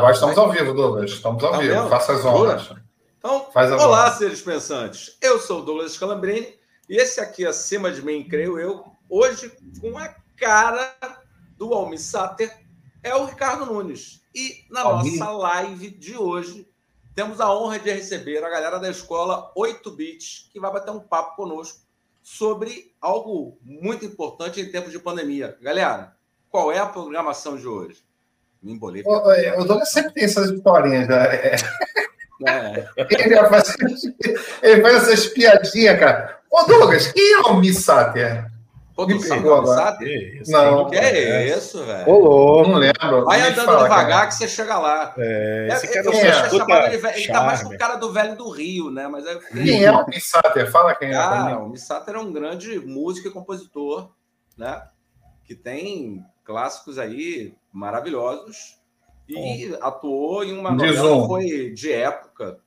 Agora estamos ao vivo, Douglas. Estamos ao tá vivo. Mesmo? Faça as honras. Então, Faz olá, seres pensantes. Eu sou o Douglas Scalambrini e esse aqui, acima de mim, creio eu, hoje, com a cara do Almissater, é o Ricardo Nunes. E na Almi. nossa live de hoje, temos a honra de receber a galera da escola 8 Bits, que vai bater um papo conosco sobre algo muito importante em tempos de pandemia. Galera, qual é a programação de hoje? Me embolei. O, o Douglas sempre tem essas historinhas. Né? É. Ele, faz, ele faz essas piadinhas, cara. Ô, Douglas, quem é o Missáter? Me pegou agora. Não. O que é isso, velho? Ô, Não lembro. Vai andando fala, devagar cara. que você chega lá. É, esse é, cara é, ele, ele tá mais com o cara do velho do Rio, né? Mas é... Quem é o Missáter? Fala quem é. Ah, o Missáter é um grande músico e compositor, né? Que tem clássicos aí maravilhosos e atuou em uma novela que foi de época,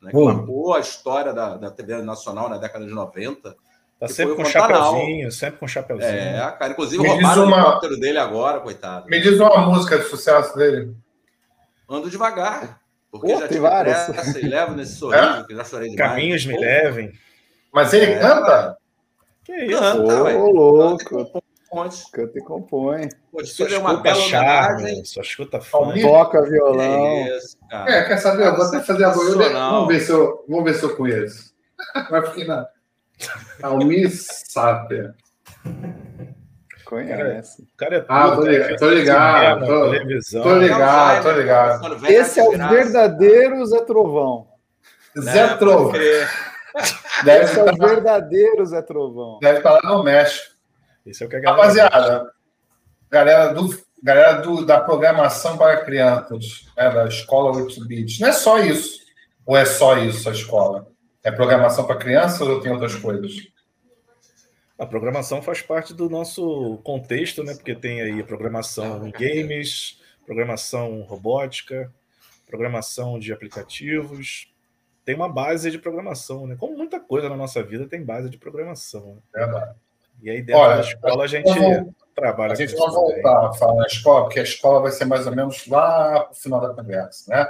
né, que marcou a história da, da TV nacional na década de 90. Tá sempre com chapéuzinho, sempre com chapéuzinho. É, cara, inclusive Me roubaram uma... o helicóptero dele agora, coitado. Me diz uma música de sucesso dele. Ando devagar. Porque Pô, já tive várias. pressa e levo nesse sorriso, é? que já chorei demais. Caminhos me Pô. levem. Mas ele é, canta? Que isso? Canta, Ô, louco. Canta e compõe. Só é uma bela charme, só escuta fã. Toca violão. É, isso, é, quer saber? Eu vou até fazer a boia. Vamos ver se eu, vamos ver se eu conheço. Vai ficar na. Almir Sáter. Conhece. O cara é tudo, ah, tô ligado. Tô ligado, tô, televisão. tô ligado, tô ligado. Esse é o verdadeiro Zé Trovão. Zé Trovão. Deve ser o verdadeiro Zé Trovão. Deve estar lá no México. Isso é o que a galera Rapaziada, galera, do, galera do, da programação para crianças, né, da escola 8 bits, não é só isso. Ou é só isso a escola? É programação para crianças ou tem outras coisas? A programação faz parte do nosso contexto, né? Porque tem aí programação em games, programação robótica, programação de aplicativos. Tem uma base de programação, né? Como muita coisa na nossa vida tem base de programação. Né? Verdade. E aí dentro Olha, da escola a gente vamos, trabalha. A gente vai voltar a falar na escola, porque a escola vai ser mais ou menos lá no final da conversa, né?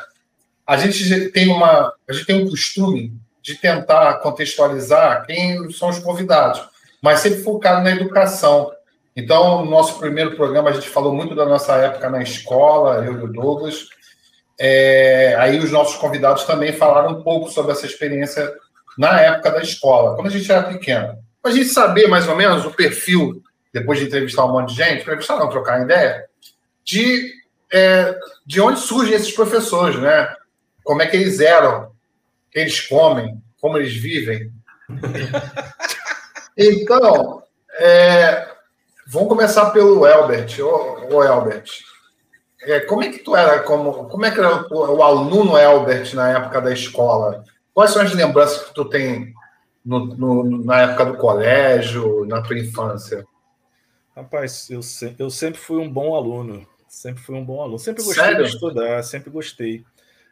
A gente tem uma, a gente tem um costume de tentar contextualizar quem são os convidados, mas sempre focado na educação. Então, no nosso primeiro programa, a gente falou muito da nossa época na escola, eu e o Douglas. É, aí os nossos convidados também falaram um pouco sobre essa experiência na época da escola, quando a gente era pequeno para a gente saber mais ou menos o perfil, depois de entrevistar um monte de gente, entrevistar não, trocar ideia, de, é, de onde surgem esses professores, né? Como é que eles eram, que eles comem, como eles vivem. então, é, vamos começar pelo Elbert. Ô, ô Elbert, é, como é que tu era, como, como é que era o, o aluno Elbert na época da escola? Quais são as lembranças que tu tem no, no, na época do colégio, na tua infância? Rapaz, eu, se, eu sempre fui um bom aluno. Sempre fui um bom aluno. Sempre gostei Sério? de estudar, sempre gostei.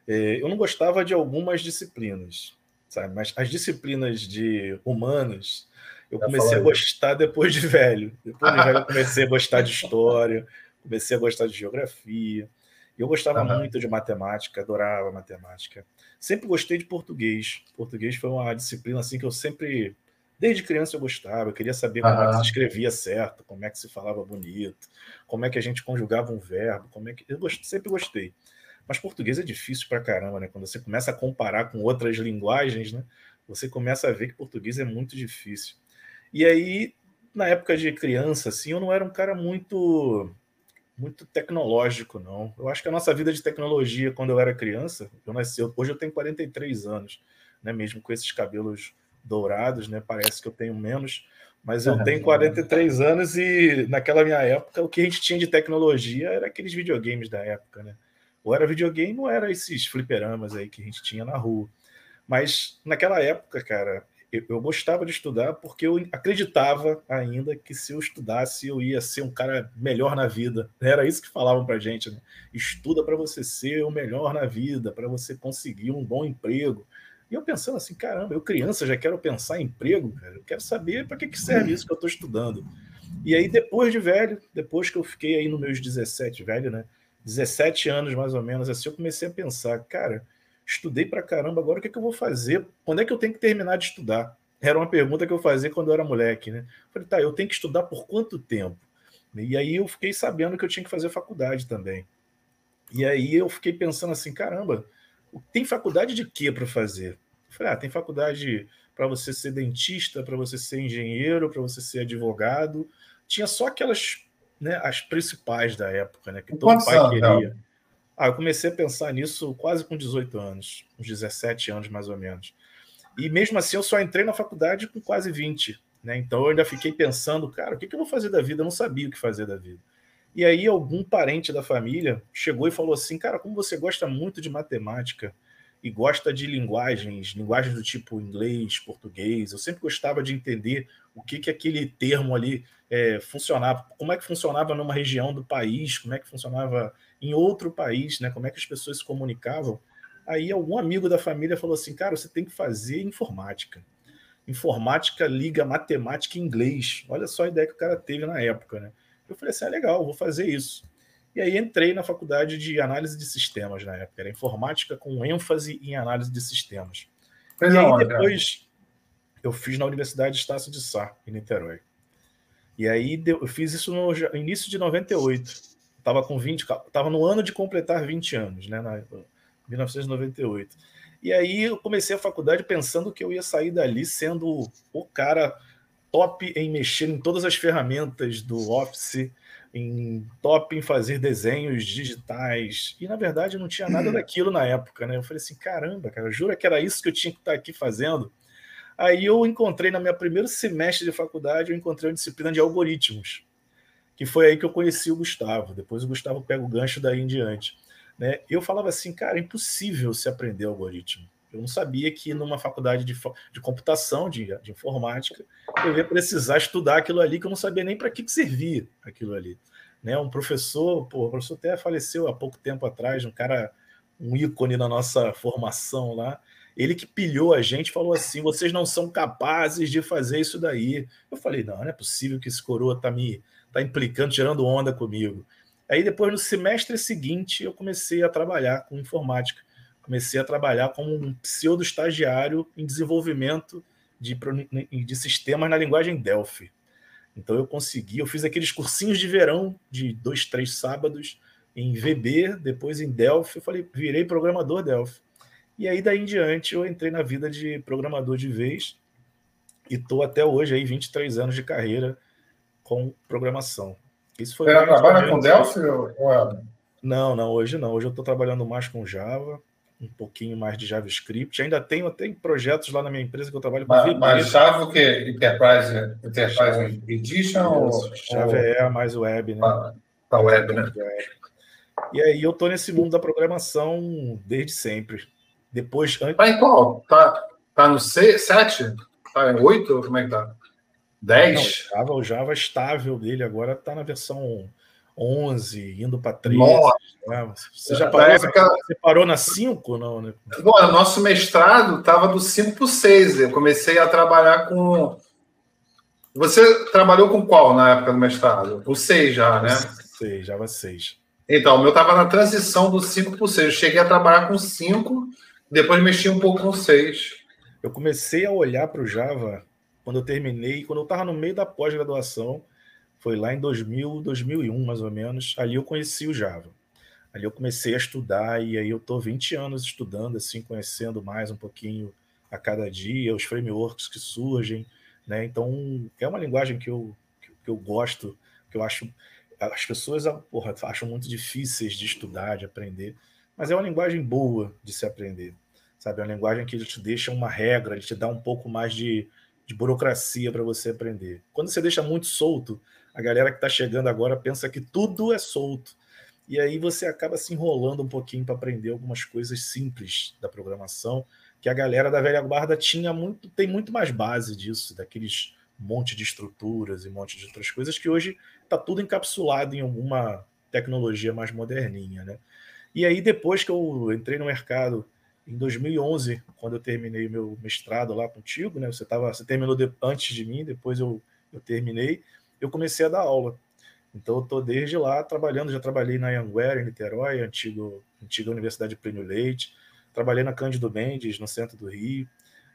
É, eu não gostava de algumas disciplinas, sabe? Mas as disciplinas de humanas, eu comecei a gostar depois de velho. Depois de velho, eu comecei a gostar de história, comecei a gostar de geografia. Eu gostava uhum. muito de matemática, adorava matemática. Sempre gostei de português. Português foi uma disciplina assim que eu sempre, desde criança, eu gostava. Eu queria saber como é que se escrevia certo, como é que se falava bonito, como é que a gente conjugava um verbo, como é que eu gost... sempre gostei. Mas português é difícil pra caramba, né? Quando você começa a comparar com outras linguagens, né? Você começa a ver que português é muito difícil. E aí, na época de criança, assim, eu não era um cara muito muito tecnológico, não. Eu acho que a nossa vida de tecnologia, quando eu era criança, eu nasci, hoje eu tenho 43 anos, né? Mesmo com esses cabelos dourados, né? Parece que eu tenho menos, mas eu tenho 43 anos e naquela minha época o que a gente tinha de tecnologia era aqueles videogames da época, né? Ou era videogame ou era esses fliperamas aí que a gente tinha na rua. Mas naquela época, cara, eu, gostava de estudar porque eu acreditava ainda que se eu estudasse eu ia ser um cara melhor na vida. Era isso que falavam para gente, né? Estuda para você ser o melhor na vida, para você conseguir um bom emprego. E eu pensando assim, caramba, eu criança já quero pensar em emprego, cara. Eu quero saber para que, que serve isso que eu estou estudando. E aí depois de velho, depois que eu fiquei aí nos meus 17, velho, né? 17 anos mais ou menos, assim, eu comecei a pensar, cara, estudei pra caramba, agora o que, é que eu vou fazer? Quando é que eu tenho que terminar de estudar? Era uma pergunta que eu fazia quando eu era moleque, né? Falei, tá, eu tenho que estudar por quanto tempo? E aí eu fiquei sabendo que eu tinha que fazer faculdade também. E aí eu fiquei pensando assim, caramba, tem faculdade de quê para fazer? Eu falei, ah, tem faculdade para você ser dentista, para você ser engenheiro, para você ser advogado. Tinha só aquelas, né, as principais da época, né, que todo pai queria. Ah, eu comecei a pensar nisso quase com 18 anos, uns 17 anos mais ou menos. E mesmo assim eu só entrei na faculdade com quase 20. Né? Então eu ainda fiquei pensando, cara, o que, que eu vou fazer da vida? Eu não sabia o que fazer da vida. E aí algum parente da família chegou e falou assim, cara, como você gosta muito de matemática e gosta de linguagens, linguagens do tipo inglês, português, eu sempre gostava de entender o que, que aquele termo ali é, funcionava, como é que funcionava numa região do país, como é que funcionava em outro país, né? como é que as pessoas se comunicavam. Aí algum amigo da família falou assim, cara, você tem que fazer informática informática liga matemática e inglês. Olha só a ideia que o cara teve na época, né? Eu falei assim, ah, legal, vou fazer isso. E aí entrei na faculdade de análise de sistemas na época, era informática com ênfase em análise de sistemas. E aí depois eu fiz na Universidade de Estácio de Sá, em Niterói. E aí eu fiz isso no início de 98. Estava com 20, estava no ano de completar 20 anos, né, na 1998. E aí eu comecei a faculdade pensando que eu ia sair dali sendo o cara top em mexer em todas as ferramentas do Office, em top em fazer desenhos digitais. E na verdade não tinha nada daquilo na época, né? Eu falei assim, caramba, cara, jura que era isso que eu tinha que estar aqui fazendo? Aí eu encontrei na minha primeiro semestre de faculdade, eu encontrei uma disciplina de algoritmos, que foi aí que eu conheci o Gustavo. Depois o Gustavo pega o gancho daí em diante. Né? Eu falava assim, cara, é impossível se aprender algoritmo. Eu não sabia que numa faculdade de, de computação, de, de, informática, eu ia precisar estudar aquilo ali, que eu não sabia nem para que, que servia aquilo ali. Né? Um professor, pô, o professor até faleceu há pouco tempo atrás, um cara, um ícone na nossa formação lá. Ele que pilhou a gente falou assim: vocês não são capazes de fazer isso daí. Eu falei: não, não é possível que esse coroa tá me tá implicando, tirando onda comigo. Aí depois, no semestre seguinte, eu comecei a trabalhar com informática. Comecei a trabalhar como um pseudo-estagiário em desenvolvimento de, de sistemas na linguagem Delphi. Então eu consegui, eu fiz aqueles cursinhos de verão de dois, três sábados em VB, depois em Delphi, eu falei, virei programador Delphi. E aí daí em diante eu entrei na vida de programador de vez e estou até hoje aí 23 anos de carreira com programação. Isso foi Você trabalha com Delphi ou é? Não, não, hoje não. Hoje eu estou trabalhando mais com Java, um pouquinho mais de JavaScript. Ainda tenho até projetos lá na minha empresa que eu trabalho com Mas, mas Java o quê? Enterprise, Enterprise Edition ou... Java é mais web, né? Para tá web, né? E aí eu estou nesse mundo da programação desde sempre. Depois... Tá em qual? Tá, tá no 7? Tá em 8? Como é que tá? 10? Não, o, Java, o Java estável dele agora está na versão 11, indo para 13. Nossa. Né? Você já parou, época... você parou na 5? Não, né? Bom, nosso mestrado estava do 5 para o 6. Eu comecei a trabalhar com. Você trabalhou com qual na época do mestrado? O 6 já, né? 6, Java 6. Então, o meu estava na transição do 5 para o 6. Eu cheguei a trabalhar com 5, depois mexi um pouco com 6. Eu comecei a olhar para o Java quando eu terminei, quando eu estava no meio da pós-graduação, foi lá em 2000, 2001, mais ou menos, ali eu conheci o Java. Ali eu comecei a estudar e aí eu estou 20 anos estudando, assim, conhecendo mais um pouquinho a cada dia, os frameworks que surgem, né? Então, é uma linguagem que eu, que eu gosto, que eu acho... As pessoas porra, acham muito difíceis de estudar, de aprender, mas é uma linguagem boa de se aprender, sabe? É uma linguagem que te deixa uma regra, ele te dá um pouco mais de, de burocracia para você aprender. Quando você deixa muito solto, a galera que está chegando agora pensa que tudo é solto. E aí você acaba se enrolando um pouquinho para aprender algumas coisas simples da programação, que a galera da velha guarda tinha muito, tem muito mais base disso, daqueles monte de estruturas e monte de outras coisas que hoje está tudo encapsulado em alguma tecnologia mais moderninha, né? E aí depois que eu entrei no mercado em 2011, quando eu terminei meu mestrado lá contigo, né? Você tava, você terminou de, antes de mim, depois eu, eu terminei, eu comecei a dar aula. Então eu estou desde lá trabalhando, já trabalhei na Anguera, em Niterói, antigo, antiga Universidade Plínio Leite, trabalhei na Cândido Mendes, no centro do Rio,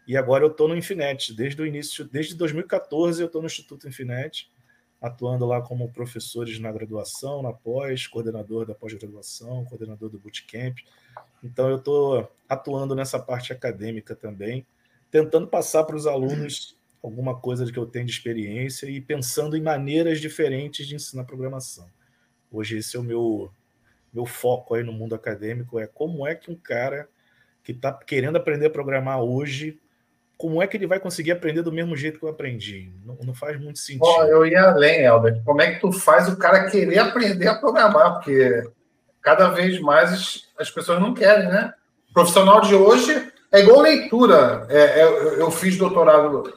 e agora eu estou no Infinet, desde o início, desde 2014 eu estou no Instituto Infinet, atuando lá como professores na graduação, na pós, coordenador da pós-graduação, coordenador do bootcamp. Então eu estou atuando nessa parte acadêmica também, tentando passar para os alunos alguma coisa que eu tenho de experiência e pensando em maneiras diferentes de ensinar programação. Hoje esse é o meu meu foco aí no mundo acadêmico é como é que um cara que está querendo aprender a programar hoje, como é que ele vai conseguir aprender do mesmo jeito que eu aprendi? Não, não faz muito sentido. Oh, eu ia além, Elber. Como é que tu faz o cara querer aprender a programar? Porque cada vez mais as pessoas não querem, né? O profissional de hoje é igual leitura. É, é, eu fiz doutorado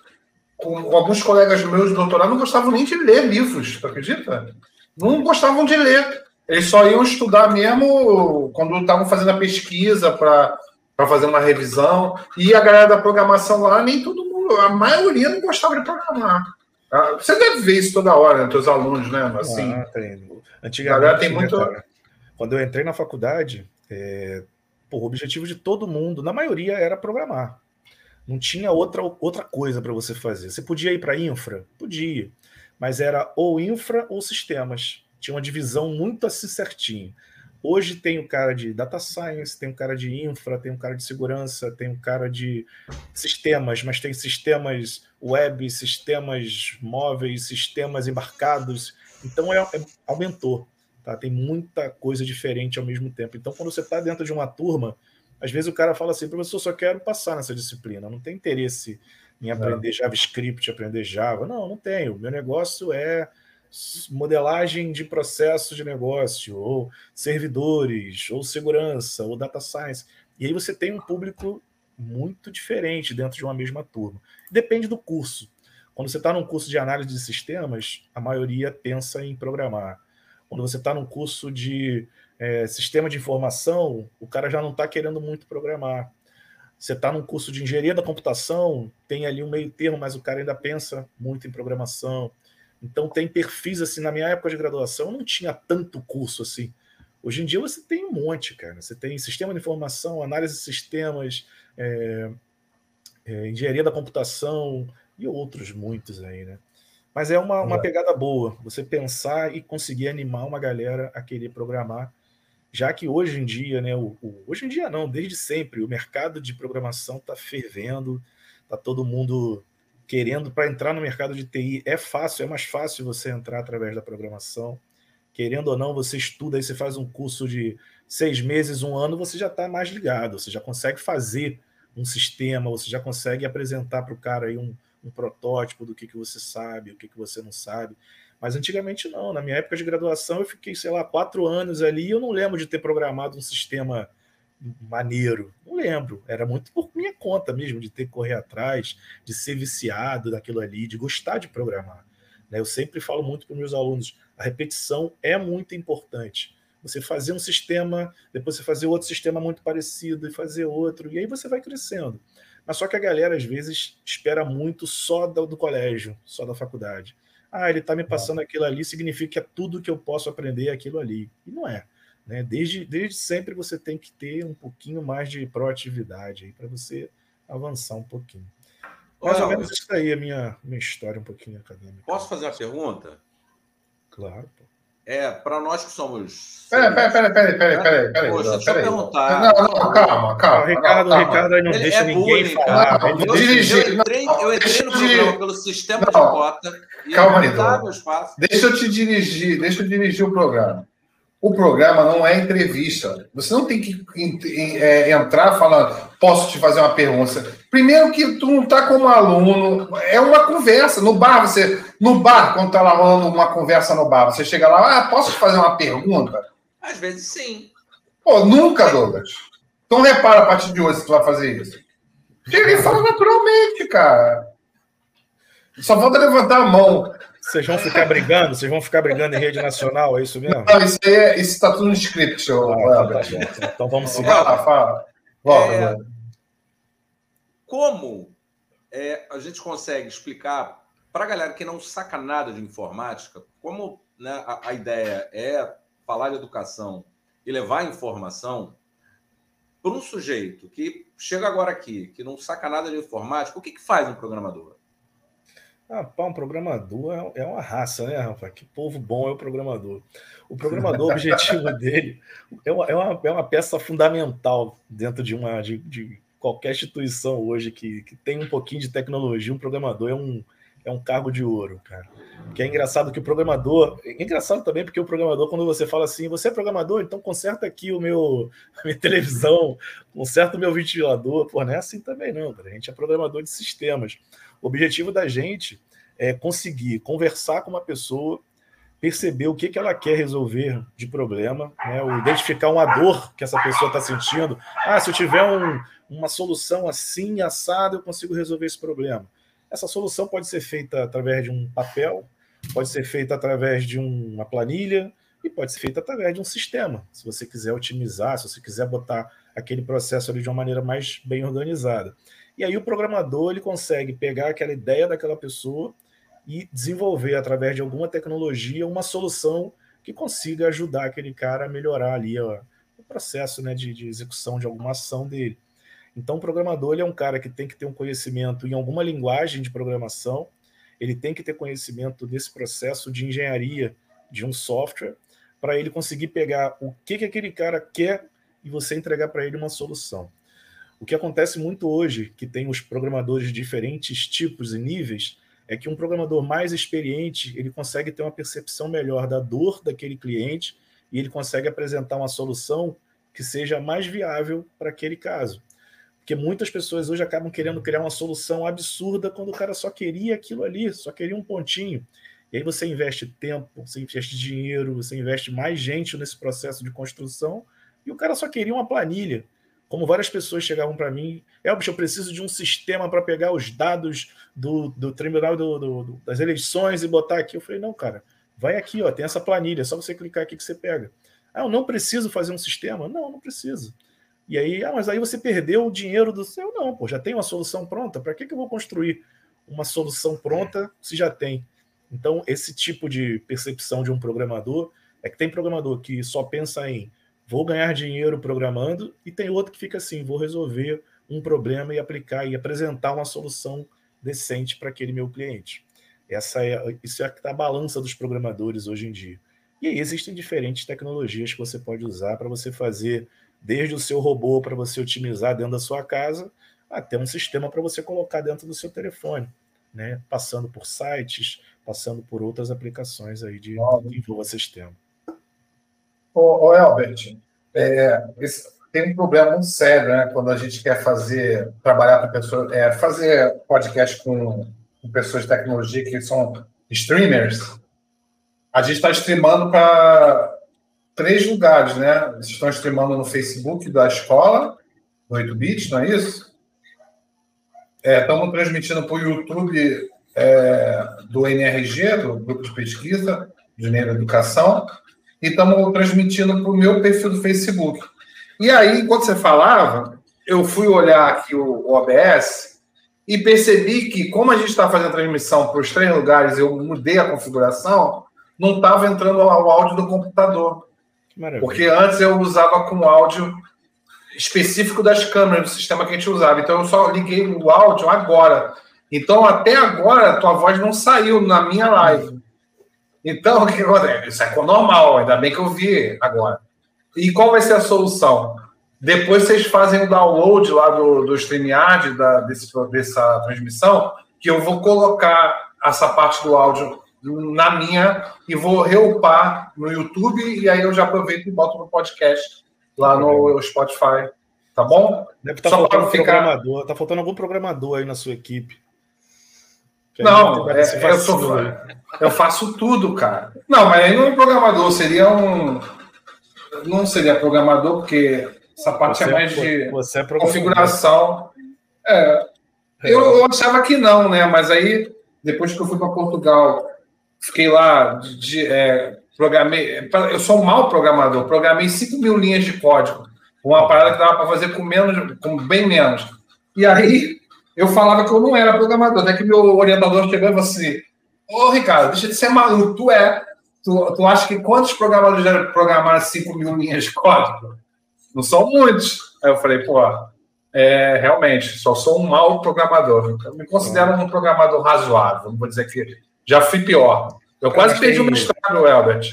com alguns colegas meus de doutorado, não gostavam nem de ler livros, tu acredita? Não gostavam de ler. Eles só iam estudar mesmo quando estavam fazendo a pesquisa para fazer uma revisão. E a galera da programação lá, nem todo mundo, a maioria não gostava de programar. Ah, você deve ver isso toda hora, né, teus alunos, né? Assim, ah. Antigamente, tem muito... Cara, quando eu entrei na faculdade, é, pô, o objetivo de todo mundo, na maioria, era programar. Não tinha outra, outra coisa para você fazer. Você podia ir para infra? Podia. Mas era ou infra ou sistemas. Tinha uma divisão muito assim certinho. Hoje tem o cara de data science, tem o cara de infra, tem o cara de segurança, tem o cara de sistemas, mas tem sistemas web, sistemas móveis, sistemas embarcados. Então é, é, aumentou. Tá? Tem muita coisa diferente ao mesmo tempo. Então, quando você está dentro de uma turma, às vezes o cara fala assim, professor, só quero passar nessa disciplina, não tem interesse em aprender JavaScript, aprender Java. Não, não tenho. Meu negócio é modelagem de processo de negócio, ou servidores, ou segurança, ou data science. E aí você tem um público muito diferente dentro de uma mesma turma. Depende do curso. Quando você está num curso de análise de sistemas, a maioria pensa em programar. Quando você está num curso de é, sistema de informação, o cara já não está querendo muito programar. Você está num curso de engenharia da computação, tem ali um meio termo, mas o cara ainda pensa muito em programação. Então tem perfis assim, na minha época de graduação não tinha tanto curso assim. Hoje em dia você tem um monte, cara. Você tem sistema de informação, análise de sistemas, é, é, engenharia da computação e outros muitos aí, né? Mas é uma, uma pegada boa, você pensar e conseguir animar uma galera a querer programar já que hoje em dia, né, o, o, hoje em dia não, desde sempre, o mercado de programação está fervendo, está todo mundo querendo para entrar no mercado de TI. É fácil, é mais fácil você entrar através da programação. Querendo ou não, você estuda aí, você faz um curso de seis meses, um ano, você já está mais ligado, você já consegue fazer um sistema, você já consegue apresentar para o cara aí um, um protótipo do que, que você sabe, o que, que você não sabe. Mas antigamente não. Na minha época de graduação, eu fiquei, sei lá, quatro anos ali e eu não lembro de ter programado um sistema maneiro. Não lembro. Era muito por minha conta mesmo, de ter que correr atrás, de ser viciado daquilo ali, de gostar de programar. Né? Eu sempre falo muito para os meus alunos: a repetição é muito importante. Você fazer um sistema, depois você fazer outro sistema muito parecido e fazer outro, e aí você vai crescendo. Mas só que a galera, às vezes, espera muito só do, do colégio, só da faculdade. Ah, ele está me passando aquilo ali, significa que é tudo que eu posso aprender aquilo ali. E não é. Né? Desde, desde sempre você tem que ter um pouquinho mais de proatividade para você avançar um pouquinho. Mais Olha, ou menos isso aí, a minha, minha história um pouquinho acadêmica. Posso fazer uma pergunta? Claro, pô. É, para nós que somos. Peraí, peraí, peraí, peraí, peraí, peraí. peraí Poxa, deixa eu perguntar. Não, não, calma, calma. O Ricardo, calma. Ricardo aí não ele deixa é ninguém bullying, falar. Cara. Eu, dirigir, eu, entrei, eu entrei no programa pelo sistema não, de cota. calma, aí, Deixa eu te dirigir, deixa eu dirigir o programa. O programa não é entrevista. Você não tem que é, entrar falando, posso te fazer uma pergunta. Primeiro que tu não está como aluno, é uma conversa. No bar, você. No bar, quando está lá rolando uma conversa no bar, você chega lá, ah, posso te fazer uma pergunta? Às vezes sim. Pô, nunca, Douglas. Então repara a partir de hoje se tu vai fazer isso. Chega e fala naturalmente, cara. Só falta levantar a mão. Vocês vão ficar brigando? Vocês vão ficar brigando em rede nacional? É isso mesmo? Não, isso aí é, isso está tudo no script, ah, tá, tá Então vamos seguir. Fala, fala. Volta, é, como é, a gente consegue explicar para a galera que não saca nada de informática, como né, a, a ideia é falar de educação e levar informação para um sujeito que chega agora aqui, que não saca nada de informática, o que, que faz um programador? Ah, pá, um programador é, é uma raça, né, Rafa? Que povo bom é o programador. O programador, o objetivo dele é uma, é uma, é uma peça fundamental dentro de uma de, de qualquer instituição hoje que, que tem um pouquinho de tecnologia. Um programador é um, é um cargo de ouro, cara. Que é engraçado que o programador. É engraçado também porque o programador, quando você fala assim, você é programador, então conserta aqui o meu a minha televisão, conserta o meu ventilador. Pô, não é assim também, não, cara. A gente é programador de sistemas. O objetivo da gente é conseguir conversar com uma pessoa, perceber o que, que ela quer resolver de problema, né? ou identificar uma dor que essa pessoa está sentindo. Ah, se eu tiver um, uma solução assim, assada, eu consigo resolver esse problema. Essa solução pode ser feita através de um papel, pode ser feita através de uma planilha e pode ser feita através de um sistema. Se você quiser otimizar, se você quiser botar aquele processo ali de uma maneira mais bem organizada. E aí o programador ele consegue pegar aquela ideia daquela pessoa e desenvolver através de alguma tecnologia uma solução que consiga ajudar aquele cara a melhorar ali ó, o processo né, de, de execução de alguma ação dele. Então, o programador ele é um cara que tem que ter um conhecimento em alguma linguagem de programação, ele tem que ter conhecimento desse processo de engenharia de um software, para ele conseguir pegar o que, que aquele cara quer e você entregar para ele uma solução. O que acontece muito hoje, que tem os programadores de diferentes tipos e níveis, é que um programador mais experiente ele consegue ter uma percepção melhor da dor daquele cliente e ele consegue apresentar uma solução que seja mais viável para aquele caso. Porque muitas pessoas hoje acabam querendo criar uma solução absurda quando o cara só queria aquilo ali, só queria um pontinho. E aí você investe tempo, você investe dinheiro, você investe mais gente nesse processo de construção, e o cara só queria uma planilha. Como várias pessoas chegavam para mim, Elbich, eu preciso de um sistema para pegar os dados do, do tribunal do, do, das eleições e botar aqui. Eu falei, não, cara, vai aqui, ó, tem essa planilha, é só você clicar aqui que você pega. Ah, eu não preciso fazer um sistema? Não, não preciso. E aí, ah, mas aí você perdeu o dinheiro do seu. Não, pô, já tem uma solução pronta. Para que, que eu vou construir uma solução pronta se já tem? Então, esse tipo de percepção de um programador é que tem programador que só pensa em vou ganhar dinheiro programando, e tem outro que fica assim, vou resolver um problema e aplicar e apresentar uma solução decente para aquele meu cliente. Essa é, isso é a balança dos programadores hoje em dia. E aí existem diferentes tecnologias que você pode usar para você fazer desde o seu robô para você otimizar dentro da sua casa, até um sistema para você colocar dentro do seu telefone, né? Passando por sites, passando por outras aplicações aí de que envolva sistema. Ô, ô Albert, é, tem um problema muito sério, né? Quando a gente quer fazer, trabalhar com pessoas, é, fazer podcast com, com pessoas de tecnologia que são streamers, a gente está streamando para três lugares, né? Estão streamando no Facebook da escola, no 8-bit, não é isso? É, estamos transmitindo para o YouTube é, do NRG, do Grupo de Pesquisa de Neuroeducação, e estamos transmitindo para o meu perfil do Facebook. E aí, enquanto você falava, eu fui olhar aqui o, OBS e percebi que, como a gente está fazendo a transmissão para os três lugares, eu mudei a configuração, não estava entrando o áudio do computador. Maravilha. Porque antes eu usava com áudio específico das câmeras do sistema que a gente usava. Então eu só liguei o áudio agora. Então até agora a tua voz não saiu na minha live. Então o que acontece? Isso é normal, ainda bem que eu vi agora. E qual vai ser a solução? Depois vocês fazem o download lá do, do StreamYard, da, desse, dessa transmissão, que eu vou colocar essa parte do áudio na minha e vou reupar no YouTube e aí eu já aproveito e boto no podcast lá no Spotify. Tá bom? Deve estar tá faltando um ficar... programador. Tá faltando algum programador aí na sua equipe. Não, é, eu, sou, eu faço tudo, cara. Não, mas aí não é um programador, seria um. Não seria programador, porque essa parte é você é mais de é configuração. É, é. Eu, eu achava que não, né? Mas aí, depois que eu fui para Portugal fiquei lá, de, de, é, programei. Eu sou um mau programador, programei 5 mil linhas de código, uma parada que dava para fazer com menos, com bem menos. E aí eu falava que eu não era programador, até que meu orientador chegou e falou assim: Ô Ricardo, deixa de ser maluco, tu é. Tu, tu acha que quantos programadores já programaram 5 mil linhas de código? Não são muitos. Aí eu falei, pô, é, realmente, só sou um mau programador. Eu me considero um programador razoável, não vou dizer que já fui pior. Eu quase perdi o mestrado, Albert.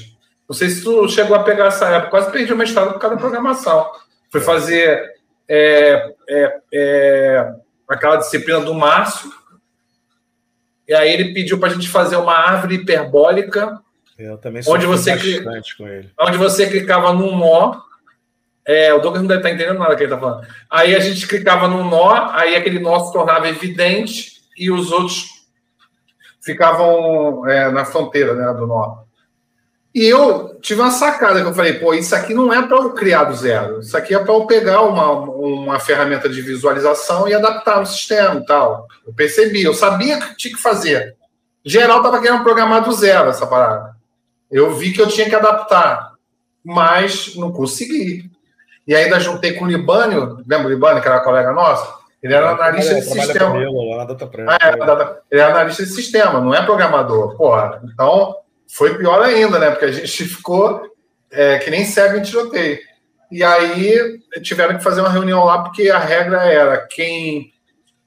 Não sei se tu chegou a pegar essa época, quase perdi o mestrado por causa da programação. Fui fazer é, é, é, aquela disciplina do Márcio, e aí ele pediu para a gente fazer uma árvore hiperbólica. Eu também onde você, onde você clicava num nó é, o Douglas não deve estar entendendo nada que ele está falando. Aí a gente clicava num nó, aí aquele nó se tornava evidente e os outros ficavam é, na fronteira né, do nó. E eu tive uma sacada que eu falei, pô, isso aqui não é para eu criar do zero. Isso aqui é para eu pegar uma, uma ferramenta de visualização e adaptar no sistema e tal. Eu percebi, eu sabia que tinha que fazer. Geral, estava querendo programar do zero essa parada. Eu vi que eu tinha que adaptar, mas não consegui. E ainda juntei com o Libânio, lembra o Libânio, que era colega nosso? Ele era analista de sistema. Comigo, lá ah, é, ele era analista de sistema, não é programador. Porra, então foi pior ainda, né? Porque a gente ficou é, que nem cego em tiroteio. E aí tiveram que fazer uma reunião lá, porque a regra era quem,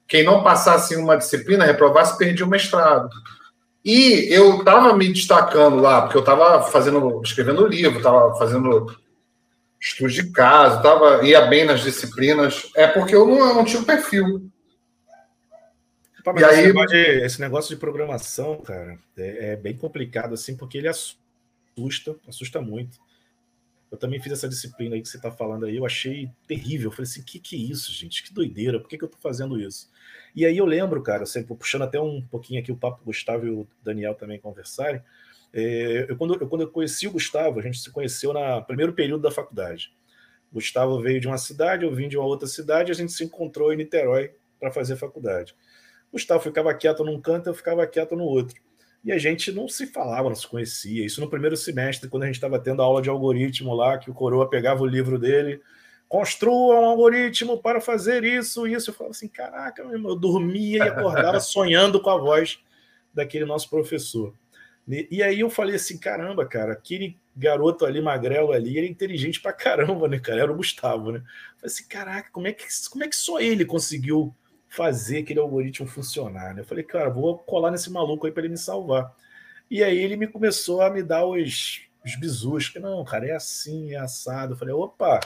quem não passasse uma disciplina, reprovasse, perdia o mestrado. E eu estava me destacando lá, porque eu estava fazendo, escrevendo livro, estava fazendo estudos de caso, tava, ia bem nas disciplinas, é porque eu não, eu não tinha um perfil. E aí... Negócio de, esse negócio de programação, cara, é, é, bem complicado, assim, porque ele assusta, assusta muito. Eu também fiz essa disciplina aí que você está falando aí, eu achei terrível. Eu falei assim, que que é isso, gente? Que doideira, por que, que eu estou fazendo isso? E aí eu lembro, cara, sempre puxando até um pouquinho aqui o papo Gustavo e o Daniel também conversarem, é, eu, quando, eu, quando eu conheci o Gustavo, a gente se conheceu no primeiro período da faculdade. O Gustavo veio de uma cidade, eu vim de uma outra cidade, a gente se encontrou em Niterói para fazer faculdade. Gustavo ficava quieto num canto, eu ficava quieto no outro. E a gente não se falava, não se conhecia. Isso no primeiro semestre, quando a gente estava tendo aula de algoritmo lá, que o Coroa pegava o livro dele, construa um algoritmo para fazer isso, isso. Eu falava assim, caraca, meu irmão, eu dormia e acordava sonhando com a voz daquele nosso professor. E aí eu falei assim, caramba, cara, aquele garoto ali, magrelo ali, ele é inteligente pra caramba, né, cara? Era o Gustavo, né? Eu falei assim, caraca, como é que, como é que só ele conseguiu fazer aquele algoritmo funcionar, né? Eu falei, cara, vou colar nesse maluco aí para ele me salvar. E aí ele me começou a me dar os, os bisus, que não, cara, é assim, é assado. Eu falei, opa,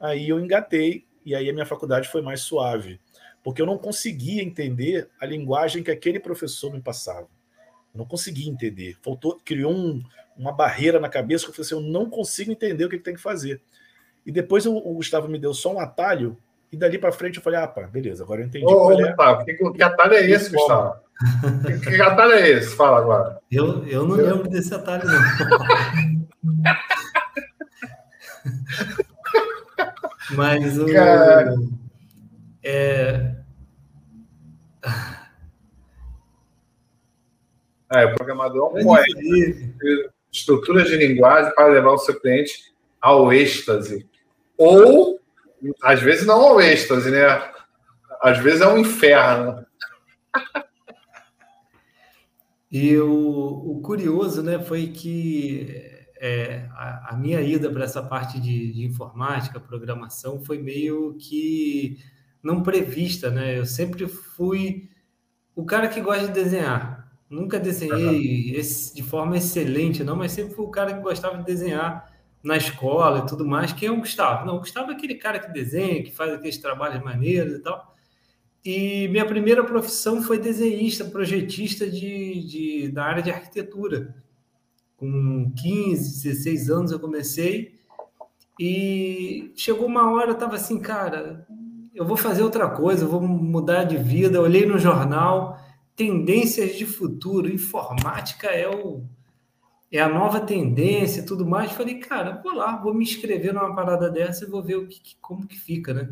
aí eu engatei, e aí a minha faculdade foi mais suave, porque eu não conseguia entender a linguagem que aquele professor me passava. Eu não consegui entender. Faltou, criou um, uma barreira na cabeça que eu falei assim: eu não consigo entender o que, que tem que fazer. E depois o, o, Gustavo me deu só um atalho, e dali para frente eu falei: ah, pá, beleza, agora eu entendi. Ô, é. Gustavo, que, que atalho é esse, Gustavo? que, que atalho é esse? Fala agora. Eu, eu não eu... lembro desse atalho, não. Mas o. Cara... É, É, o programador é um poeta. Estruturas de linguagem para levar o seu cliente ao êxtase. Ou, às vezes, não ao êxtase, né? Às vezes é um inferno. E o, o curioso, né, foi que é, a, a, minha ida para essa parte de, de, informática, programação, foi meio que não prevista, né? Eu sempre fui o cara que gosta de desenhar. Nunca desenhei esse, de forma excelente, não, mas sempre fui o cara que gostava de desenhar na escola e tudo mais. Quem é o Gustavo? Não, o Gustavo é aquele cara que desenha, que faz aqueles trabalhos maneiros e tal. E minha primeira profissão foi desenhista, projetista de, de, da área de arquitetura. Com 15, 16 anos eu comecei e chegou uma hora, eu estava assim, cara, eu vou fazer outra coisa, eu vou mudar de vida. Eu olhei no jornal tendências de futuro, informática é o é a nova tendência e tudo mais. Falei, cara, vou lá, vou me inscrever numa parada dessa e vou ver o que, como que fica, né?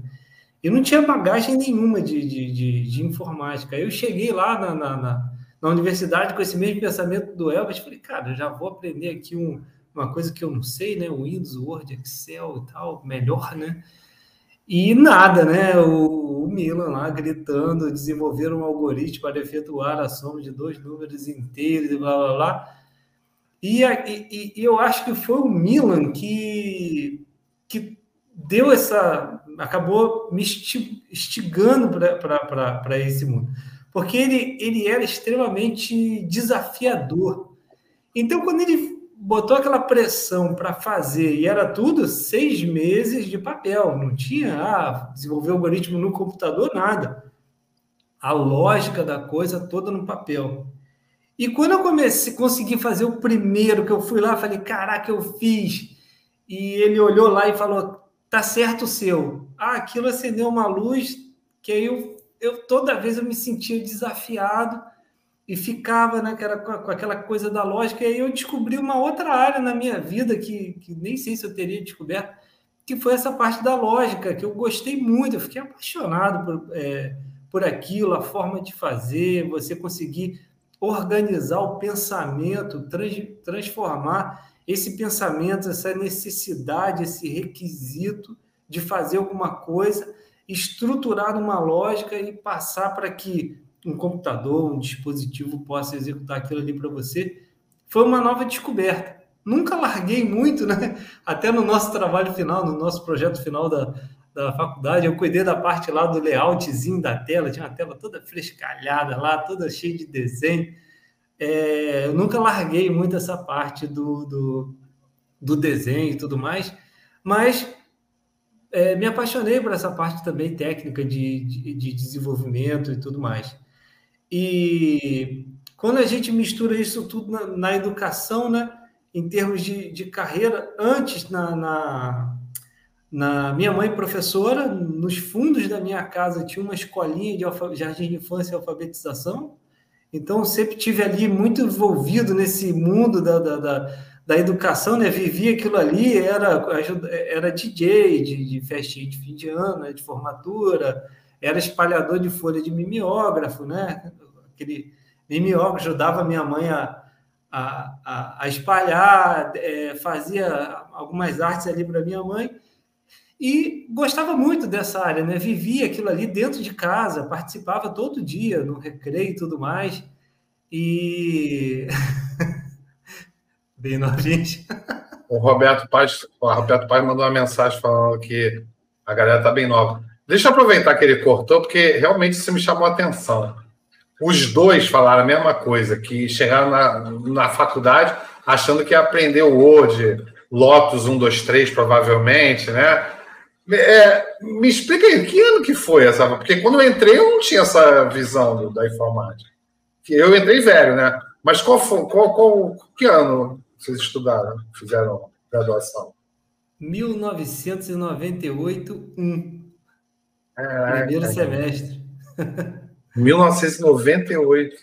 Eu não tinha bagagem nenhuma de, de, de, de informática. Eu cheguei lá na, na, na, na, universidade com esse mesmo pensamento do Elvis. Falei, cara, já vou aprender aqui um, uma coisa que eu não sei, né? Windows, Word, Excel e tal, melhor, né? E nada, né? O, o, Milan lá gritando, desenvolver um algoritmo para efetuar a soma de dois números inteiros e blá blá blá. E, e, e, eu acho que foi o Milan que, que deu essa. acabou me instigando para esse mundo. Porque ele, ele era extremamente desafiador. Então, quando ele botou aquela pressão para fazer e era tudo seis meses de papel, não tinha ah, desenvolver algoritmo no computador, nada. A lógica da coisa toda no papel. E quando eu comecei, consegui fazer o primeiro, que eu fui lá, falei, caraca, eu fiz. E ele olhou lá e falou, tá certo o seu. Ah, aquilo acendeu uma luz que aí eu, eu toda vez eu me sentia desafiado e ficava naquela, com aquela coisa da lógica. E aí eu descobri uma outra área na minha vida que, que nem sei se eu teria descoberto, que foi essa parte da lógica, que eu gostei muito, eu fiquei apaixonado por, é, por aquilo, a forma de fazer, você conseguir organizar o pensamento, trans, transformar esse pensamento, essa necessidade, esse requisito de fazer alguma coisa, estruturar numa lógica e passar para que um computador, um dispositivo possa executar aquilo ali para você, foi uma nova descoberta. Nunca larguei muito, né? Até no nosso trabalho final, no nosso projeto final da, da faculdade, eu cuidei da parte lá do layoutzinho da tela, tinha uma tela toda frescalhada lá, toda cheia de desenho. É, eu nunca larguei muito essa parte do, do, do desenho e tudo mais, mas é, me apaixonei por essa parte também técnica de, de, de desenvolvimento e tudo mais. E quando a gente mistura isso tudo na, na educação, né, em termos de, de carreira, antes na, na, na, minha mãe professora, nos fundos da minha casa tinha uma escolinha de alfa, jardim de infância e alfabetização, então sempre tive ali muito envolvido nesse mundo da, da, da, da educação, né? Vivia aquilo ali, era, era DJ de, de festinha de fim de ano, né? de formatura, era espalhador de folha de mimeógrafo, né? Aquele mimeógrafo ajudava minha mãe a, a, a espalhar, é, fazia algumas artes ali para minha mãe e gostava muito dessa área, né? Vivia aquilo ali dentro de casa, participava todo dia no recreio e tudo mais. E bem novinho. O Roberto Paz, o Roberto Paz mandou uma mensagem falando que a galera tá bem nova. Deixa eu aproveitar que ele cortou, porque realmente isso me chamou a atenção. Os dois falaram a mesma coisa, que chegaram na, na faculdade achando que ia aprender o Word, Lotus 1, 2, 3, provavelmente, né? É, me explica aí, que ano que foi essa? Porque quando eu entrei, eu não tinha essa visão da informática. Eu entrei velho, né? Mas qual foi, qual, qual, que ano vocês estudaram, fizeram graduação? 1998, 1. É, Primeiro é, semestre. 1998.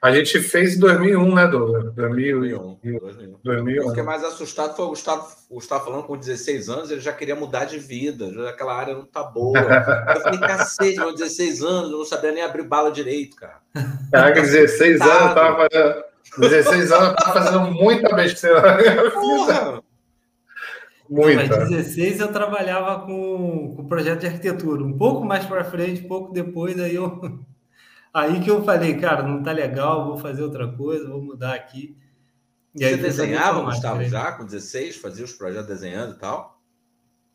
A gente fez em 2001, né, Douglas? 2001. 2001. 2001. Eu fiquei mais assustado foi o Gustavo, o Gustavo falando com 16 anos, ele já queria mudar de vida, já aquela área não tá boa. eu falei, cacete, meus 16 anos, eu não sabia nem abrir bala direito, cara. Caraca, 16 anos eu tava fazendo. 16 anos eu tava fazendo muita besteira. Porra! Muita. Mas 16 eu trabalhava com, com projeto de arquitetura. Um pouco mais para frente, pouco depois, aí eu Aí que eu falei, cara, não tá legal, vou fazer outra coisa, vou mudar aqui. E Você desenhava, Gustavo, já com 16? Fazia os projetos desenhando e tal?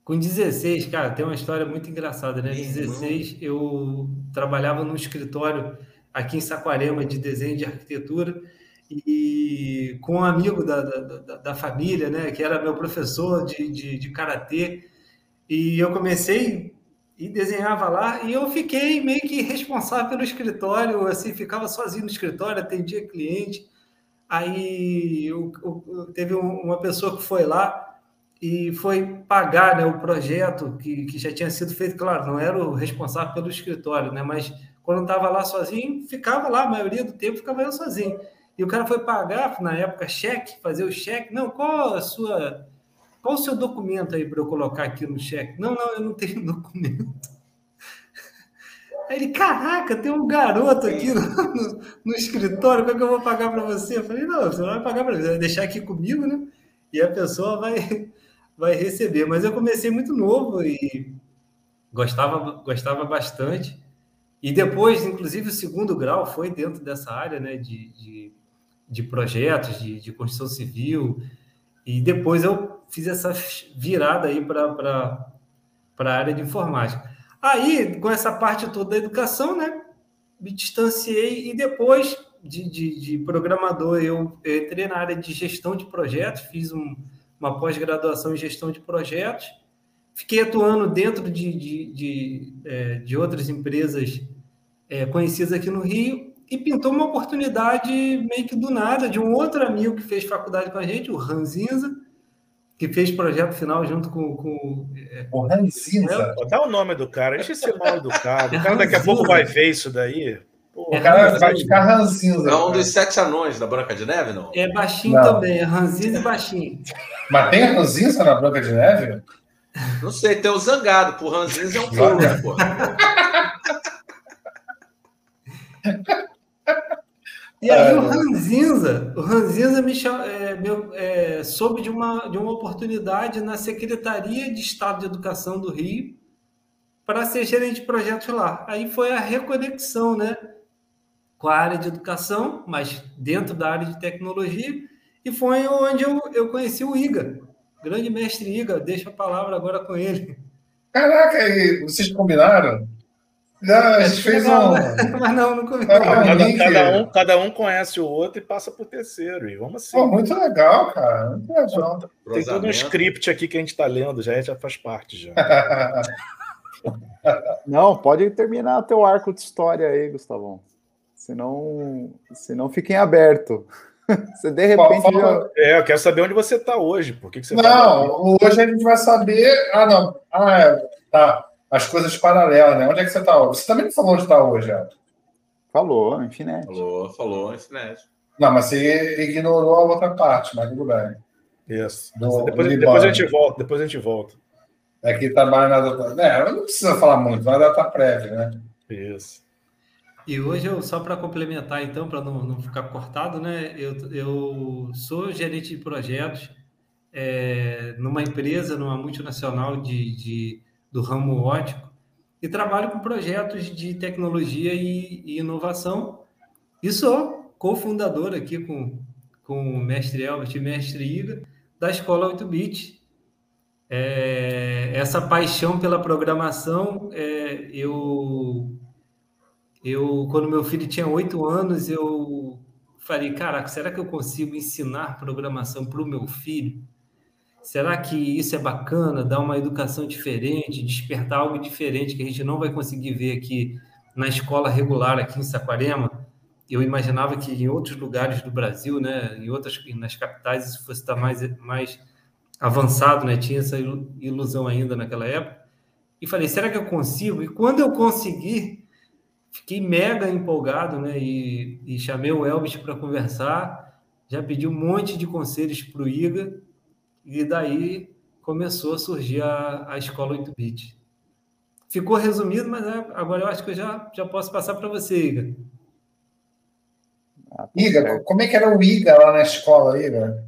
Com 16, cara, tem uma história muito engraçada, né? Com 16, eu trabalhava num escritório aqui em Saquarema de desenho de arquitetura e com um amigo da, da, da família, né? Que era meu professor de, de, de karatê. E eu comecei e desenhava lá, e eu fiquei meio que responsável pelo escritório, assim, ficava sozinho no escritório, atendia cliente. Aí eu, eu, teve uma pessoa que foi lá e foi pagar né, o projeto que, que já tinha sido feito, claro, não era o responsável pelo escritório, né? Mas quando estava lá sozinho, ficava lá, a maioria do tempo ficava eu sozinho. E o cara foi pagar, na época, cheque, fazer o cheque. Não, qual a sua qual o seu documento aí para eu colocar aqui no cheque? Não, não, eu não tenho documento. Aí ele, caraca, tem um garoto aqui no, no, no escritório, como é que eu vou pagar para você? Eu falei, não, você não vai pagar para mim, vai deixar aqui comigo, né? E a pessoa vai, vai receber. Mas eu comecei muito novo e gostava, gostava bastante. E depois, inclusive, o segundo grau foi dentro dessa área, né, de, de de projetos, de, de construção civil, e depois eu fiz essa virada aí para a área de informática. Aí, com essa parte toda da educação, né, me distanciei e depois de, de, de programador eu entrei na área de gestão de projetos, fiz um, uma pós-graduação em gestão de projetos, fiquei atuando dentro de, de, de, é, de outras empresas é, conhecidas aqui no Rio e pintou uma oportunidade meio que do nada de um outro amigo que fez faculdade com a gente, o Ranzinza, que fez projeto final junto com. com é, o Ranzinza. Dá o nome do cara, deixa esse mal educado. O cara daqui a pouco vai ver isso daí. o cara vai ficar ranzinza. É um dos sete anões da Branca de Neve, não? É baixinho não. também, é ranzinza e baixinho. Mas tem ranzinza na Branca de Neve? Não sei, tem o zangado, por ranzinza é um né, pô. E aí o Ranzinza, o Ranzinza me é, meu, é, soube de uma, de uma oportunidade na Secretaria de Estado de Educação do Rio para ser gerente de projetos lá. Aí foi a reconexão, né? Com a área de educação, mas dentro da área de tecnologia, e foi onde eu, eu conheci o Iga, grande mestre Iga. Deixa a palavra agora com ele. Caraca, e vocês combinaram? Já, a gente fez um. Mas não, não comi. Cada, cada, um, cada um conhece o outro e passa pro terceiro. E vamos assim. Pô, muito legal, cara. Muito legal. Tem todo um script aqui que a gente está lendo, já, já faz parte já. não, pode terminar teu arco de história aí, Gustavão. Senão, senão fiquem aberto. Você de repente. Já... É, eu quero saber onde você está hoje. Por que, que você Não, tá hoje a gente vai saber. Ah, não. Ah, é. Tá as coisas paralelas, né? Onde é que você está hoje? Você também não falou onde está hoje, já. Falou, Infinite. Falou, falou, Infinite. Não, mas você ignorou a outra parte, mas tudo bem. Isso. Do, depois, do depois a gente volta, depois a gente volta. É que trabalha na data. É, não precisa falar muito, vai data prévia, né? Isso. E hoje eu, só para complementar, então, para não, não ficar cortado, né? Eu, eu sou gerente de projetos é, numa empresa, numa multinacional de, de do ramo ótico e trabalho com projetos de tecnologia e, e inovação e sou cofundador aqui com, com o mestre Elbert e mestre Iga da Escola 8-Bit. É, essa paixão pela programação, é, eu, eu, quando meu filho tinha oito anos, eu falei, caraca, será que eu consigo ensinar programação para o meu filho? Será que isso é bacana, dar uma educação diferente, despertar algo diferente que a gente não vai conseguir ver aqui na escola regular aqui em Saquarema? Eu imaginava que em outros lugares do Brasil, né, em outras nas capitais isso fosse estar mais mais avançado, né? Tinha essa ilusão ainda naquela época. E falei, será que eu consigo? E quando eu conseguir, fiquei mega empolgado, né? E, e chamei o Elvis para conversar. Já pedi um monte de conselhos para o Iga e daí começou a surgir a, a escola 8-bit. Ficou resumido, mas é, agora eu acho que eu já, já posso passar para você, Iga. Ah, Iga, como é que era o Iga lá na escola, Iga?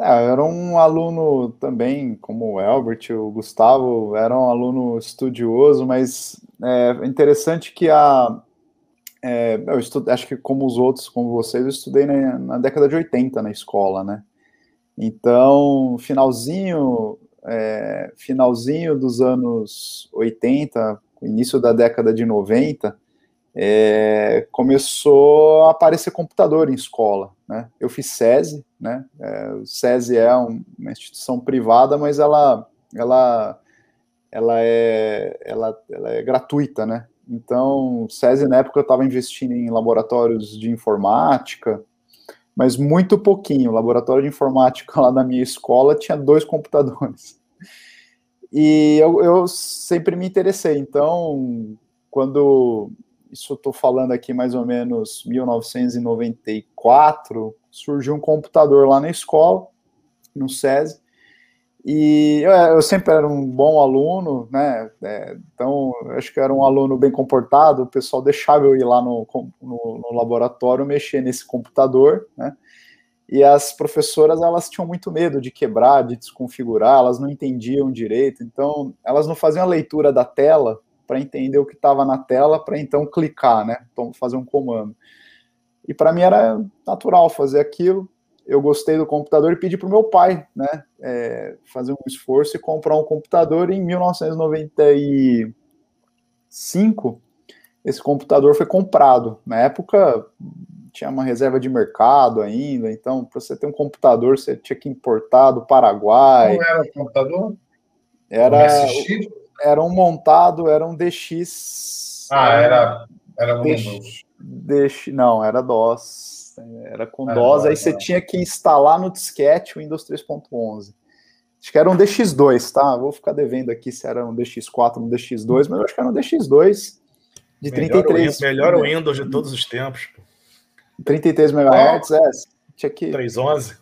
É, era um aluno também, como o Albert, o Gustavo, era um aluno estudioso, mas é interessante que a. É, eu estudo, acho que como os outros, como vocês, eu estudei na, na década de 80 na escola, né? Então, finalzinho, é, finalzinho dos anos 80, início da década de 90, é, começou a aparecer computador em escola. Né? Eu fiz SESI, né? É, o SESI é um, uma instituição privada, mas ela, ela, ela, é, ela, ela é gratuita, né? Então, SESI, na época, eu estava investindo em laboratórios de informática, mas muito pouquinho. O laboratório de informática lá da minha escola tinha dois computadores. E eu, eu sempre me interessei. Então, quando isso estou falando aqui mais ou menos 1994, surgiu um computador lá na escola, no SESI, e eu, eu, sempre era um bom aluno, né? É, então, acho que era um aluno bem comportado. O pessoal deixava eu ir lá no, no, no, laboratório mexer nesse computador, né? E as professoras elas tinham muito medo de quebrar, de desconfigurar, elas não entendiam direito. Então, elas não faziam a leitura da tela para entender o que estava na tela, para então clicar, né? Então, fazer um comando. E para mim era natural fazer aquilo. Eu gostei do computador e pedi para o meu pai, né, é, fazer um esforço e comprar um computador. E em 1995, esse computador foi comprado. Na época, tinha uma reserva de mercado ainda, então, para você ter um computador, você tinha que importar do Paraguai. Não era um computador? Era, era um montado, era um DX. Ah, era, era um DX, DX, Não, era DOS. Era com era DOS, aí você tinha que instalar no disquete o Windows 3.11. Acho que era um DX2, tá? Vou ficar devendo aqui se era um DX4 ou um DX2, mas eu acho que era um DX2 de melhor 33. O, melhor o Windows de todos os tempos. 33 MHz, é. Tinha que. 311?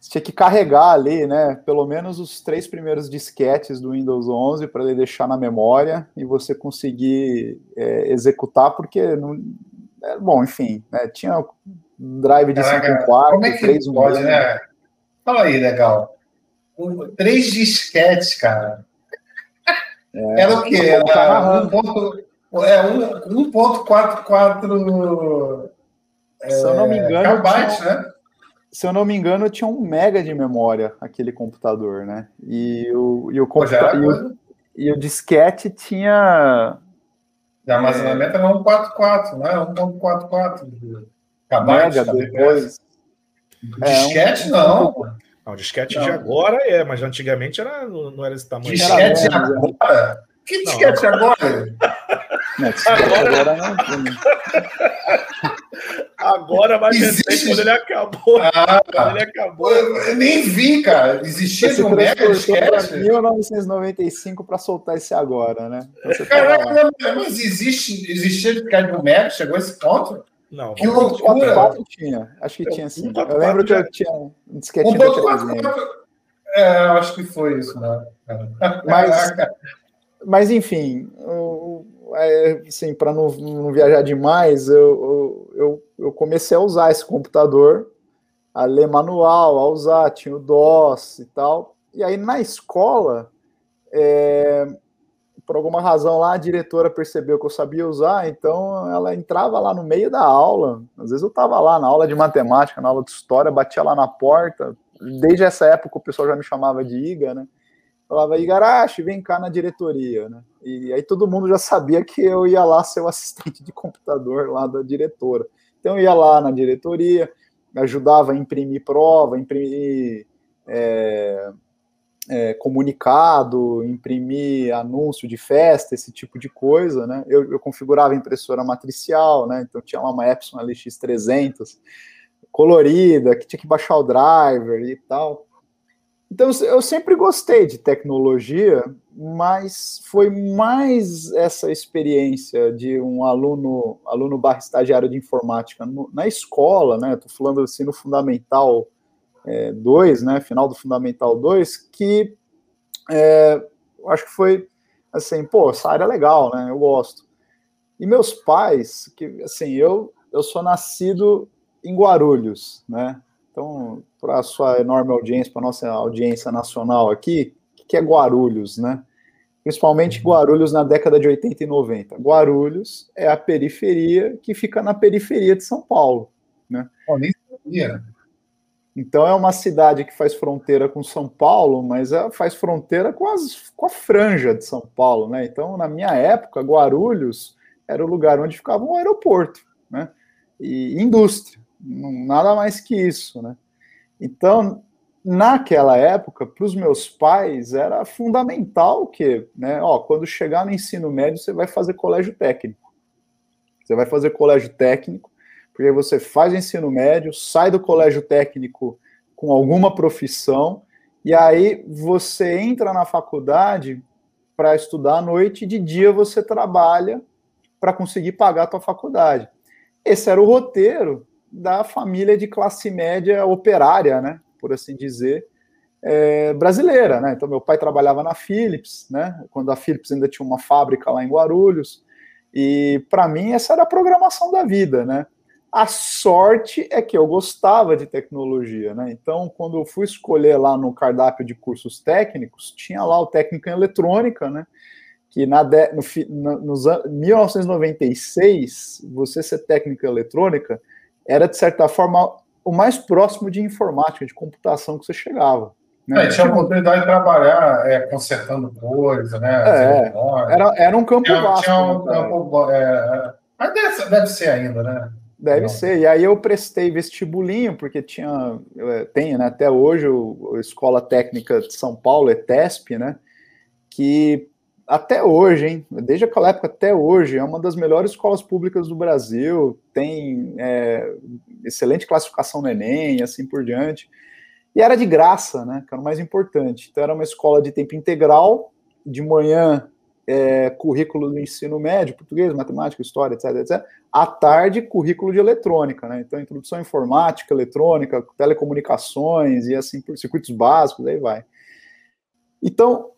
Tinha que carregar ali, né? Pelo menos os três primeiros disquetes do Windows 11 para ele deixar na memória e você conseguir é, executar, porque não. É, bom, enfim, né, tinha drive de 5 quartos, como é que 3 pode, né? Fala aí, legal. Um, três disquetes, cara. É, Era o quê? Era 1.44 é, se eu não me engano. tinha, né? Se eu não me engano, tinha um mega de memória aquele computador, né? E o, e o, computa e o, e o disquete tinha. De armazenamento era 144, né? 1.44. Kbyte, depois. É, disquete, um... não. Não, disquete não. de agora é, mas antigamente era, não era esse tamanho. Disquete de agora? Que disquete não. agora? Não, agora, agora não. Agora mais Existe... quando ele acabou. Ah, quando ele acabou. Eu nem vi, cara. Existia de um mega disquete. 1995 para soltar esse agora, né? Então Caraca, tá mas existe, existia de disquete de um mega? Chegou a esse ponto? Não. Que loucura. 4 tinha. Acho que tinha sim. Eu lembro que eu tinha um disquete. 1.44. É, eu acho que foi isso, né? Mas, mas enfim, o, é, assim, para não, não, viajar demais, eu, eu, eu, comecei a usar esse computador, a ler manual, a usar, tinha o DOS e tal. E aí na escola, é, por alguma razão lá, a diretora percebeu que eu sabia usar, então ela entrava lá no meio da aula. Às vezes eu estava lá na aula de matemática, na aula de história, batia lá na porta. Desde essa época o pessoal já me chamava de Iga, né? Falava, Igarashi, vem cá na diretoria, né? E aí todo mundo já sabia que eu ia lá ser o assistente de computador lá da diretora. Então eu ia lá na diretoria, ajudava a imprimir prova, imprimir é, é, comunicado, imprimir anúncio de festa, esse tipo de coisa, né? Eu, eu configurava impressora matricial, né? Então tinha lá uma Epson LX300 colorida, que tinha que baixar o driver e tal. Então, eu sempre gostei de tecnologia, mas foi mais essa experiência de um aluno, aluno barra estagiário de informática no, na escola, né? Estou falando assim no Fundamental 2, é, né? Final do Fundamental 2, que é, acho que foi assim, pô, essa área é legal, né? Eu gosto. E meus pais, que assim, eu, eu sou nascido em Guarulhos, né? Então, para a sua enorme audiência, para a nossa audiência nacional aqui, o que é Guarulhos, né? Principalmente uhum. Guarulhos na década de 80 e 90. Guarulhos é a periferia que fica na periferia de São Paulo, né? Então é uma cidade que faz fronteira com São Paulo, mas ela faz fronteira com, as, com a franja de São Paulo, né? Então, na minha época, Guarulhos era o lugar onde ficava um aeroporto, né? E indústria nada mais que isso, né? Então, naquela época, para os meus pais, era fundamental que, né, ó, quando chegar no ensino médio, você vai fazer colégio técnico. Você vai fazer colégio técnico, porque você faz ensino médio, sai do colégio técnico com alguma profissão, e aí você entra na faculdade para estudar à noite, e de dia você trabalha para conseguir pagar a tua faculdade. Esse era o roteiro da família de classe média operária, né, por assim dizer, é, brasileira, né? Então meu pai trabalhava na Philips, né? Quando a Philips ainda tinha uma fábrica lá em Guarulhos, e para mim essa era a programação da vida, né? A sorte é que eu gostava de tecnologia, né? Então, quando eu fui escolher lá no cardápio de cursos técnicos, tinha lá o técnico em eletrônica, né? Que na de, no, no, nos 1996, você ser em eletrônica era, de certa forma, o mais próximo de informática, de computação que você chegava. Né? É, tinha a oportunidade de trabalhar é, consertando coisas, né? É, era, era um campo tinha, vasto. Tinha um, né, campo, é, mas deve, deve ser ainda, né? Deve Não. ser. E aí eu prestei vestibulinho, porque tinha, é, tem né, até hoje a Escola Técnica de São Paulo, ETESP, né? Que até hoje, hein? Desde aquela época até hoje, é uma das melhores escolas públicas do Brasil, tem é, excelente classificação no Enem assim por diante. E era de graça, né? Que era o mais importante. Então era uma escola de tempo integral, de manhã é, currículo do ensino médio, português, matemática, história, etc, etc. À tarde, currículo de eletrônica, né? Então, introdução à informática, eletrônica, telecomunicações e assim por circuitos básicos, aí vai. Então,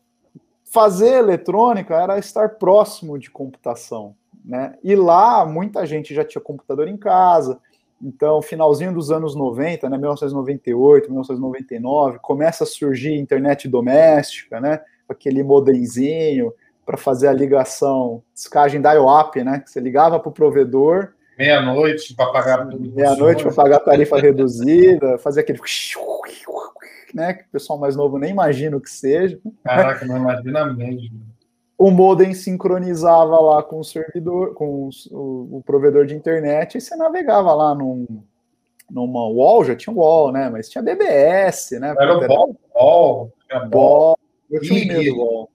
fazer eletrônica era estar próximo de computação, né? E lá muita gente já tinha computador em casa. Então, finalzinho dos anos 90, né, 1998, 1999, começa a surgir internet doméstica, né? Aquele modemzinho para fazer a ligação, descagem dial-up, né? Que você ligava para o provedor. Meia-noite para pagar. Meia-noite para pagar tarifa reduzida, fazer aquele né? Que o pessoal mais novo nem imagina o que seja. Caraca, não imagina mesmo. O modem sincronizava lá com o servidor, com o, o provedor de internet, e você navegava lá num, numa wall, já tinha wall, né? Mas tinha BBS, né? Era o ball, ball, ball. Eu tinha medo do wall.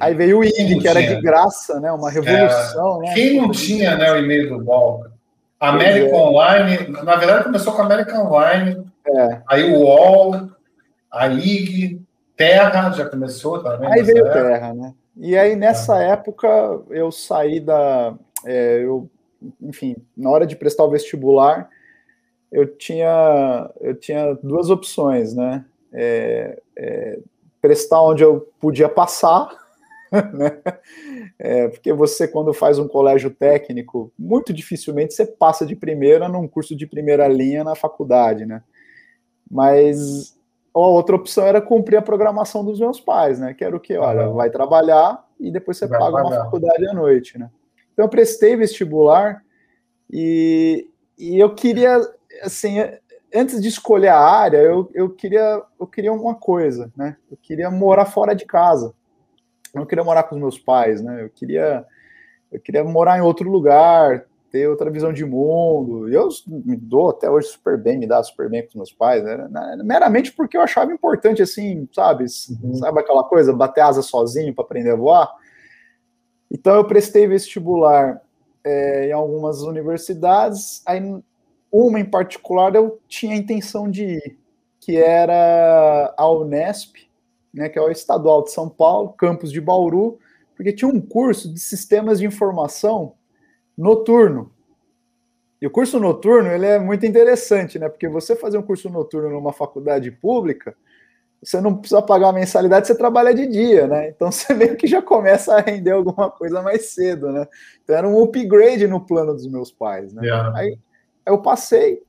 Aí veio o IG, que era de graça, né? Uma revolução. É, né? Quem não tinha né, o e-mail do Ball? América é. Online, na verdade começou com a América Online, é. aí o UOL, a IG, Terra já começou também. Aí veio época. Terra, né? E aí nessa é. época eu saí da. É, eu, enfim, na hora de prestar o vestibular, eu tinha, eu tinha duas opções, né? É, é, prestar onde eu podia passar, né? É, porque você, quando faz um colégio técnico, muito dificilmente você passa de primeira num curso de primeira linha na faculdade, né? Mas a outra opção era cumprir a programação dos meus pais, né? Que era o que? Olha, vai trabalhar e depois você vai paga pagar. uma faculdade à noite, né? Então eu prestei vestibular e, e eu queria, assim, antes de escolher a área, eu, eu, queria, eu queria uma coisa, né? Eu queria morar fora de casa. Eu não queria morar com os meus pais, né? Eu queria, eu queria morar em outro lugar, ter outra visão de mundo. E eu me dou até hoje super bem, me dá super bem com os meus pais, né? meramente porque eu achava importante, assim, sabe? Uhum. Sabe aquela coisa, bater asa sozinho para aprender a voar? Então eu prestei vestibular é, em algumas universidades, aí uma em particular eu tinha a intenção de ir, que era a Unesp, né, que é o Estadual de São Paulo, campus de Bauru, porque tinha um curso de sistemas de informação noturno. E o curso noturno ele é muito interessante, né? Porque você fazer um curso noturno numa faculdade pública, você não precisa pagar a mensalidade, você trabalha de dia, né? Então você meio que já começa a render alguma coisa mais cedo, né? Então era um upgrade no plano dos meus pais, né? Yeah. Aí eu passei.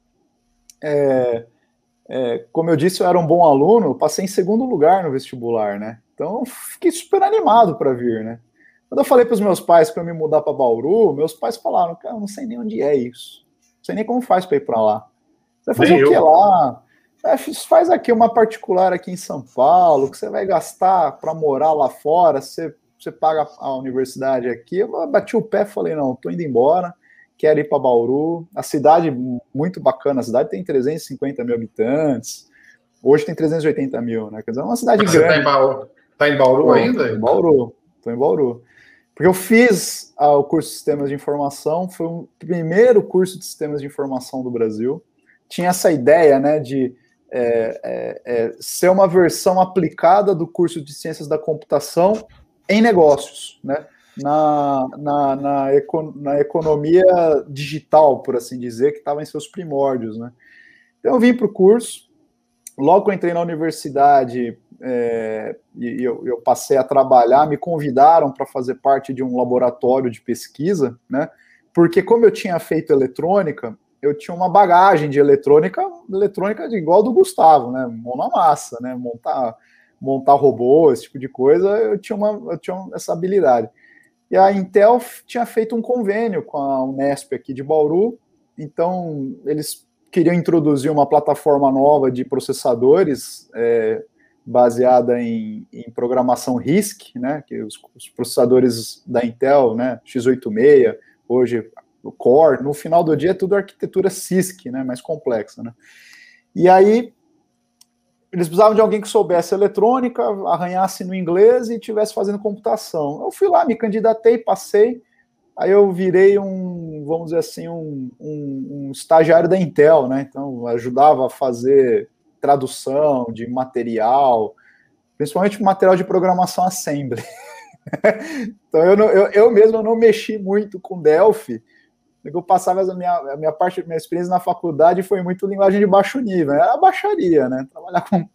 É, é, como eu disse, eu era um bom aluno, passei em segundo lugar no vestibular, né? Então eu fiquei super animado para vir, né? Quando eu falei para os meus pais que eu me mudar para Bauru, meus pais falaram, cara, eu não sei nem onde é isso. Não sei nem como faz para ir para lá. Você vai fazer nem o que lá? É, faz aqui uma particular aqui em São Paulo, que você vai gastar para morar lá fora, você, você paga a universidade aqui. Eu bati o pé e falei, não, tô indo embora, quero ir para Bauru. A cidade, muito bacana, a cidade tem 350 mil habitantes, hoje tem 380 mil, né? Quer dizer, é uma cidade Mas grande. Você tá em Bauru, tá em Bauru ainda? Em Bauru, tô em Bauru. Porque eu fiz ah, o curso de Sistemas de Informação, foi o primeiro curso de Sistemas de Informação do Brasil. Tinha essa ideia né, de é, é, é, ser uma versão aplicada do curso de Ciências da Computação em negócios, né? Na, na, na, eco, na economia digital, por assim dizer, que estava em seus primórdios. Né? Então eu vim para o curso, logo eu entrei na universidade, é, e eu, eu, passei a trabalhar, me convidaram para fazer parte de um laboratório de pesquisa, né? Porque como eu tinha feito eletrônica, eu tinha uma bagagem de eletrônica, eletrônica igual do Gustavo, né? Mão na massa, né? Montar, montar robô, esse tipo de coisa, eu tinha, uma, eu tinha essa habilidade. E a Intel tinha feito um convênio com a Unesp aqui de Bauru então eles queriam introduzir uma plataforma nova de processadores é, baseada em, em, programação RISC, né, que os, os, processadores da Intel, né, x86, hoje o Core, no final do dia é tudo arquitetura CISC, né, mais complexa, né. E aí eles precisavam de alguém que soubesse eletrônica, arranhasse no inglês e estivesse fazendo computação. Eu fui lá, me candidatei, passei, aí eu virei um, vamos dizer assim, um, um, um estagiário da Intel, né, então ajudava a fazer tradução de material, principalmente material de programação assembly. então eu, não, eu, eu mesmo não mexi muito com Delphi, eu passava a minha, a minha parte, minha experiência na faculdade foi muito linguagem de baixo nível, era baixaria, né? Trabalhar com,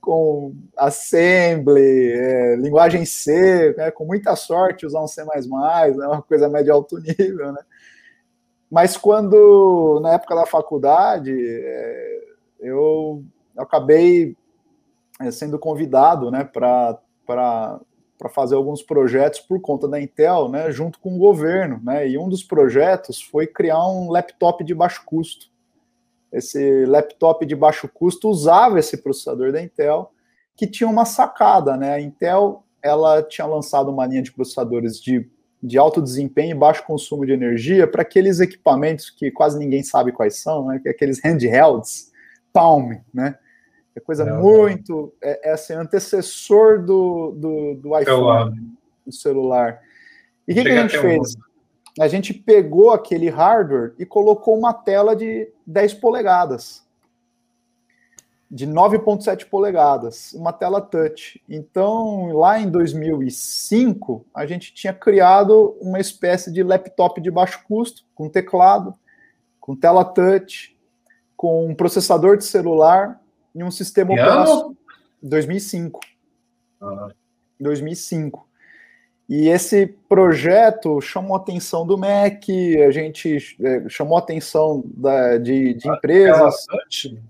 com assembly, é, linguagem C, né? com muita sorte usar um C++, né? uma coisa média alto nível, né? Mas quando, na época da faculdade, é, eu eu acabei é, sendo convidado né, para fazer alguns projetos por conta da Intel, né, junto com o governo. Né, e um dos projetos foi criar um laptop de baixo custo. Esse laptop de baixo custo usava esse processador da Intel, que tinha uma sacada. Né, a Intel ela tinha lançado uma linha de processadores de, de alto desempenho e baixo consumo de energia para aqueles equipamentos que quase ninguém sabe quais são, né, é aqueles handhelds, Palm, né? É coisa é, muito. É, é assim, antecessor do, do, do iPhone, do celular. E o que, que, a gente fez? A gente pegou aquele hardware e colocou uma tela de 10 polegadas. De 9,7 polegadas, uma tela touch. Então, lá em 2005, a gente tinha criado uma espécie de laptop de baixo custo, com teclado, com tela touch, com um processador de celular em um sistema operacional. 2005. Ah. 2005. E esse projeto chamou a atenção do MEC, a gente é, chamou a atenção da, de, de empresas.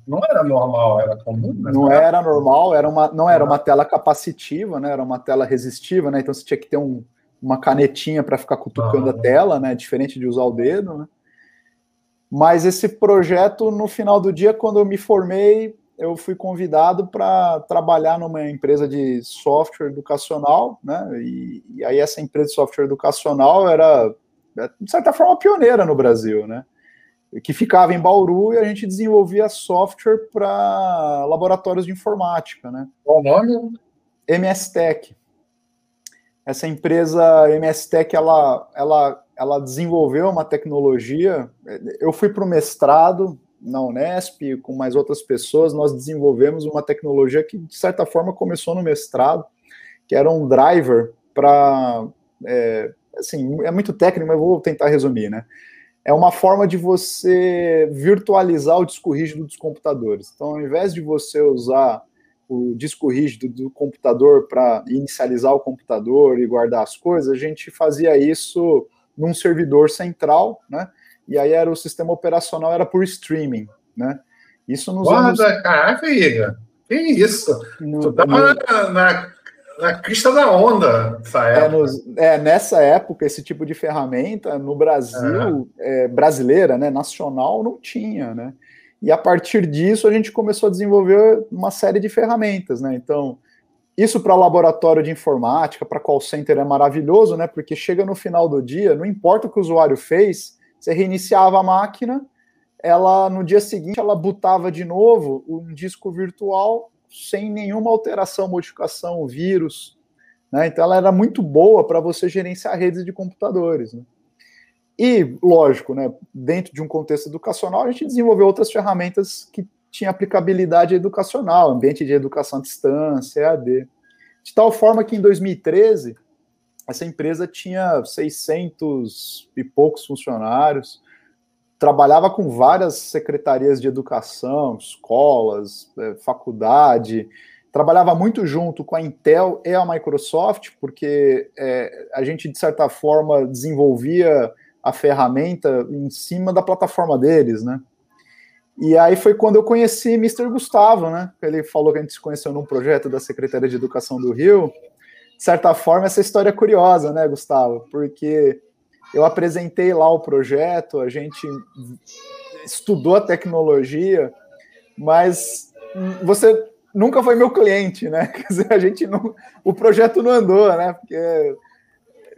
Não era normal, era comum? Né? Não era normal, era uma, não era uma tela capacitiva, né? Era uma tela resistiva, né? Então você tinha que ter um, uma canetinha para ficar cutucando ah. a tela, né? Diferente de usar o dedo, né? Mas esse projeto, no final do dia, quando eu me formei, eu fui convidado para trabalhar numa empresa de software educacional, né? E, e, aí essa empresa de software educacional era, de certa forma, pioneira no Brasil, né? Que ficava em Bauru e a gente desenvolvia software para laboratórios de informática, né? Qual nome? MS Tech. Essa empresa MS Tech, ela, ela, ela desenvolveu uma tecnologia. Eu fui para o mestrado na Unesp, com mais outras pessoas, nós desenvolvemos uma tecnologia que, de certa forma, começou no mestrado, que era um driver para. É, assim, é muito técnico, mas vou tentar resumir, né? É uma forma de você virtualizar o disco rígido dos computadores. Então, ao invés de você usar o disco rígido do computador para inicializar o computador e guardar as coisas, a gente fazia isso num servidor central, né? E aí era o sistema operacional era por streaming, né? Isso nos Guarda, anos... caraca, Iga, que isso? No, tu tava no... na, na, crista da onda nessa é, época. Nos, é, nessa época, esse tipo de ferramenta no Brasil, é. É, brasileira, né, nacional, não tinha, né? E a partir disso a gente começou a desenvolver uma série de ferramentas, né? Então, isso para laboratório de informática, para call center é maravilhoso, né? Porque chega no final do dia, não importa o que o usuário fez, você reiniciava a máquina, ela no dia seguinte ela botava de novo um disco virtual sem nenhuma alteração, modificação, vírus. Né? Então ela era muito boa para você gerenciar redes de computadores. Né? E, lógico, né, dentro de um contexto educacional, a gente desenvolveu outras ferramentas que tinham aplicabilidade educacional, ambiente de educação à distância, EAD. De tal forma que em 2013 essa empresa tinha 600 e poucos funcionários, trabalhava com várias secretarias de educação, escolas, é, faculdade, trabalhava muito junto com a Intel e a Microsoft, porque é, a gente, de certa forma, desenvolvia a ferramenta em cima da plataforma deles, né? E aí foi quando eu conheci Mr. Gustavo, né? Ele falou que a gente se conheceu num projeto da Secretaria de Educação do Rio, de certa forma, essa história é curiosa, né, Gustavo? Porque eu apresentei lá o projeto, a gente estudou a tecnologia, mas você nunca foi meu cliente, né? Quer dizer, a gente não, o projeto não andou, né? Porque,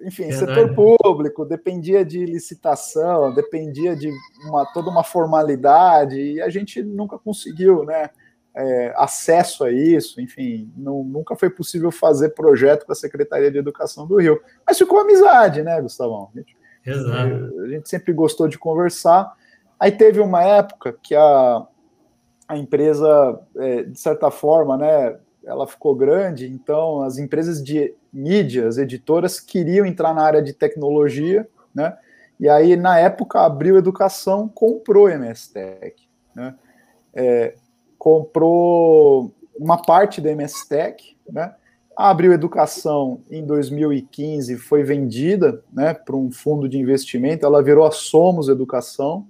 enfim, setor público dependia de licitação, dependia de uma, toda uma formalidade e a gente nunca conseguiu, né? É, acesso a isso, enfim, não, nunca foi possível fazer projeto com a Secretaria de Educação do Rio. Mas ficou amizade, né, Gustavão? A gente, Exato. a gente sempre gostou de conversar. Aí teve uma época que a, a empresa, é, de certa forma, né, ela ficou grande, então as empresas de mídias, editoras, queriam entrar na área de tecnologia, né? E aí, na época, a Abril Educação comprou a MSTech, né? É, comprou uma parte da MSTech, né? A Abril Educação, em 2015, foi vendida né, para um fundo de investimento, ela virou a Somos Educação.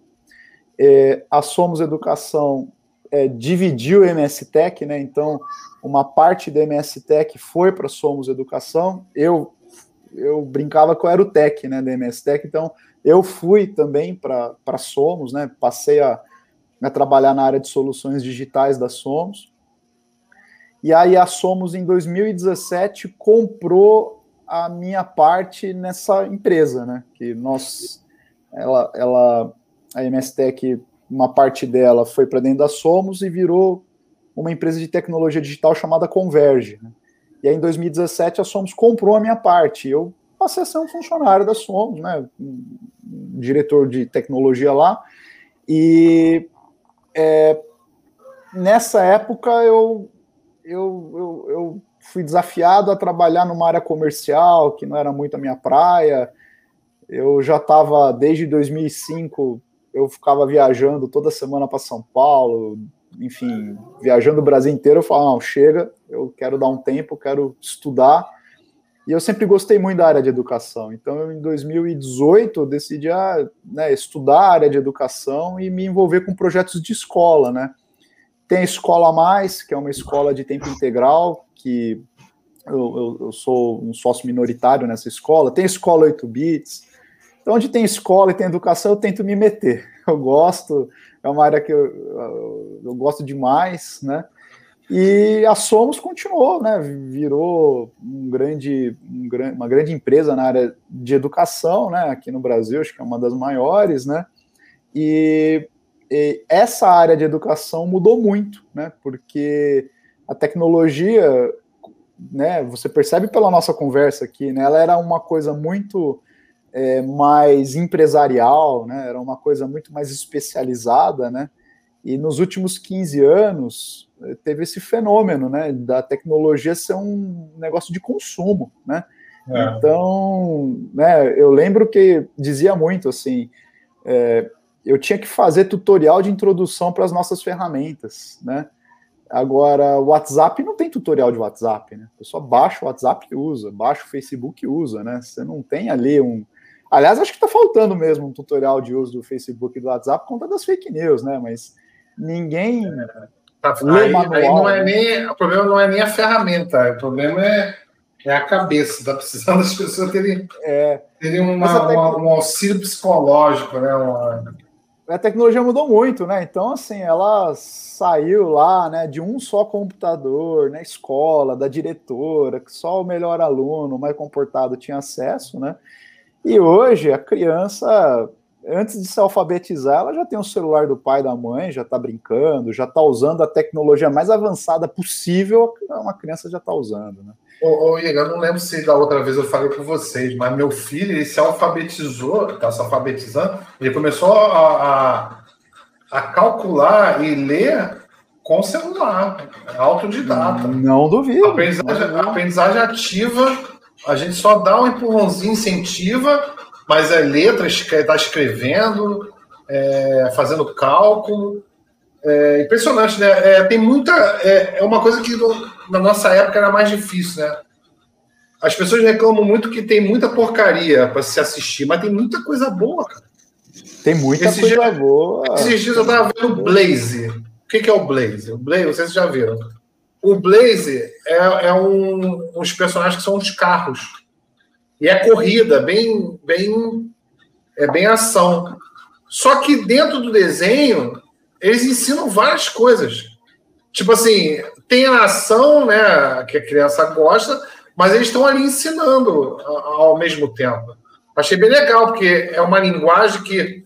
É, a Somos Educação é, dividiu o MSTech, né? Então, uma parte da MSTech foi para Somos Educação. Eu eu brincava que eu era o tech, né, da MSTech, então eu fui também para Somos, né? Passei a, a trabalhar na área de soluções digitais da Somos. E aí a Somos em 2017 comprou a minha parte nessa empresa, né? Que nós ela ela a MSTech uma parte dela foi para dentro da Somos e virou uma empresa de tecnologia digital chamada Converge. Né? E aí, em 2017, a Somos comprou a minha parte. Eu passei a ser um funcionário da Somos, né? Um diretor de tecnologia lá. E é, nessa época eu, eu, eu, eu fui desafiado a trabalhar numa área comercial que não era muito a minha praia. Eu já estava desde 2005 eu ficava viajando toda semana para São Paulo, enfim, viajando o Brasil inteiro, eu falava, não, chega, eu quero dar um tempo, quero estudar. E eu sempre gostei muito da área de educação. Então, em 2018, eu decidi ah, né, estudar a área de educação e me envolver com projetos de escola, né? Tem a Escola Mais, que é uma escola de tempo integral, que eu, eu, eu sou um sócio minoritário nessa escola. Tem a Escola 8 Bits, então, onde tem escola e tem educação, eu tento me meter. Eu gosto, é uma área que eu, eu, eu gosto demais, né? E a Somos continuou, né? Virou um grande, um, uma grande empresa na área de educação, né? Aqui no Brasil, acho que é uma das maiores, né? E, e essa área de educação mudou muito, né? Porque a tecnologia, né? Você percebe pela nossa conversa aqui, né? Ela era uma coisa muito é, mais empresarial, né? Era uma coisa muito mais especializada, né? E nos últimos 15 anos eh, teve esse fenômeno, né? Da tecnologia ser um negócio de consumo, né? É. Então, né? Eu lembro que dizia muito assim. É, eu tinha que fazer tutorial de introdução para as nossas ferramentas, né? Agora, o WhatsApp não tem tutorial de WhatsApp, né? A pessoa baixa o WhatsApp e usa, baixa o Facebook e usa, né? Você não tem ali um, Aliás, acho que está faltando mesmo um tutorial de uso do Facebook e do WhatsApp por conta das fake news, né? Mas ninguém. Tá, lê aí, manual, aí não é né? nem, o problema não é nem a ferramenta, o problema é, é a cabeça. Está precisando das pessoas terem, é, terem uma, uma, um auxílio psicológico, né? Uma... A tecnologia mudou muito, né? Então, assim, ela saiu lá, né, de um só computador na escola, da diretora, que só o melhor aluno, o mais comportado tinha acesso, né? E hoje a criança, antes de se alfabetizar, ela já tem o celular do pai e da mãe, já está brincando, já está usando a tecnologia mais avançada possível, uma criança já está usando, né? Ô, ô eu não lembro se da outra vez eu falei para vocês, mas meu filho ele se alfabetizou, está se alfabetizando, ele começou a, a, a calcular e ler com celular, autodidata. Não duvido. Aprendizagem, não duvido. aprendizagem ativa a gente só dá um empurrãozinho, incentiva, mas é letra, está escrevendo, é, fazendo cálculo. É impressionante, né? É, tem muita. É, é uma coisa que no, na nossa época era mais difícil, né? As pessoas reclamam muito que tem muita porcaria para se assistir, mas tem muita coisa boa, cara. Tem muita Esse coisa dia, boa. Esses dias eu estava vendo Blaze. O que, que é o Blaze? O Blaze, vocês já viram. O Blaze é, é um, uns personagens que são uns carros. E é corrida, bem, bem é bem ação. Só que dentro do desenho, eles ensinam várias coisas. Tipo assim, tem a ação, né, que a criança gosta, mas eles estão ali ensinando ao mesmo tempo. Achei bem legal, porque é uma linguagem que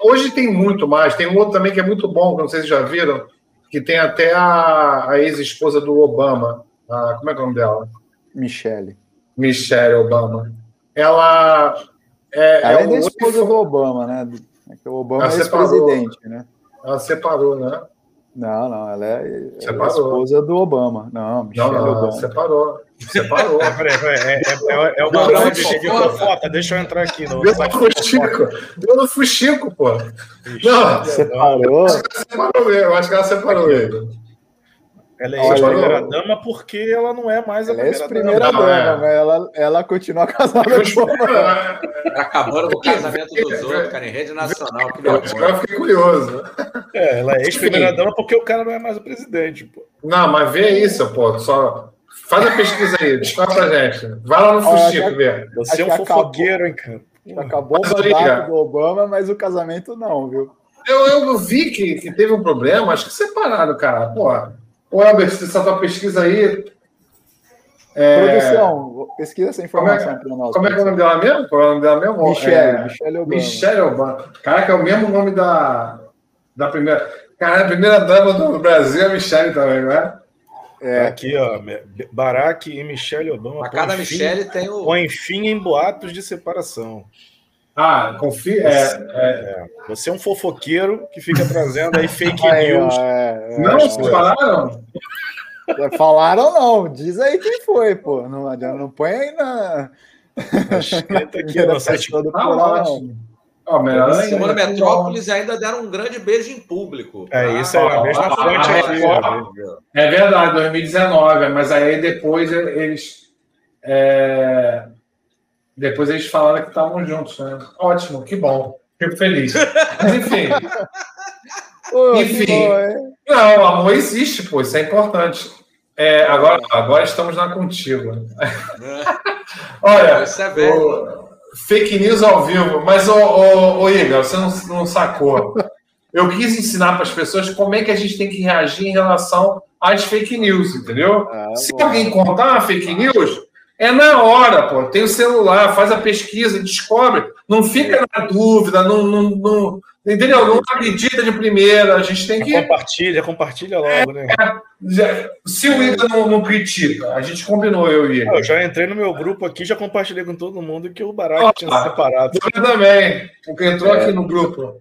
hoje tem muito mais. Tem um outro também que é muito bom, não sei se já viram, que tem até a, a ex-esposa do Obama. A, como é, é o nome dela? Michelle. Michelle Obama. Ela é, ela é, é a esposa do Obama, né? É que o Obama ela é ex-presidente, né? Ela separou, né? Não, não, ela é, ela é esposa do Obama. Não, Michelle não, não, Obama. Separou. Separou. É, é, é, é uma grande de, de fofoca. Deixa eu entrar aqui. No Deu no Fuxico. Deu no Fuxico, pô. Não, separou. Acho que ela separou mesmo. Acho que ela separou ele. Ela é ex-primeira dama porque ela não é mais a ela primeira, é primeira dama, dama mas ela, ela continua casada com Acabando com o casamento dos outros, cara, em rede nacional. Que eu fiquei curioso. É, ela é ex-primeira dama porque o cara não é mais o presidente, pô. Não, mas vê isso, pô. Só faz a pesquisa aí, descobre pra gente. Vai lá no Fuxico ver. Você é um fofoqueiro, hein, cara. Acabou o mandato do Obama, mas o casamento não, viu? Eu, eu vi que, que teve um problema, acho que separaram, cara. Porra. Ô, Elber, essa tua pesquisa aí. É... Produção, pesquisa essa informação para nós. Como é que é o nome dela mesmo? Qual é o nome dela mesmo? Michelle, é... Michelle Obama. Michelle Obama. Caraca, é o mesmo nome da, da primeira. Cara, a primeira dama do Brasil é a Michelle também, não é? É. Aqui, ó, Barack e Michelle Obama. A cada Michelle tem o. Põe fim em boatos de separação. Ah, confia. É, é, é. Você é um fofoqueiro que fica trazendo aí fake aí, news. É, é, não, vocês falaram? Falaram não, diz aí quem foi, pô. Não, não põe aí na. Escrita aqui no site do ah, Oh, melhor Semana Metrópolis ainda deram um grande beijo em público. É, isso ah, é a mesma ah, fonte aqui. É verdade, 2019, mas aí depois eles. É, depois eles falaram que estavam juntos, né? Ótimo, que bom. Fico feliz. Mas enfim. Pô, enfim. não, amor existe, pô, isso é importante. É, agora, agora estamos na contigo. Olha, é o, fake news ao vivo, mas, ô, ô, ô Igor, você não, não sacou. Eu quis ensinar para as pessoas como é que a gente tem que reagir em relação às fake news, entendeu? Ah, Se bom. alguém contar uma fake news, é na hora, pô. Tem o celular, faz a pesquisa, descobre. Não fica na dúvida, não, não, não entendeu? Não acredita de primeira. A gente tem que. Compartilha, compartilha logo, né? É, se o Igor não, não, critica, a gente combinou, eu e ele. Eu já entrei no meu grupo aqui, já compartilhei com todo mundo que o Barack tinha separado. Eu também, porque entrou é. aqui no grupo.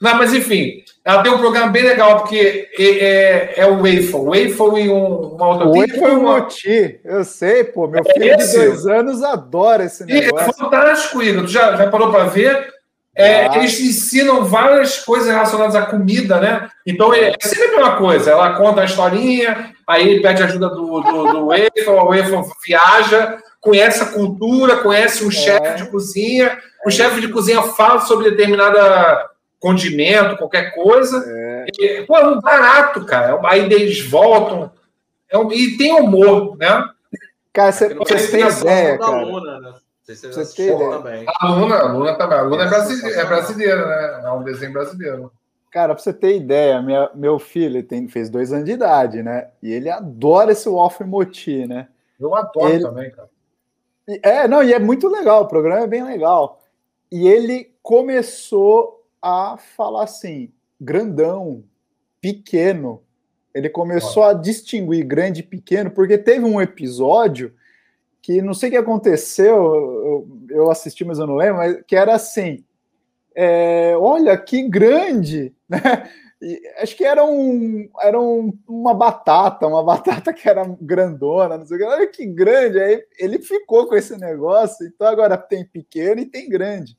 Não, mas enfim, ela tem um programa bem legal, porque é, é, é o Waffle. Waffle e um, uma outra. O Waffle uma... Moti, eu sei, pô. Meu é filho esse? de dois anos adora esse negócio. E é fantástico, Igor. Tu já, já parou para ver? É, ah. Eles ensinam várias coisas relacionadas à comida, né? Então é, é sempre a mesma coisa. Ela conta a historinha, aí pede ajuda do, do, do Waffle, o Waffle viaja, conhece a cultura, conhece um é. chefe de cozinha. O chefe de cozinha fala sobre determinada condimento, qualquer coisa. É. E, pô, é um barato, cara. Aí eles voltam. É um, e tem humor, né? Cara, você, você tem ideia, cara. Luna, né? Tem ideia. Também. A Luna, a Luna também. A Luna é, brasileira, é brasileira, né? É um desenho brasileiro. Cara, pra você ter ideia, minha, meu filho tem, fez dois anos de idade, né? E ele adora esse Waffle Moti, né? Eu adoro ele... também, cara. É, não, e é muito legal, o programa é bem legal. E ele começou a falar assim, grandão, pequeno. Ele começou Olha. a distinguir grande e pequeno, porque teve um episódio que não sei o que aconteceu, eu, eu assisti, mas eu não lembro, mas que era assim: é, olha que grande, né? E acho que era, um, era um, uma batata, uma batata que era grandona, não sei o que, olha que grande. Aí ele ficou com esse negócio, então agora tem pequeno e tem grande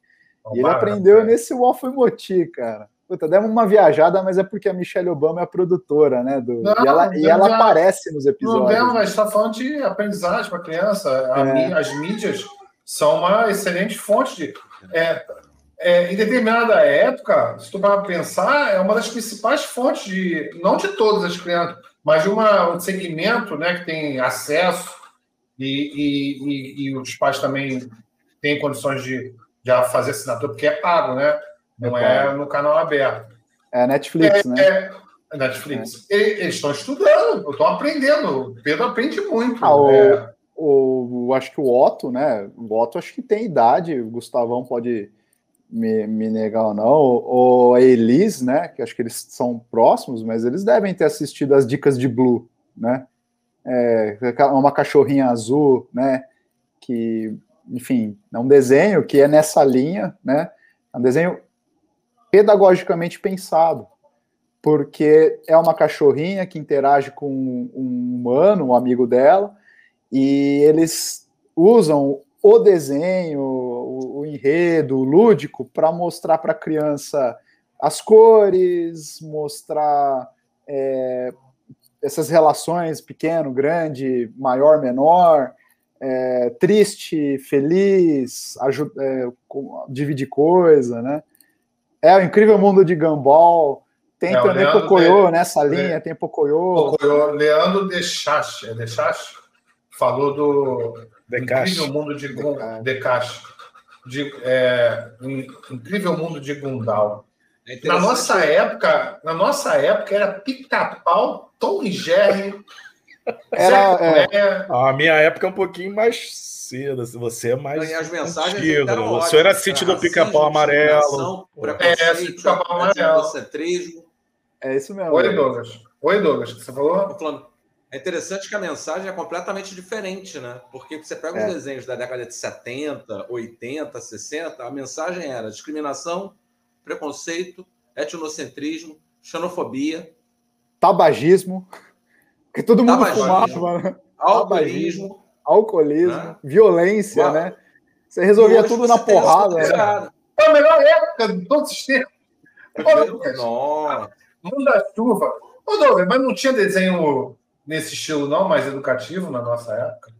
e ele aprendeu nesse Waffle Moti, cara. Puta, demos uma viajada, mas é porque a Michelle Obama é a produtora, né? Do... Não, e ela, e ela aparece nos episódios. Não, demos, mas está falando de aprendizagem para criança. É. As mídias são uma excelente fonte de. É, é, em determinada época, se tu para pensar, é uma das principais fontes de, não de todas as crianças, mas de uma, um segmento né, que tem acesso e, e, e, e os pais também têm condições de já fazer assinatura, porque é pago, né? Não é, é no canal aberto. É Netflix, é, né? É Netflix. É. Eles estão estudando, estão aprendendo. O Pedro aprende muito. Ah, o, é. o, acho que o Otto, né? O Otto acho que tem idade, o Gustavão pode me, me negar ou não. Ou a Elis, né? Que acho que eles são próximos, mas eles devem ter assistido as dicas de Blue, né? É, uma cachorrinha azul, né? Que, enfim, é um desenho que é nessa linha, né? É um desenho pedagogicamente pensado, porque é uma cachorrinha que interage com um humano, um amigo dela, e eles usam o desenho, o, o enredo, o lúdico, para mostrar para a criança as cores, mostrar é, essas relações pequeno, grande, maior, menor, é, triste, feliz, é, dividir coisa, né? É o incrível mundo de Gumball. Tem é, também Pocoyo nessa linha, tem Pocoyo. Pocoyo. Leandro Dechache, é Dechache? Falou do incrível mundo de. Decache. De, é, incrível mundo de Gundal. É na nossa época, na nossa época era pica-pau, Tom e Jerry. Era, é, a minha época é um pouquinho mais cedo, assim, você é mais. as mensagens antigo, né? Você era sítio do pica-pau amarelo. É, sítio pica-pau amarelo. É isso mesmo. Oi, Douglas. Oi, Douglas, que você falou? falando. É interessante que a mensagem é completamente diferente, né? Porque você pega é. os desenhos da década de 70, 80, 60, a mensagem era discriminação, preconceito, etnocentrismo, xenofobia, tabagismo, que todo mundo tabagismo, fumava, né? alcoolismo, alcoolismo, né? violência, Uau. né? Você resolvia tudo na porrada. Né? É a melhor época de todos os tempos. Nossa. Mundo da chuva. Ô, Douglas, mas não tinha desenho nesse estilo, não, mais educativo na nossa época?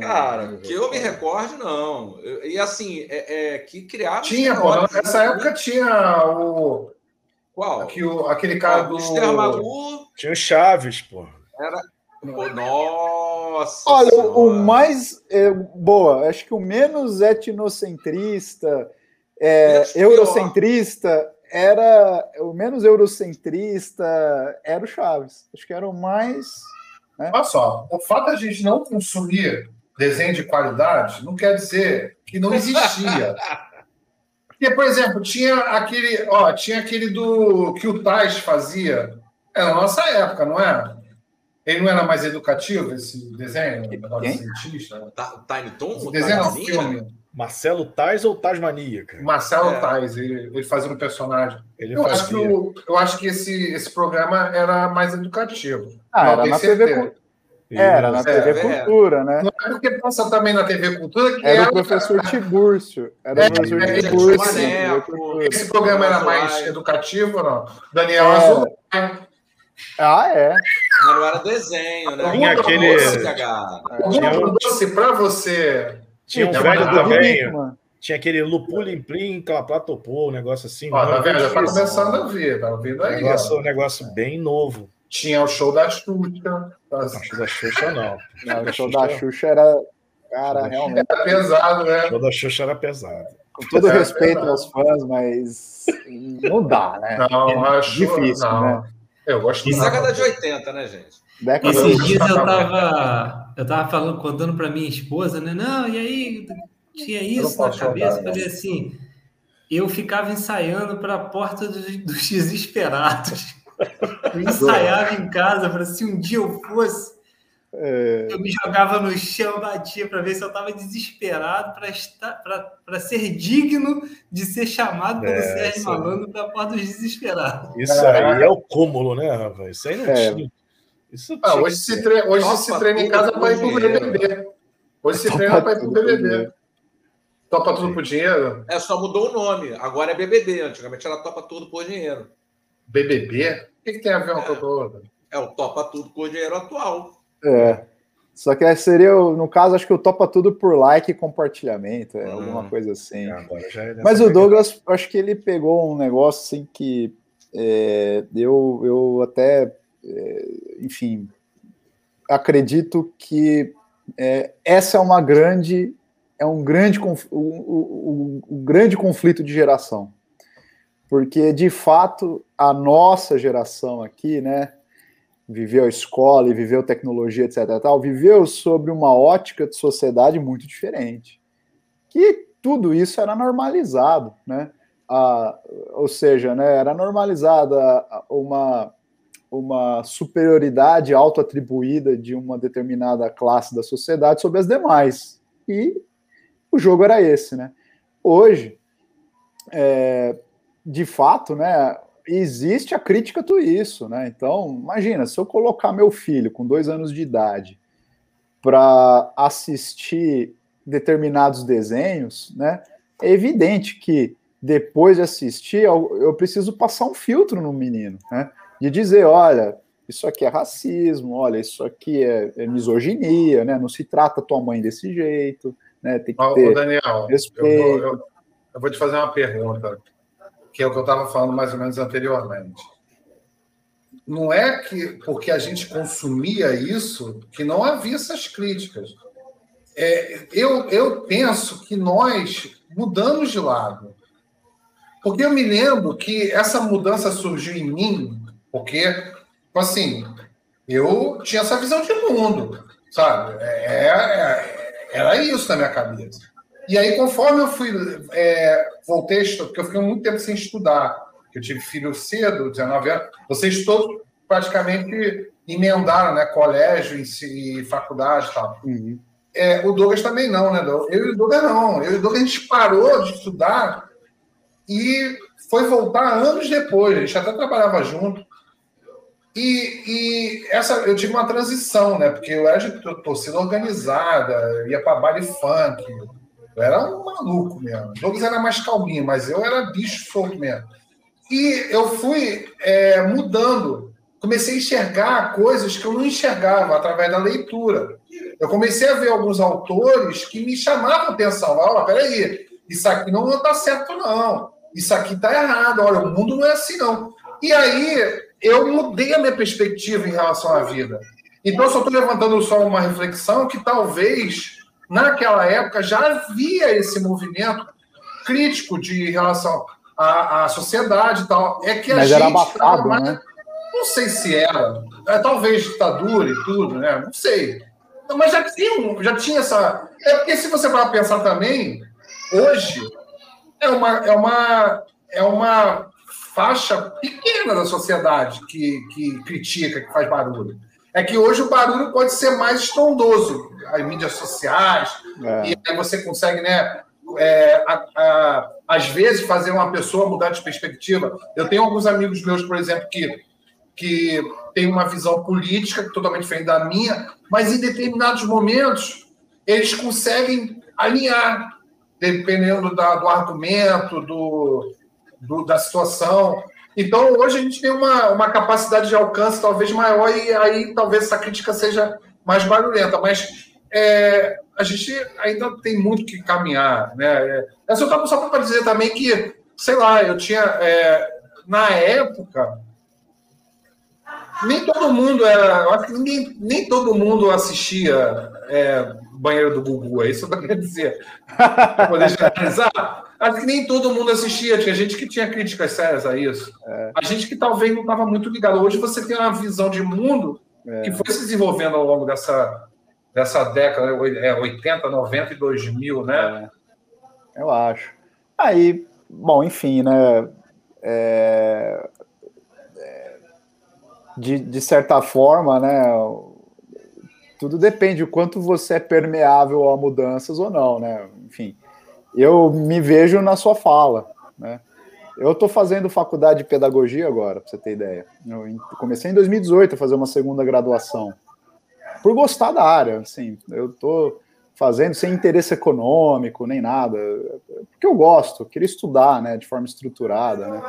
Cara, que eu me recorde, não. E assim, é, é que criava. Tinha, pô. Nessa época tinha o. Qual? Aqui, o, aquele cara do. Magu. Tinha o Chaves, pô. Era. Nossa! Olha, senhora. o mais. É, boa, acho que o menos etnocentrista, é, eurocentrista, era. O menos eurocentrista era o Chaves. Acho que era o mais. Né? Olha só, o fato da gente não consumir desenho de qualidade não quer dizer que não existia. Porque, por exemplo, tinha aquele, ó, tinha aquele do que o Tais fazia. É na nossa época, não é? Ele não era mais educativo, esse desenho? Quem? Cientista? Tiny Tom? Esse desenho é um filme. Marcelo Tais ou Tasmania, cara? Marcelo é. Tais, ele, ele fazia um personagem. Ele eu. Acho que o, eu acho que esse, esse programa era mais educativo. Ah, era na, TV, era na TV é, Cultura, né? Não é porque passa também na TV Cultura que era, era o professor Tibúrcio. Era é, o professor é, Tibúrcio. Esse programa era mais educativo ou não? Daniel é. Azul. Ah, é. Mas não era desenho, né? Tinha aquele. Tinha um doce para você. Tinha um velho também. Tinha aquele Lupulim Plim, Platopô, um negócio assim. Ó, tá vendo? Já tá começando a ver, tá ouvindo aí. Negócio, um negócio bem novo. Tinha o show da Xuxa. O show da Xuxa não. não o show da Xuxa era. Cara, realmente. Era pesado, né? O show da Xuxa era pesado. Com todo respeito aos fãs, mas não dá, né? Não, é acho difícil, não. né? Eu gosto Isso é década de 80, né, gente? Década Esses dias eu tava, eu tava falando, contando para minha esposa, né? Não, e aí tinha isso na cabeça, jogar, falei assim, eu ficava ensaiando para a porta dos, dos desesperados. Eu ensaiava em casa para se um dia eu fosse, é... eu me jogava no chão, batia para ver se eu estava desesperado para ser digno de ser chamado pelo é, Sérgio Malandro para a porta dos desesperados. Isso aí é o cúmulo, né, rapaz? Isso aí não é. tinha. Isso ah, hoje se, treina, hoje se treina em casa para ir para o BBB. Hoje se treina para ir para o BBB. Topa tudo por dinheiro? É, só mudou o nome. Agora é BBB. Antigamente era Topa Tudo por Dinheiro. BBB? O que, que tem a ver uma é, com a outra? É o Topa Tudo por Dinheiro atual. É. Só que seria, no caso, acho que o topa tudo por like e compartilhamento, é, hum. alguma coisa assim. É Mas o Douglas, acho que ele pegou um negócio assim que é, eu, eu até, é, enfim, acredito que é, essa é uma grande é um grande, um, um, um grande conflito de geração. Porque, de fato, a nossa geração aqui, né, viveu a escola e viveu tecnologia, etc. Tal, viveu sobre uma ótica de sociedade muito diferente. Que tudo isso era normalizado, né? A, ou seja, né, era normalizada uma, uma superioridade auto-atribuída de uma determinada classe da sociedade sobre as demais. E o jogo era esse, né? Hoje, é, de fato, né, existe a crítica a isso, né? Então, imagina, se eu colocar meu filho com dois anos de idade para assistir determinados desenhos, né? É evidente que depois de assistir, eu, eu preciso passar um filtro no menino, né? De dizer, olha, isso aqui é racismo, olha, isso aqui é, é misoginia, né? Não se trata tua mãe desse jeito, né? Tem que ter Ô, Daniel, respeito. Eu vou, eu, eu vou te fazer uma pergunta que é o que eu estava falando mais ou menos anteriormente. Não é que porque a gente consumia isso que não havia essas críticas. É, eu, eu penso que nós mudamos de lado. Porque eu me lembro que essa mudança surgiu em mim, porque, assim, eu tinha essa visão de mundo, sabe? É, é, era isso na minha cabeça. E aí, conforme eu fui, é, voltei porque eu fiquei muito tempo sem estudar, eu tive filho cedo, 19 anos, vocês todos praticamente emendaram, né? Colégio e faculdade e tal. Uhum. É, o Douglas também não, né? Eu e o Douglas não. Eu e o Douglas a gente parou de estudar e foi voltar anos depois. A gente até trabalhava junto. E, e essa eu tive uma transição, né? Porque eu era de torcida organizada, ia para baile funk, eu era um maluco mesmo. O Douglas era mais calminho, mas eu era bicho solto mesmo. E eu fui é, mudando. Comecei a enxergar coisas que eu não enxergava através da leitura. Eu comecei a ver alguns autores que me chamavam atenção. Olha, peraí, isso aqui não está certo, não. Isso aqui está errado. Olha, o mundo não é assim, não. E aí eu mudei a minha perspectiva em relação à vida. Então, só estou levantando só uma reflexão que talvez naquela época já havia esse movimento crítico de relação à, à sociedade e tal. É que a Mas gente era abafado, mais... né? Não sei se era. É, talvez ditadura e tudo, né? Não sei. Mas já tinha, já tinha essa. É porque se você vai pensar também, hoje é uma, é uma, é uma faixa pequena da sociedade que, que critica, que faz barulho é que hoje o barulho pode ser mais estrondoso, as mídias sociais, é. e aí você consegue, né, é, a, a, às vezes, fazer uma pessoa mudar de perspectiva. Eu tenho alguns amigos meus, por exemplo, que, que têm uma visão política totalmente diferente da minha, mas em determinados momentos eles conseguem alinhar, dependendo da, do argumento, do, do, da situação. Então, hoje a gente tem uma, uma capacidade de alcance talvez maior e aí talvez essa crítica seja mais barulhenta, mas é, a gente ainda tem muito que caminhar. Né? É, eu só só para dizer também que, sei lá, eu tinha, é, na época, nem todo mundo era, eu acho que ninguém, nem todo mundo assistia é, Banheiro do Gugu, é isso que eu quero dizer. Para poder generalizar. Acho que nem todo mundo assistia, tinha gente que tinha críticas sérias a isso. É. A gente que talvez não estava muito ligado. Hoje você tem uma visão de mundo é. que foi se desenvolvendo ao longo dessa, dessa década, é, 80, 90 e 2000, né? É. Eu acho. Aí, bom, enfim, né? É, é... De, de certa forma, né? Tudo depende o quanto você é permeável a mudanças ou não, né? Enfim, eu me vejo na sua fala, né? Eu estou fazendo faculdade de pedagogia agora, para você ter ideia. Eu comecei em 2018 a fazer uma segunda graduação, por gostar da área, assim. Eu estou fazendo sem interesse econômico nem nada, porque eu gosto, queria estudar, né, de forma estruturada, né.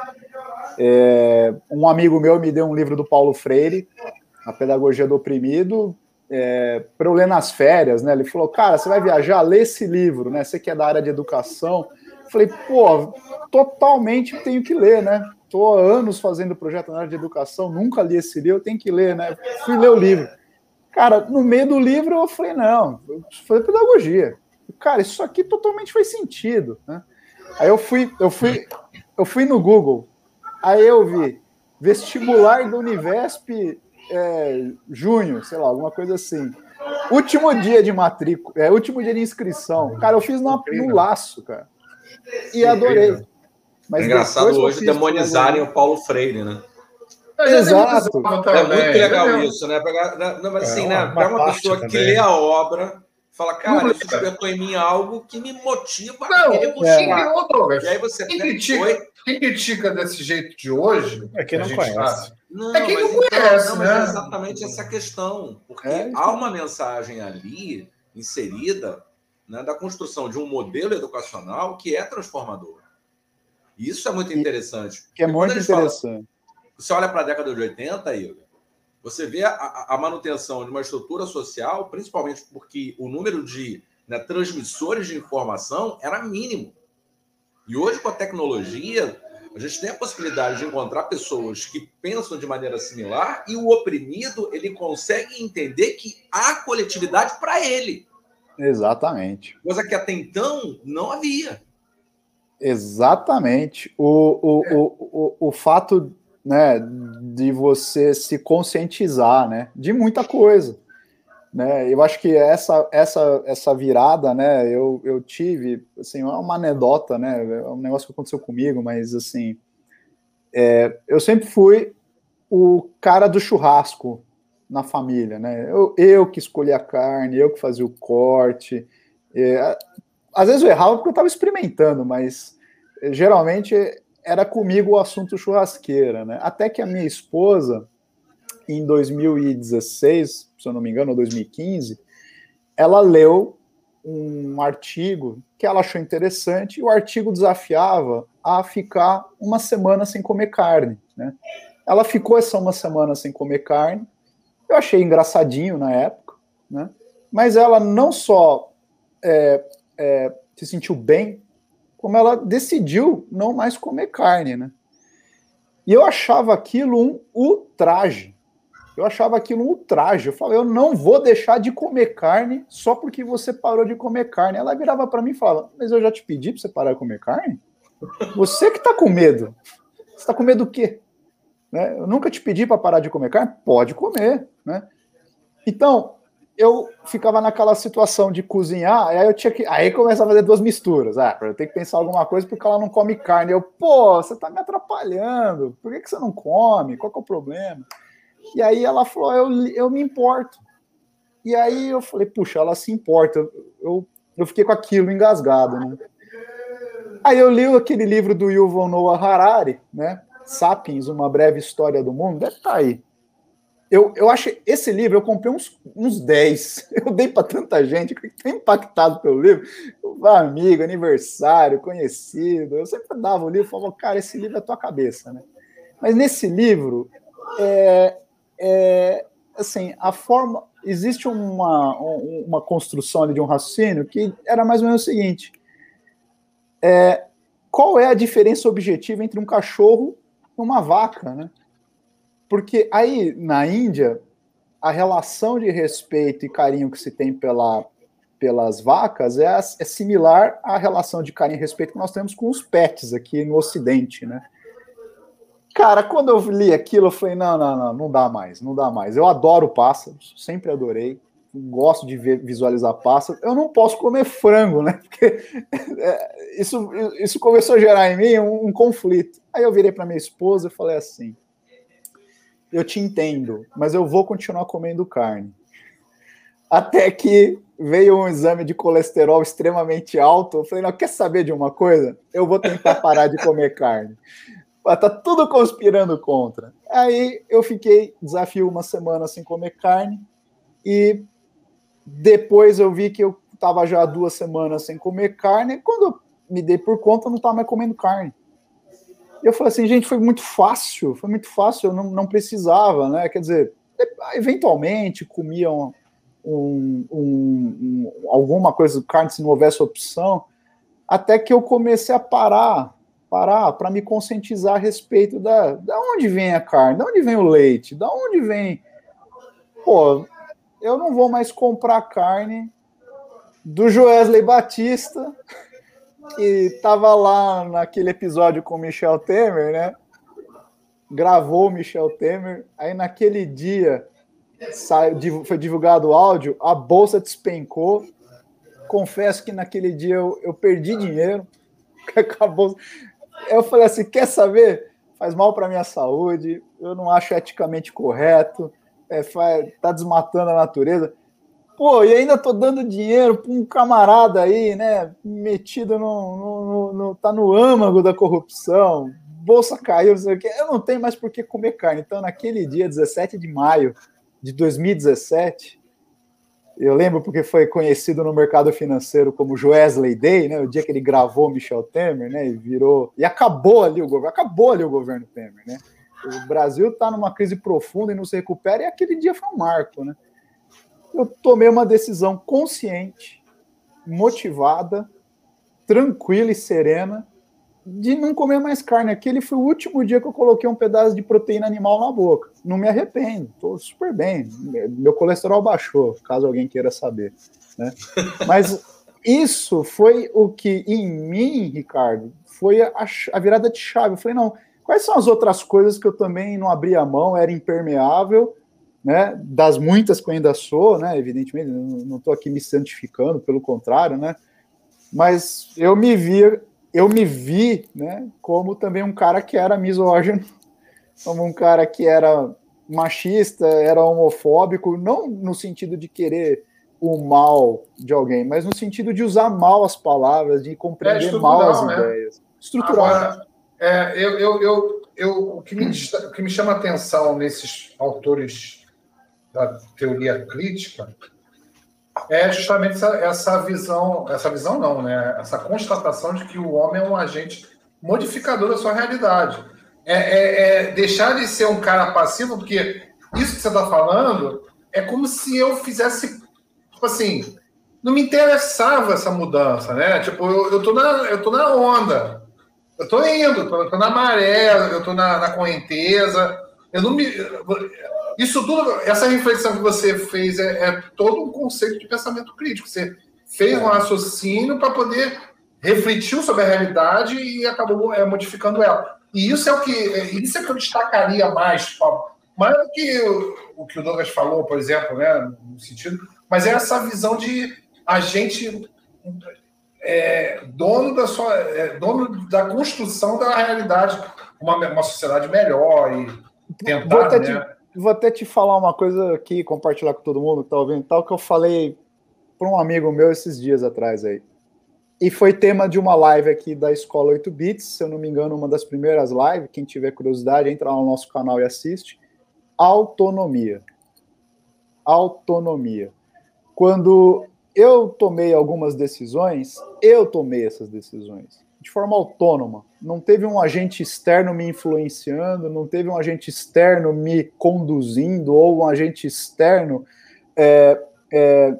É, um amigo meu me deu um livro do Paulo Freire, A Pedagogia do Oprimido, é, para eu ler nas férias, né? Ele falou, cara, você vai viajar, lê esse livro, né? Você que é da área de educação. Eu falei, pô, totalmente tenho que ler, né? Tô há anos fazendo projeto na área de educação, nunca li esse livro, tenho que ler, né? Fui ler o livro. Cara, no meio do livro eu falei, não, falei pedagogia. Cara, isso aqui totalmente faz sentido, né? Aí eu fui, eu fui, eu fui no Google, aí eu vi vestibular do Univesp é, junho, sei lá, alguma coisa assim. Último dia de matrícula, é, último dia de inscrição. Cara, eu fiz no, no laço, cara. E adorei. Mas é engraçado hoje demonizarem o Paulo Freire, né? Exato. É muito legal isso, né? Não, mas assim, é, né? Pega uma pessoa também. que lê a obra, fala, cara, isso despertou em mim algo que me motiva não, a querer buscar. E aí você quem critica, quem critica desse jeito de hoje. É quem não conhece. Não, é quem não então, conhece, não, né? é exatamente essa questão. Porque é, há uma mensagem ali inserida né, da construção de um modelo educacional que é transformador. E isso é muito interessante. Que é muito interessante. Falam, você olha para a década de 80, Igor, você vê a, a, manutenção de uma estrutura social, principalmente porque o número de né, transmissores de informação era mínimo. E hoje, com a tecnologia, a gente tem a possibilidade de encontrar pessoas que pensam de maneira similar e o oprimido ele consegue entender que há coletividade para ele. Exatamente. Coisa que até então não havia. Exatamente. O, o, o, o, o fato né, de você se conscientizar né, de muita coisa. Né? Eu acho que essa, essa, essa virada, né, eu, eu tive, assim, é uma anedota, né, é um negócio que aconteceu comigo, mas, assim, é, eu sempre fui o cara do churrasco na família, né, eu, eu que escolhi a carne, eu que fazia o corte, é, às vezes eu errava porque eu estava experimentando, mas geralmente era comigo o assunto churrasqueira, né, até que a minha esposa, em 2016, se eu não me engano, ou 2015, ela leu um artigo que ela achou interessante e o artigo desafiava a ficar uma semana sem comer carne. Né? Ela ficou essa uma semana sem comer carne. Eu achei engraçadinho na época, né? mas ela não só é, é, se sentiu bem, como ela decidiu não mais comer carne. Né? E eu achava aquilo um ultraje. Eu achava aquilo um ultraje. Eu falei, eu não vou deixar de comer carne só porque você parou de comer carne. Ela virava para mim e falava, mas eu já te pedi para você parar de comer carne? Você que está com medo. Você está com medo do quê? Né? Eu nunca te pedi para parar de comer carne? Pode comer. Né? Então, eu ficava naquela situação de cozinhar, aí eu tinha que. Aí começava a fazer duas misturas. Ah, eu tenho que pensar alguma coisa porque ela não come carne. Eu, pô, você está me atrapalhando. Por que, que você não come? Qual que é o problema? E aí ela falou, eu, eu me importo. E aí eu falei, puxa, ela se importa. Eu, eu fiquei com aquilo engasgado, né? Aí eu li aquele livro do Yuval Noah Harari, né? Sapiens, Uma Breve História do Mundo, deve estar tá aí. Eu, eu acho esse livro, eu comprei uns, uns 10. Eu dei para tanta gente que tem impactado pelo livro. Amigo, aniversário, conhecido. Eu sempre dava o livro e falava, cara, esse livro é tua cabeça, né? Mas nesse livro, é, é, assim, a forma. Existe uma, uma construção de um raciocínio que era mais ou menos o seguinte: é, qual é a diferença objetiva entre um cachorro e uma vaca, né? Porque aí na Índia a relação de respeito e carinho que se tem pela, pelas vacas é, é similar à relação de carinho e respeito que nós temos com os pets aqui no Ocidente, né? Cara, quando eu li aquilo, eu falei: não, não, não, não dá mais, não dá mais. Eu adoro pássaros, sempre adorei, gosto de ver, visualizar pássaros. Eu não posso comer frango, né? Porque é, isso, isso começou a gerar em mim um, um conflito. Aí eu virei para minha esposa e falei assim: eu te entendo, mas eu vou continuar comendo carne. Até que veio um exame de colesterol extremamente alto. Eu falei: não, quer saber de uma coisa? Eu vou tentar parar de comer carne tá tudo conspirando contra. Aí eu fiquei desafio uma semana sem comer carne e depois eu vi que eu estava já duas semanas sem comer carne. Quando eu me dei por conta, eu não estava mais comendo carne. Eu falei assim, gente, foi muito fácil, foi muito fácil, eu não, não precisava, né? Quer dizer, eventualmente comia um, um, um, alguma coisa de carne se não houvesse opção, até que eu comecei a parar parar para me conscientizar a respeito da, da onde vem a carne, da onde vem o leite, da onde vem. Pô, eu não vou mais comprar carne do Joesley Batista, que estava lá naquele episódio com o Michel Temer, né? Gravou o Michel Temer, aí naquele dia saiu, foi divulgado o áudio, a bolsa despencou. Confesso que naquele dia eu, eu perdi dinheiro. Acabou. Eu falei assim: quer saber? Faz mal para minha saúde, eu não acho eticamente correto, é, faz, tá desmatando a natureza. Pô, e ainda tô dando dinheiro para um camarada aí, né? Metido no, no, no, no, tá no âmago da corrupção, bolsa caiu, não sei o quê. Eu não tenho mais por que comer carne. Então, naquele dia, 17 de maio de 2017, eu lembro porque foi conhecido no mercado financeiro como Joesley Day, né? O dia que ele gravou Michel Temer, né? E virou e acabou ali o governo, acabou ali o governo Temer, né? O Brasil está numa crise profunda e não se recupera e aquele dia foi um marco, né? Eu tomei uma decisão consciente, motivada, tranquila e serena de não comer mais carne. Aquele foi o último dia que eu coloquei um pedaço de proteína animal na boca. Não me arrependo, estou super bem. Meu colesterol baixou, caso alguém queira saber. Né? Mas isso foi o que, em mim, Ricardo, foi a, a, virada de chave. Eu falei, não, quais são as outras coisas que eu também não abria mão, era impermeável, né? Das muitas que eu ainda sou, né? Evidentemente, não estou aqui me santificando, pelo contrário, né? Mas eu me via eu me vi, né, como também um cara que era misógino, como um cara que era machista, era homofóbico, não no sentido de querer o mal de alguém, mas no sentido de usar mal as palavras, de compreender é mal as né? ideias. Estrutural. Agora, é, eu, eu, eu, eu, o, que me, o que me chama a atenção nesses autores da teoria crítica é justamente essa, essa visão, essa visão não, né? Essa constatação de que o homem é um agente modificador da sua realidade. É, é, é deixar de ser um cara passivo, porque isso que você está falando é como se eu fizesse, tipo assim, não me interessava essa mudança, né? Tipo, eu, eu, tô, na, eu tô na onda, eu tô indo, tô, tô na maré, eu tô na, na correnteza, eu não me isso tudo, essa reflexão que você fez é, é todo um conceito de pensamento crítico. Você fez um é. raciocínio para poder refletir sobre a realidade e acabou é, modificando ela. E isso é o que é, isso é que eu destacaria mais, mais do que o, o que o Douglas falou, por exemplo, né, no sentido, mas é essa visão de a gente é, dono da sua é, dono da construção da realidade, uma, uma sociedade melhor e tentar, né? Vou até te falar uma coisa aqui, compartilhar com todo mundo que tá ouvindo, tal, que eu falei para um amigo meu esses dias atrás aí. E foi tema de uma live aqui da Escola 8 Bits, se eu não me engano, uma das primeiras lives. Quem tiver curiosidade, entra lá no nosso canal e assiste. Autonomia. Autonomia. Quando eu tomei algumas decisões, eu tomei essas decisões de forma autônoma. Não teve um agente externo me influenciando, não teve um agente externo me conduzindo, ou um agente externo é, é,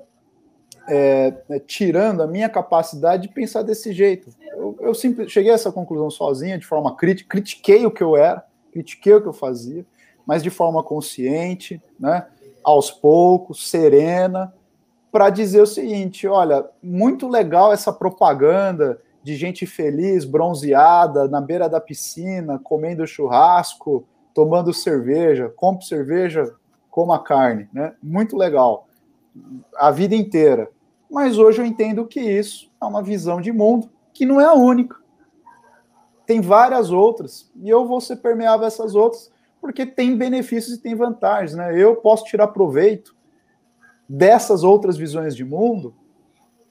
é, é tirando a minha capacidade de pensar desse jeito. Eu, eu sempre cheguei a essa conclusão sozinha, de forma crítica, critiquei o que eu era, critiquei o que eu fazia, mas de forma consciente, né, aos poucos, serena, para dizer o seguinte: olha, muito legal essa propaganda de gente feliz, bronzeada, na beira da piscina, comendo churrasco, tomando cerveja, compre cerveja, coma carne, né? Muito legal. A vida inteira. Mas hoje eu entendo que isso é uma visão de mundo que não é a única. Tem várias outras, e eu vou ser permeável a essas outras, porque tem benefícios e tem vantagens, né? Eu posso tirar proveito dessas outras visões de mundo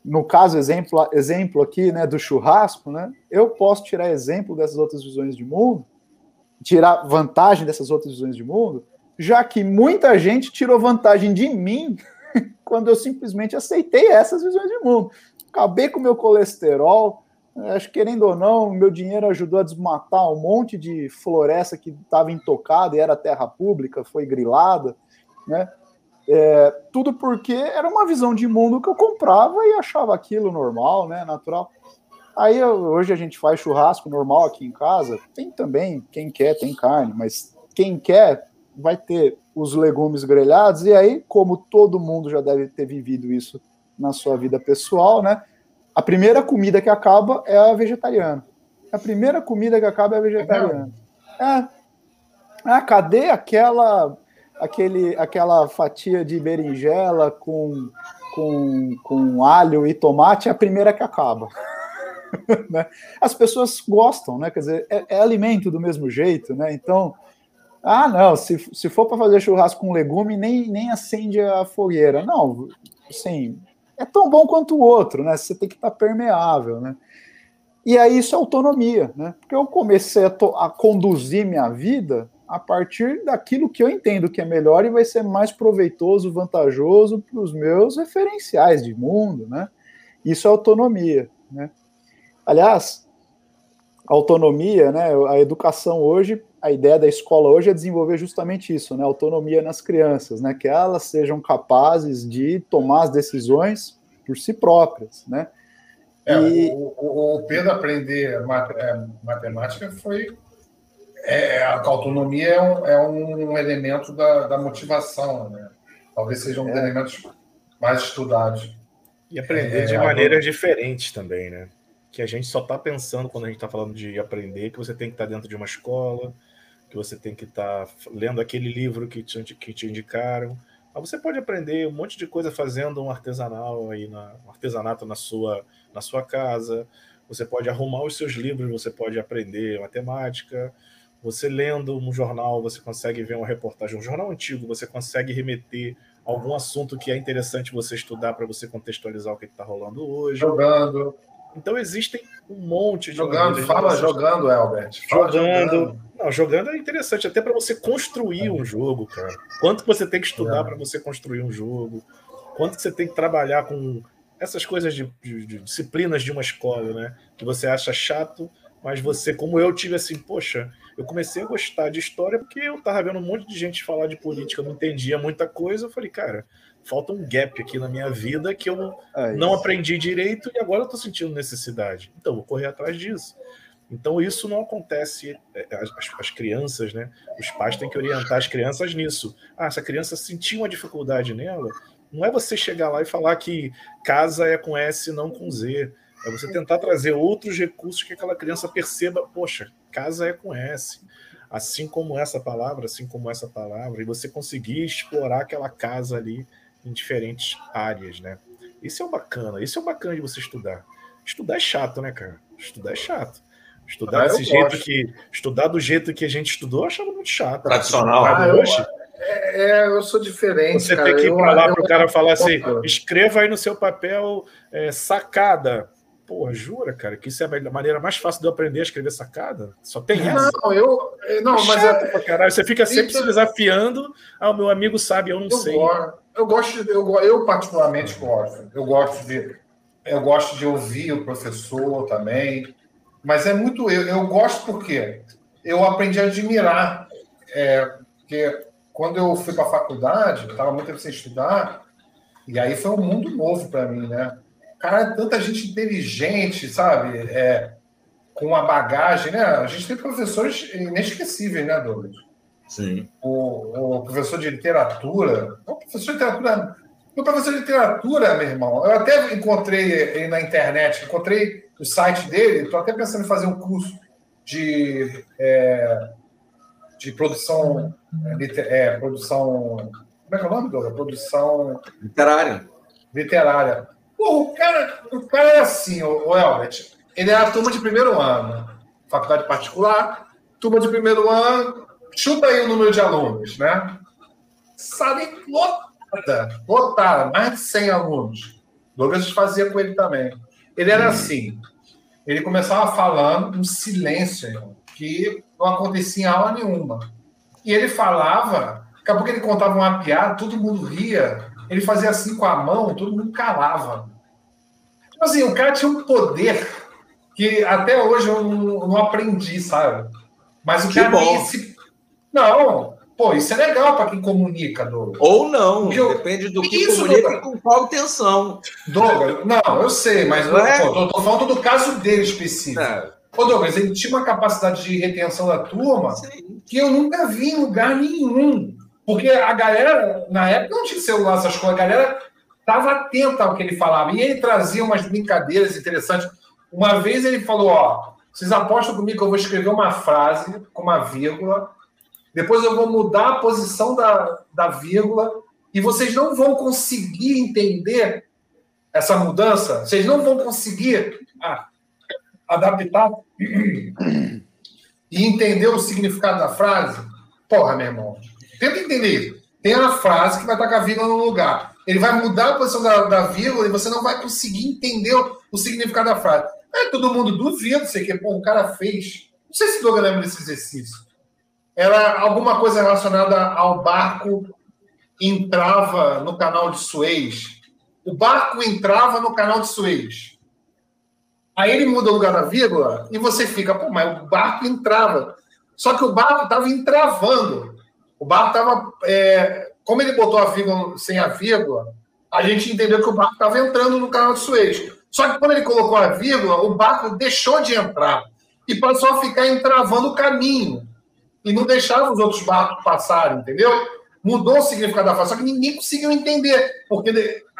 no caso, exemplo, exemplo aqui né, do churrasco, né, eu posso tirar exemplo dessas outras visões de mundo, tirar vantagem dessas outras visões de mundo, já que muita gente tirou vantagem de mim quando eu simplesmente aceitei essas visões de mundo. Acabei com meu colesterol, acho que querendo ou não, meu dinheiro ajudou a desmatar um monte de floresta que estava intocada e era terra pública, foi grilada, né? É, tudo porque era uma visão de mundo que eu comprava e achava aquilo normal, né? Natural. Aí hoje a gente faz churrasco normal aqui em casa. Tem também, quem quer, tem carne, mas quem quer vai ter os legumes grelhados. E aí, como todo mundo já deve ter vivido isso na sua vida pessoal, né? A primeira comida que acaba é a vegetariana. A primeira comida que acaba é a vegetariana. É. Ah, cadê aquela aquele, aquela fatia de berinjela com, com, com alho e tomate? É a primeira que acaba. né? As pessoas gostam, né? Quer dizer, é, é, alimento do mesmo jeito, né? Então, ah, não, se, se for para fazer churrasco com legume, nem, nem acende a fogueira. Não, assim, é tão bom quanto o outro, né? Você tem que estar tá permeável, né? E aí isso é autonomia, né? Porque eu comecei a, a, conduzir minha vida a partir daquilo que eu entendo que é melhor e vai ser mais proveitoso, vantajoso para os meus referenciais de mundo, né? Isso é autonomia, né? Aliás, autonomia, né? A educação hoje, a ideia da escola hoje é desenvolver justamente isso, né? Autonomia nas crianças, né? Que elas sejam capazes de tomar as decisões por si próprias, né? É, e... o, o, Pedro aprender é, matemática foi. É, a autonomia é um, é um elemento da, da motivação, né? Talvez seja um dos é. elementos mais estudados. E aprender é, de maneiras diferentes também, né? Que a gente só está pensando quando a gente está falando de aprender que você tem que estar tá dentro de uma escola, que você tem que estar tá lendo aquele livro que te, que te indicaram. Mas você pode aprender um monte de coisa fazendo um artesanal aí, na, um artesanato na sua na sua casa, você pode arrumar os seus livros, você pode aprender matemática, você lendo um jornal, você consegue ver uma reportagem, um jornal antigo, você consegue remeter algum assunto que é interessante você estudar para você contextualizar o que está rolando hoje. Jogando. Então existem um monte de. Jogando, fala jogando, Albert. Fala jogando. jogando. Não, jogando é interessante, até para você construir um jogo, cara. Quanto você tem que estudar é. para você construir um jogo? Quanto que você tem que trabalhar com essas coisas de, de, de, disciplinas de uma escola, né? Que você acha chato, mas você, como eu, tive assim, poxa, eu comecei a gostar de história porque eu tava vendo um monte de gente falar de política, não entendia muita coisa. Eu falei, cara, falta um gap aqui na minha vida que eu é não aprendi direito e agora eu tô sentindo necessidade. Então, vou correr atrás disso. Então, isso não acontece. É, as, as, crianças, né? Os pais têm que orientar as crianças nisso. Ah, essa criança sentiu uma dificuldade nela, não é você chegar lá e falar que casa é com S, não com Z. É você tentar trazer outros recursos que aquela criança perceba, poxa, casa é com S. Assim como essa palavra, assim como essa palavra, e você conseguir explorar aquela casa ali em diferentes áreas, né? Isso é bacana, isso é bacana de você estudar. Estudar é chato, né, cara? Estudar é chato. Estudar ah, desse jeito gosto. que. Estudar do jeito que a gente estudou, eu achava muito chato. Tradicional. Ah, hoje, é, eu sou diferente. Você cara. tem que ir para lá para o cara falar assim: escreva aí no seu papel é, sacada. Pô, jura, cara, que isso é a maneira mais fácil de eu aprender a escrever sacada? Só tem essa. Não, eu. Não, é mas é. Caralho. Você fica sempre então, se desafiando. Ah, o meu amigo sabe, eu não eu sei. Gosto, eu gosto, eu, eu particularmente gosto. Eu gosto de. Eu gosto de ouvir o professor também. Mas é muito. Eu, eu gosto porque eu aprendi a admirar. É, porque quando eu fui para a faculdade, estava muito tempo sem estudar, e aí foi um mundo novo para mim, né? Cara, tanta gente inteligente, sabe? É, com uma bagagem, né? A gente tem professores inesquecíveis, né, Douglas? Sim. O, o professor de literatura. O professor de literatura. O professor de literatura, meu irmão, eu até encontrei ele na internet, encontrei o site dele, estou até pensando em fazer um curso de, é, de produção é, produção. Como é que é o nome, Douglas? Produção. Literária. Literária. Pô, o cara, o cara é assim, o, Elbert. Ele é a turma de primeiro ano, faculdade particular, turma de primeiro ano, chuta aí o número de alunos, né? Sala lotada, lotada, mais de 100 alunos. Douglas fazia com ele também. Ele era assim, ele começava falando um silêncio, que não acontecia em aula nenhuma. E ele falava, daqui a pouco ele contava uma piada, todo mundo ria. Ele fazia assim com a mão, todo mundo calava. Assim, o cara tinha um poder que até hoje eu não, não aprendi, sabe? Mas o que cara bom. Esse... Não, pô, isso é legal para quem comunica, Douglas. Ou não, eu... depende do que isso, comunica Douglas? com qual intenção. Douglas, não, eu sei, mas não é? pô, tô, tô falando do caso dele específico. É. Ô, Douglas, ele tinha uma capacidade de retenção da turma Sim. que eu nunca vi em lugar nenhum. Porque a galera, na época, não tinha celular, essas coisas. A galera estava atento ao que ele falava. E ele trazia umas brincadeiras interessantes. Uma vez ele falou: Ó, vocês apostam comigo que eu vou escrever uma frase com uma vírgula, depois eu vou mudar a posição da, da vírgula, e vocês não vão conseguir entender essa mudança, vocês não vão conseguir ah, adaptar e entender o significado da frase. Porra, meu irmão, tenta entender. Tem uma frase que vai estar com a vírgula no lugar. Ele vai mudar a posição da, da vírgula e você não vai conseguir entender o, o significado da frase. Aí todo mundo duvida, sei que pô, o cara fez. Não sei se Douglas lembra desse exercício. Era alguma coisa relacionada ao barco entrava no canal de Suez. O barco entrava no canal de Suez. Aí ele muda o lugar da vírgula e você fica, pô, mas o barco entrava. Só que o barco estava entravando. O barco estava. É, como ele botou a vírgula sem a vírgula, a gente entendeu que o barco estava entrando no canal de Suez. Só que quando ele colocou a vírgula, o barco deixou de entrar e passou a ficar entravando o caminho. E não deixava os outros barcos passarem, entendeu? Mudou o significado da frase, só que ninguém conseguiu entender. Porque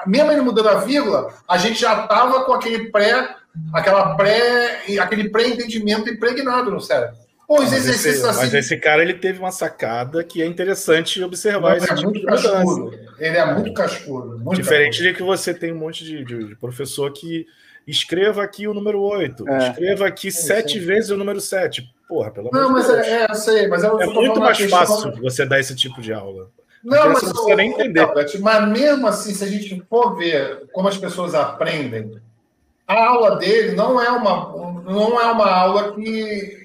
mesmo ele mudando a vírgula, a gente já estava com aquele pré, aquela pré, aquele pré-entendimento impregnado no cérebro. Mas exercícios esse, assim. Mas esse cara ele teve uma sacada que é interessante observar esse é tipo de mudança. Ele é muito cascudo. Muito Diferente cascudo. de que você tem um monte de, de, de, professor que escreva aqui o número 8, é. escreva aqui é, sete vezes o número 7. Porra, pelo amor Não, de Deus. mas é, é, eu sei, mas é muito mais fácil você dar esse tipo de aula. Não, mas você não nem entender. Mas mesmo assim, se a gente for ver como as pessoas aprendem, a aula dele não é uma, não é uma aula que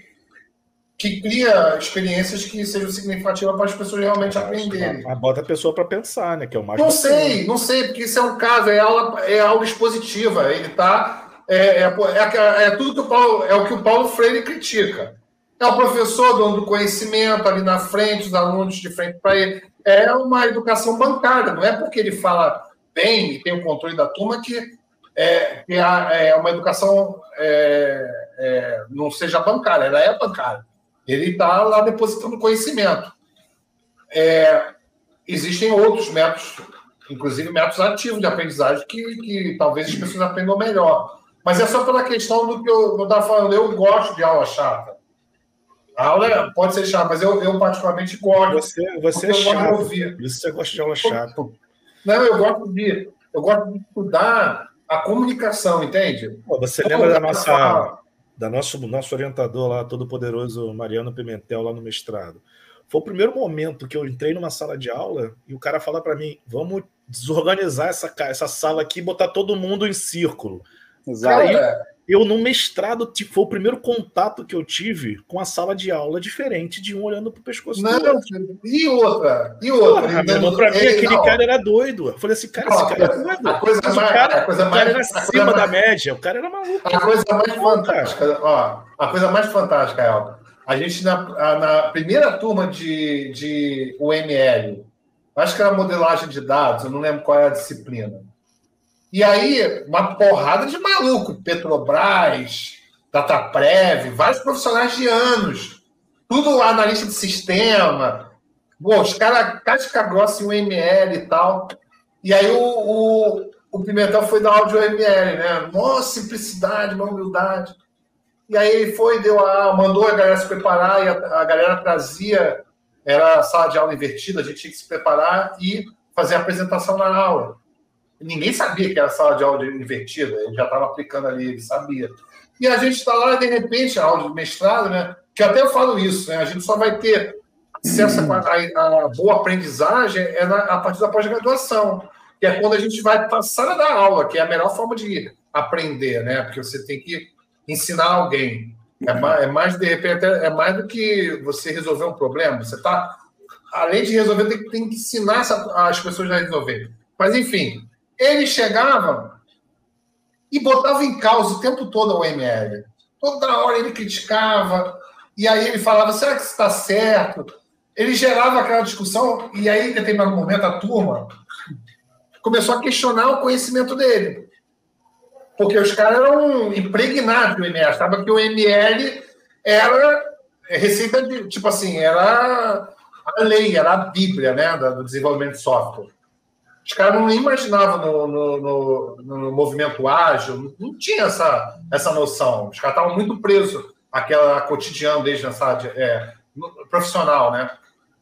que cria experiências que sejam significativas para as pessoas realmente aprenderem. Mas bota a pessoa para pensar, né? Que é o mais. Não sei, não sei, porque isso é um caso, é aula, é aula expositiva. Ele está. É, é, é, é, tudo que o Paulo. É o que o Paulo Freire critica. É o professor dono do conhecimento ali na frente, os alunos de frente para ele. É uma educação bancária, não é porque ele fala bem e tem o controle da turma que é, que é uma educação é, é, não seja bancária, ela é bancária. Ele está lá depositando conhecimento. É, existem outros métodos, inclusive métodos ativos de aprendizagem, que, que talvez as pessoas aprendam melhor. Mas é só pela questão do que eu estava falando. Eu gosto de aula chata. A aula pode ser chata, mas eu, eu particularmente gosto. Você, você é chato. Isso você gosta de aula chata. Não, eu gosto de, eu gosto de estudar a comunicação, entende? Pô, você lembra da nossa da nosso, nosso orientador lá, todo poderoso Mariano Pimentel, lá no mestrado. Foi o primeiro momento que eu entrei numa sala de aula e o cara fala para mim: vamos desorganizar essa, essa sala aqui e botar todo mundo em círculo. Exato. Cara, eu, no mestrado, tipo, foi o primeiro contato que eu tive com a sala de aula diferente de um olhando pro pescoço não, do outro. E outra? E outra? Porra, então, pra mim, aquele não. cara era doido. Eu falei assim, cara, esse cara é doido. A coisa mais, o cara, a coisa mais, cara era acima mais, da média, o cara era maluco. A coisa mais fantástica, ó, a coisa mais fantástica, Elton, a gente, na, na primeira turma de, de UML, acho que era modelagem de dados, eu não lembro qual é a disciplina. E aí, uma porrada de maluco, Petrobras, Dataprev, vários profissionais de anos, tudo analista de sistema, Bom, os caras casca grossa em UML e tal. E aí o, o, o Pimentel foi dar aula de UML, né? Nossa, simplicidade, uma humildade. E aí ele foi, deu a, mandou a galera se preparar, e a, a galera trazia, era sala de aula invertida, a gente tinha que se preparar e fazer a apresentação na aula. Ninguém sabia que era sala de aula invertida, ele já estava aplicando ali, ele sabia. E a gente está lá, de repente, a aula de mestrado, né? Que até eu falo isso, né? A gente só vai ter acesso a, a boa aprendizagem é na, a partir da pós-graduação, que é quando a gente vai passar a dar aula, que é a melhor forma de aprender, né? Porque você tem que ensinar alguém. É mais, é mais de repente, é mais do que você resolver um problema. Você está, além de resolver, tem, tem que ensinar as pessoas a resolver. Mas, enfim, ele chegava e botava em causa o tempo todo a UML. Toda hora ele criticava, e aí ele falava: será que está certo? Ele gerava aquela discussão, e aí, em determinado momento, a turma começou a questionar o conhecimento dele. Porque os caras eram impregnados do ML, sabe que o ML era receita de, tipo assim, era a lei, era a bíblia né, do desenvolvimento de software. Os caras não imaginavam no, no, no, no, movimento ágil, não tinha essa, essa noção. Os caras estavam muito presos àquela cotidiano desde essa é, profissional, né?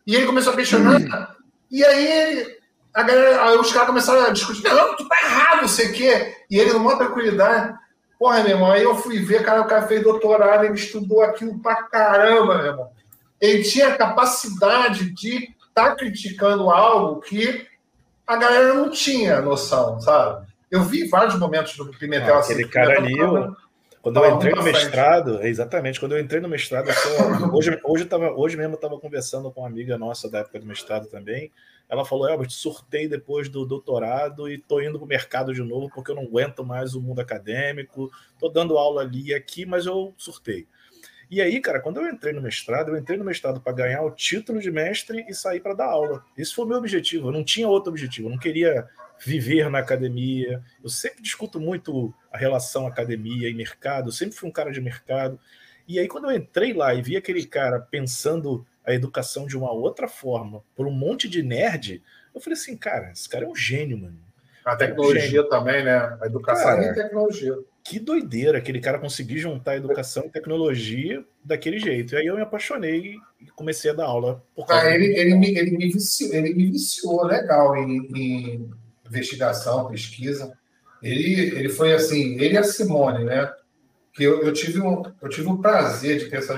E ele começou a questionar, uhum. e aí, a galera, os caras começaram a discutir, não, tu tá errado, não sei o quê. E ele, numa tranquilidade, porra, meu irmão, aí eu fui ver, cara, o cara fez doutorado, ele estudou aquilo pra caramba, meu irmão. Ele tinha a capacidade de estar tá criticando algo que a galera não tinha noção, sabe? Eu vi vários momentos do Pimentel ah, Aquele cara ali, eu, quando eu entrei no mestrado, exatamente, quando eu entrei no mestrado, só, hoje, hoje, tava, hoje mesmo eu estava conversando com uma amiga nossa da época do mestrado também. Ela falou: Albert, surtei depois do doutorado e tô indo para o mercado de novo porque eu não aguento mais o mundo acadêmico. Tô dando aula ali e aqui, mas eu surtei. E aí, cara, quando eu entrei no mestrado, eu entrei no mestrado para ganhar o título de mestre e sair para dar aula. Esse foi o meu objetivo. Eu não tinha outro objetivo. Eu não queria viver na academia. Eu sempre discuto muito a relação academia e mercado. Eu sempre fui um cara de mercado. E aí, quando eu entrei lá e vi aquele cara pensando a educação de uma outra forma por um monte de nerd, eu falei assim, cara, esse cara é um gênio, mano. A tecnologia é um também, né? A educação cara, e tecnologia que doideira aquele cara conseguir juntar educação e tecnologia daquele jeito. E aí eu me apaixonei e comecei a dar aula. Ah, ele, ele, me, ele, me viciou, ele me viciou legal em, em investigação, pesquisa. Ele, ele foi assim, ele e a Simone, né? Que eu, eu, tive um, eu tive o prazer de ter, essa,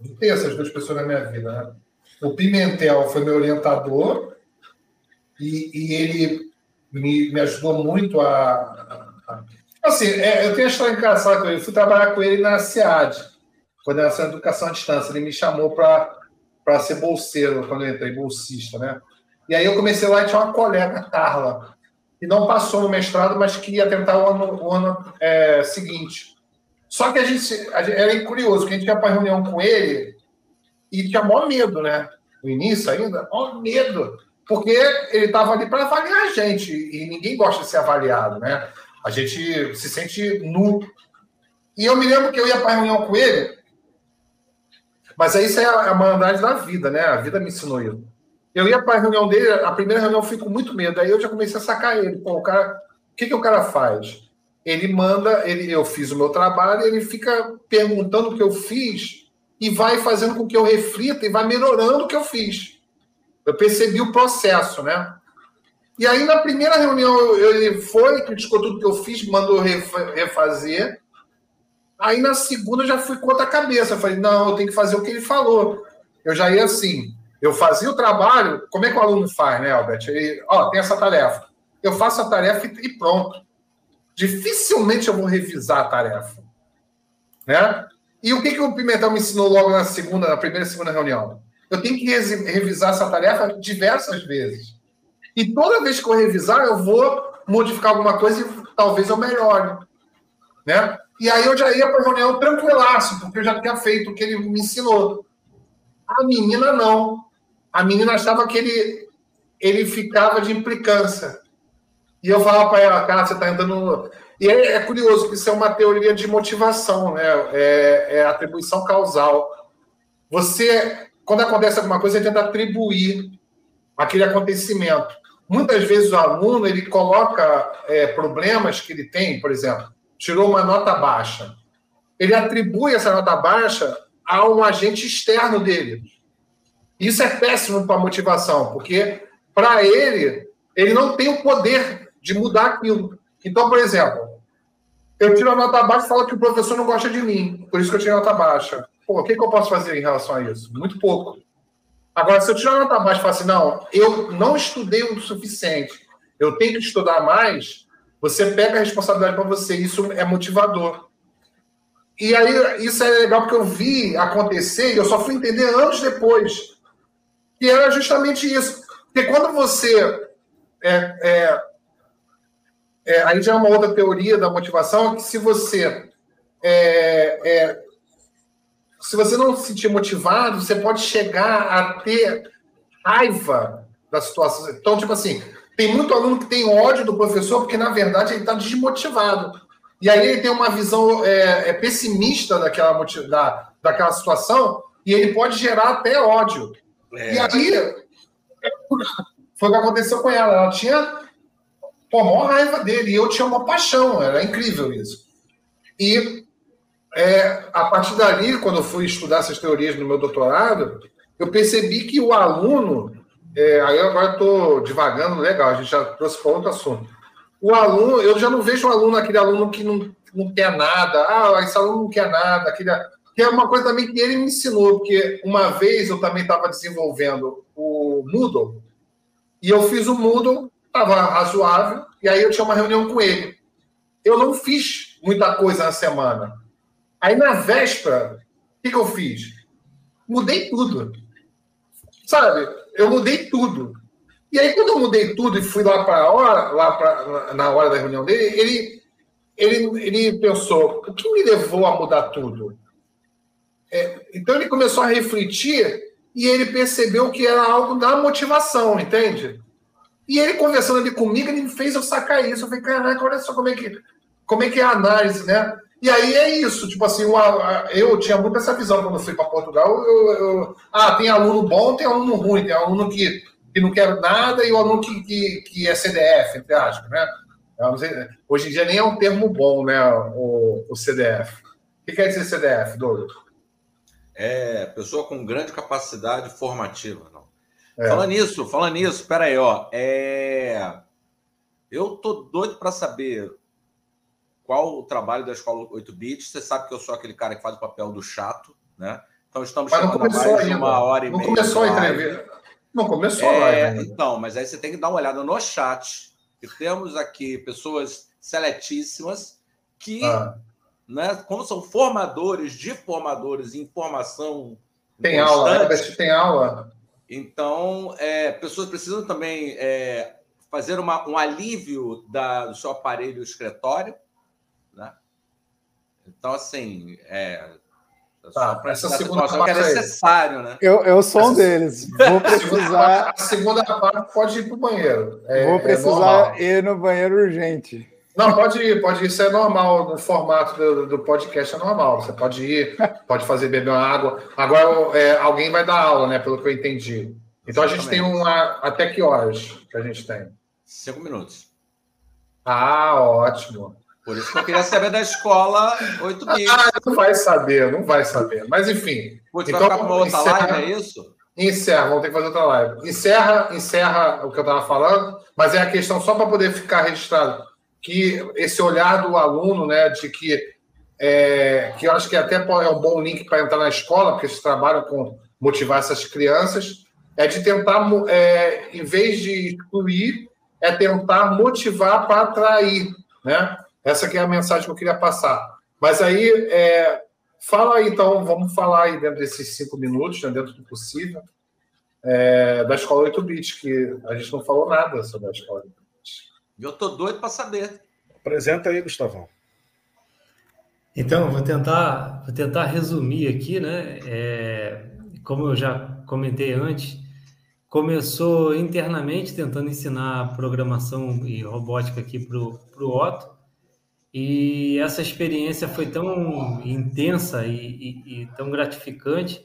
de ter essas duas pessoas na minha vida. Né? O Pimentel foi meu orientador e, e ele me, me ajudou muito a Assim, é, eu tenho uma história engraçada com ele. Eu fui trabalhar com ele na SEAD, Coordenação de Educação à Distância. Ele me chamou para ser bolseiro quando eu entrei, bolsista, né? E aí eu comecei lá e tinha uma colega, Carla, que não passou no mestrado, mas que ia tentar o ano, o ano é, seguinte. Só que a gente, a gente era curioso, que a gente ia para reunião com ele e tinha maior medo, né? No início ainda, maior medo. Porque ele estava ali para avaliar a gente e ninguém gosta de ser avaliado, né? A gente se sente nu. E eu me lembro que eu ia para reunião com ele, mas aí isso é a malandragem da vida, né? A vida me ensinou isso. Eu ia para a reunião dele, a primeira reunião eu fico com muito medo, aí eu já comecei a sacar ele. Pô, o cara, o que, que o cara faz? Ele manda, ele, eu fiz o meu trabalho, ele fica perguntando o que eu fiz e vai fazendo com que eu reflita e vai melhorando o que eu fiz. Eu percebi o processo, né? E aí, na primeira reunião, ele foi, criticou tudo que eu fiz, mandou refazer. Aí, na segunda, eu já fui contra a cabeça. Eu falei, não, eu tenho que fazer o que ele falou. Eu já ia assim. Eu fazia o trabalho, como é que o aluno faz, né, Albert? Ele, ó, tem essa tarefa. Eu faço a tarefa e pronto. Dificilmente eu vou revisar a tarefa. Né? E o que, que o Pimentel me ensinou logo na segunda, na primeira e segunda reunião? Eu tenho que revisar essa tarefa diversas vezes. E toda vez que eu revisar, eu vou modificar alguma coisa e talvez eu melhore. Né? E aí eu já ia para a reunião tranquilaço, porque eu já tinha feito o que ele me ensinou. A menina não. A menina achava que ele, ele ficava de implicância. E eu falava para ela, cara, você está entrando. E é, é, curioso que isso é uma teoria de motivação, né? É, é atribuição causal. Você, quando acontece alguma coisa, você tenta atribuir aquele acontecimento. Muitas vezes o aluno ele coloca é, problemas que ele tem, por exemplo, tirou uma nota baixa. Ele atribui essa nota baixa a um agente externo dele. Isso é péssimo para a motivação, porque para ele, ele não tem o poder de mudar aquilo. Então, por exemplo, eu tiro a nota baixa e falo que o professor não gosta de mim, por isso que eu tirei a nota baixa. Pô, o que, que eu posso fazer em relação a isso? Muito pouco. Agora, se eu tirar nota baixa e falar assim, não, eu não estudei o suficiente, eu tenho que estudar mais, você pega a responsabilidade para você, isso é motivador. E aí, isso é legal porque eu vi acontecer e eu só fui entender anos depois. Que era justamente isso. Porque quando você. É, é, é, aí já é uma outra teoria da motivação, que se você é, é se você não se sentir motivado, você pode chegar a ter raiva da situação. Então, tipo assim, tem muito aluno que tem ódio do professor porque, na verdade, ele está desmotivado. E aí ele tem uma visão é, é pessimista daquela, da, daquela situação e ele pode gerar até ódio. É. E aí, foi o que aconteceu com ela. Ela tinha pô, a maior raiva dele. E eu tinha uma paixão, era incrível isso. E é, a partir dali, quando eu fui estudar essas teorias no meu doutorado, eu percebi que o aluno. É, aí agora estou devagando, legal, a gente já trouxe para outro assunto. O aluno, eu já não vejo o aluno, aquele aluno que não, não quer nada, ah, esse aluno não quer nada, aquele, que é uma coisa também que ele me ensinou, porque uma vez eu também estava desenvolvendo o Moodle, e eu fiz o Moodle, estava razoável, e aí eu tinha uma reunião com ele. Eu não fiz muita coisa na semana. Aí na véspera, o que, que eu fiz? Mudei tudo. Sabe? Eu mudei tudo. E aí, quando eu mudei tudo e fui lá para a hora, lá pra, na hora da reunião dele, ele, ele, ele pensou: o que me levou a mudar tudo? É, então ele começou a refletir e ele percebeu que era algo da motivação, entende? E ele conversando ali comigo, ele fez eu sacar isso. Eu falei, caraca, olha só como é que, como é, que é a análise, né? E aí é isso, tipo assim, eu tinha muito essa visão quando eu fui para Portugal. Eu, eu, ah, tem aluno bom, tem aluno ruim, tem aluno que, que não quer nada e o aluno que, que, que é CDF, entre aspas, né? Hoje em dia nem é um termo bom, né? O, o CDF. O que quer dizer CDF, Douglas? É pessoa com grande capacidade formativa, não. É. Falando nisso, falando nisso, espera aí, ó. É... Eu tô doido para saber qual o trabalho da escola 8 bits. Você sabe que eu sou aquele cara que faz o papel do chato, né? Então estamos mas chegando mais ainda. de uma hora e não meia. Começou a entrevista. Não começou é, a live. Então, mas aí você tem que dar uma olhada no chat. E temos aqui pessoas seletíssimas que, ah. né, como são formadores de formadores em formação tem aula, né? tem aula. Então, é, pessoas precisam também é, fazer uma, um alívio da, do seu aparelho escritório, então, assim, é, Tá, essa segunda parte que é necessário, né? Eu, eu sou essa, um deles. Vou precisar. A segunda parte pode ir para o banheiro. É, Vou é precisar é ir no banheiro urgente. Não, pode ir, pode ir. Isso é normal no formato do, do podcast, é normal. Você pode ir, pode fazer beber uma água. Agora, é, alguém vai dar aula, né? Pelo que eu entendi. Então Exatamente. a gente tem uma. Até que horas que a gente tem? Cinco minutos. Ah, ótimo. Por isso que eu queria saber da escola 8 bits. Ah, não vai saber, não vai saber. Mas enfim. Putz, então, vai ficar uma outra encerra, live, é isso? Encerra, vamos ter que fazer outra live. Encerra, encerra o que eu estava falando, mas é a questão só para poder ficar registrado que esse olhar do aluno, né, de que é, que eu acho que até é um bom link para entrar na escola, porque eles trabalham com motivar essas crianças, é de tentar, é, em vez de excluir, é tentar motivar para atrair, né? Essa que é a mensagem que eu queria passar. Mas aí, é, fala aí, então, vamos falar aí dentro desses cinco minutos, né, dentro do possível, é, da Escola 8 Bits, que a gente não falou nada sobre a Escola 8 Bits. Eu tô doido para saber. Apresenta aí, Gustavão. Então, vou tentar, vou tentar resumir aqui, né? É, como eu já comentei antes, começou internamente tentando ensinar programação e robótica aqui para o Otto. E essa experiência foi tão intensa e, e, e tão gratificante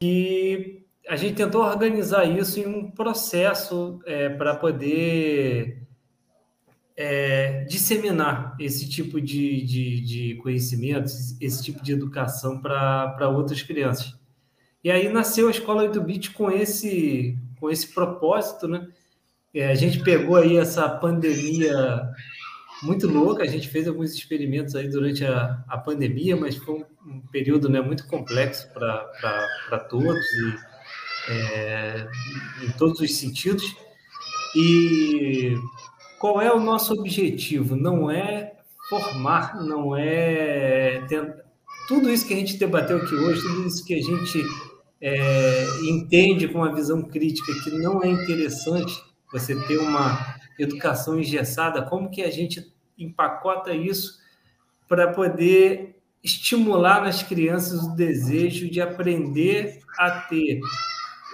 que a gente tentou organizar isso em um processo é, para poder é, disseminar esse tipo de, de, de conhecimentos, esse tipo de educação para outras crianças. E aí nasceu a Escola 8-Bit com esse, com esse propósito, né? É, a gente pegou aí essa pandemia muito louca. A gente fez alguns experimentos aí durante a, a pandemia, mas foi um, um período né, muito complexo para todos e é, em todos os sentidos. E qual é o nosso objetivo? Não é formar, não é tudo isso que a gente debateu aqui hoje, tudo isso que a gente é, entende com uma visão crítica que não é interessante você ter uma educação engessada, como que a gente empacota isso para poder estimular nas crianças o desejo de aprender a ter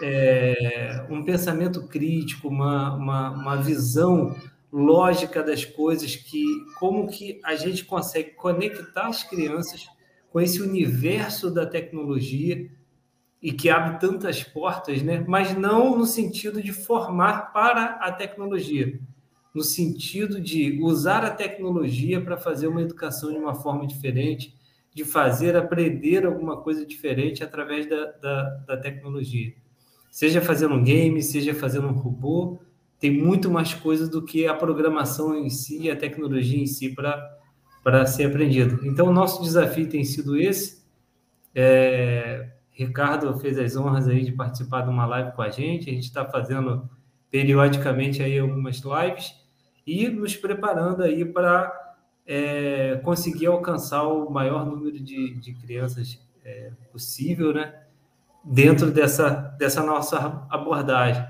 é, um pensamento crítico, uma, uma, uma visão lógica das coisas, que como que a gente consegue conectar as crianças com esse universo da tecnologia e que abre tantas portas, né? mas não no sentido de formar para a tecnologia, no sentido de usar a tecnologia para fazer uma educação de uma forma diferente, de fazer aprender alguma coisa diferente através da, da, da tecnologia. Seja fazendo um game, seja fazendo um robô, tem muito mais coisa do que a programação em si, a tecnologia em si para ser aprendido. Então, o nosso desafio tem sido esse. É, Ricardo fez as honras aí de participar de uma live com a gente. A gente está fazendo periodicamente aí algumas lives e nos preparando aí para é, conseguir alcançar o maior número de, de crianças é, possível, né? Dentro dessa, dessa nossa abordagem.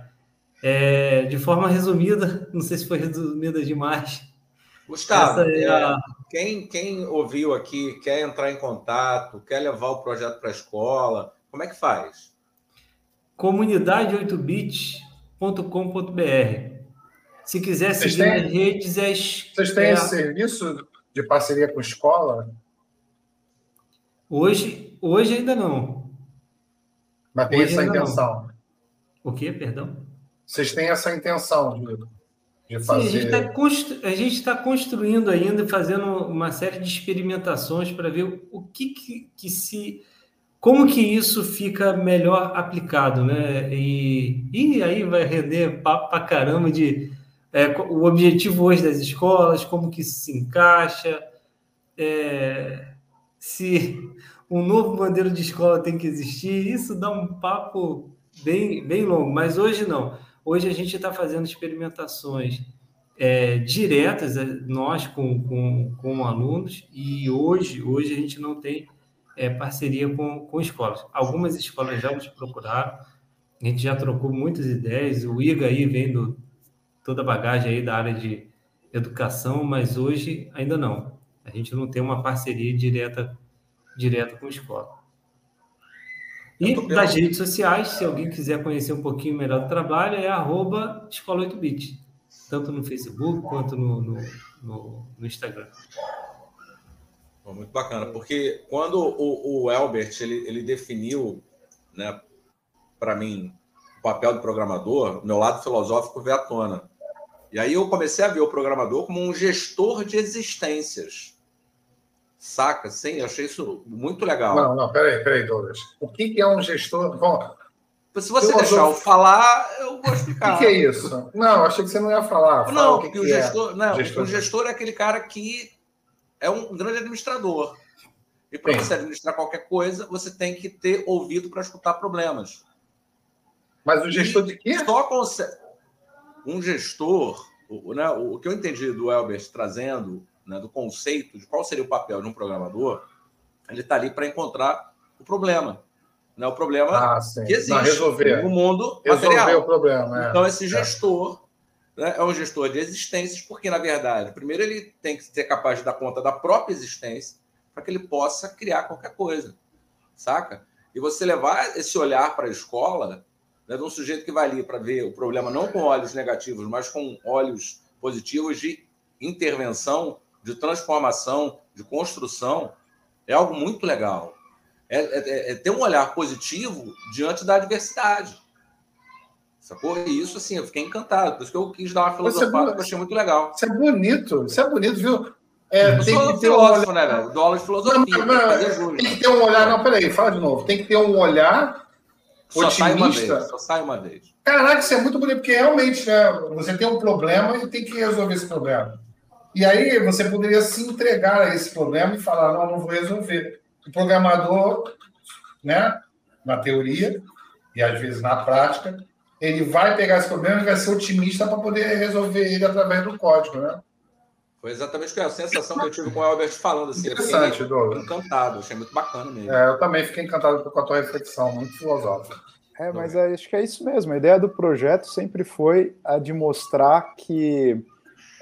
É, de forma resumida, não sei se foi resumida demais. Gustavo, é a... É, quem, quem ouviu aqui, quer entrar em contato, quer levar o projeto para a escola, como é que faz? Comunidade8bits.com.br. Se quiser seguir têm, nas redes, é. Vocês têm é, esse serviço de parceria com escola? Hoje, hoje ainda não. Mas tem hoje essa intenção. Não. O quê, perdão? Vocês têm essa intenção de, de fazer. Sim, a gente está constru... tá construindo ainda, fazendo uma série de experimentações para ver o que, que, que, se. Como que isso fica melhor aplicado, né? E, e aí vai render papo para caramba de é, o objetivo hoje das escolas, como que se encaixa, é, se um novo modelo de escola tem que existir, isso dá um papo bem, bem longo, mas hoje não. Hoje a gente está fazendo experimentações é, diretas, é, nós com, com, com, alunos, e hoje, hoje a gente não tem é, parceria com, com escolas. Algumas escolas já nos procuraram, a gente já trocou muitas ideias, o IGA aí vem do, toda a bagagem aí da área de educação, mas hoje ainda não. A gente não tem uma parceria direta, direta com escola. E das redes sociais, se alguém quiser conhecer um pouquinho melhor do trabalho, é arroba Escola 8-Bit, tanto no Facebook quanto no, no, no, no Instagram. Muito bacana, porque quando o, o Elbert ele, ele definiu, né, para mim, o papel do programador, meu lado filosófico veio à tona. E aí eu comecei a ver o programador como um gestor de existências. Saca? Sim, eu achei isso muito legal. Não, não, peraí, peraí, Douglas. O que é um gestor? Bom, se você deixar eu falar, eu vou explicar. O que, é isso? Não, achei que você não ia falar. Fala não, o que, que o é gestor. É. Não, gestor. o gestor é aquele cara que é um grande administrador. E para você administrar qualquer coisa, você tem que ter ouvido para escutar problemas. Mas o gestor e de quê? Só consegue. Um gestor, o, né, o que eu entendi do Elbert trazendo né, do conceito de qual seria o papel de um programador, ele está ali para encontrar o problema. Né, o problema ah, que existe Não, resolver. no mundo resolver material. o problema. É. Então, esse é. gestor é. Né, é um gestor de existências, porque, na verdade, primeiro ele tem que ser capaz de dar conta da própria existência para que ele possa criar qualquer coisa, saca? E você levar esse olhar para a escola, né, de um sujeito que vai ali para ver o problema não com olhos negativos, mas com olhos positivos de intervenção, de transformação, de construção, é algo muito legal. É, é, é, ter um olhar positivo diante da adversidade. Sacou? E isso, assim, eu fiquei encantado. Por isso que eu quis dar uma é filosofada, que eu achei muito legal. Isso é bonito, isso é bonito, viu? É, eu tem que ter filósofo, um olhar... né, velho? Aula de filosofia. Não, não, tem, que tem que ter um olhar. Não, peraí, fala de novo. Tem que ter um olhar só otimista. Sai uma vez, só sai uma vez. Caraca, isso é muito bonito, porque realmente né, você tem um problema e tem que resolver esse problema. E aí você poderia se entregar a esse problema e falar, não, não vou resolver. O programador, né, na teoria, e às vezes na prática, ele vai pegar esse problema e vai ser otimista para poder resolver ele através do código, né? Foi exatamente a sensação que eu tive com o Albert falando assim. Interessante, Douglas. Encantado, achei muito bacana mesmo. É, eu também fiquei encantado com a tua reflexão, muito filosófica. É, mas acho que é isso mesmo. A ideia do projeto sempre foi a de mostrar que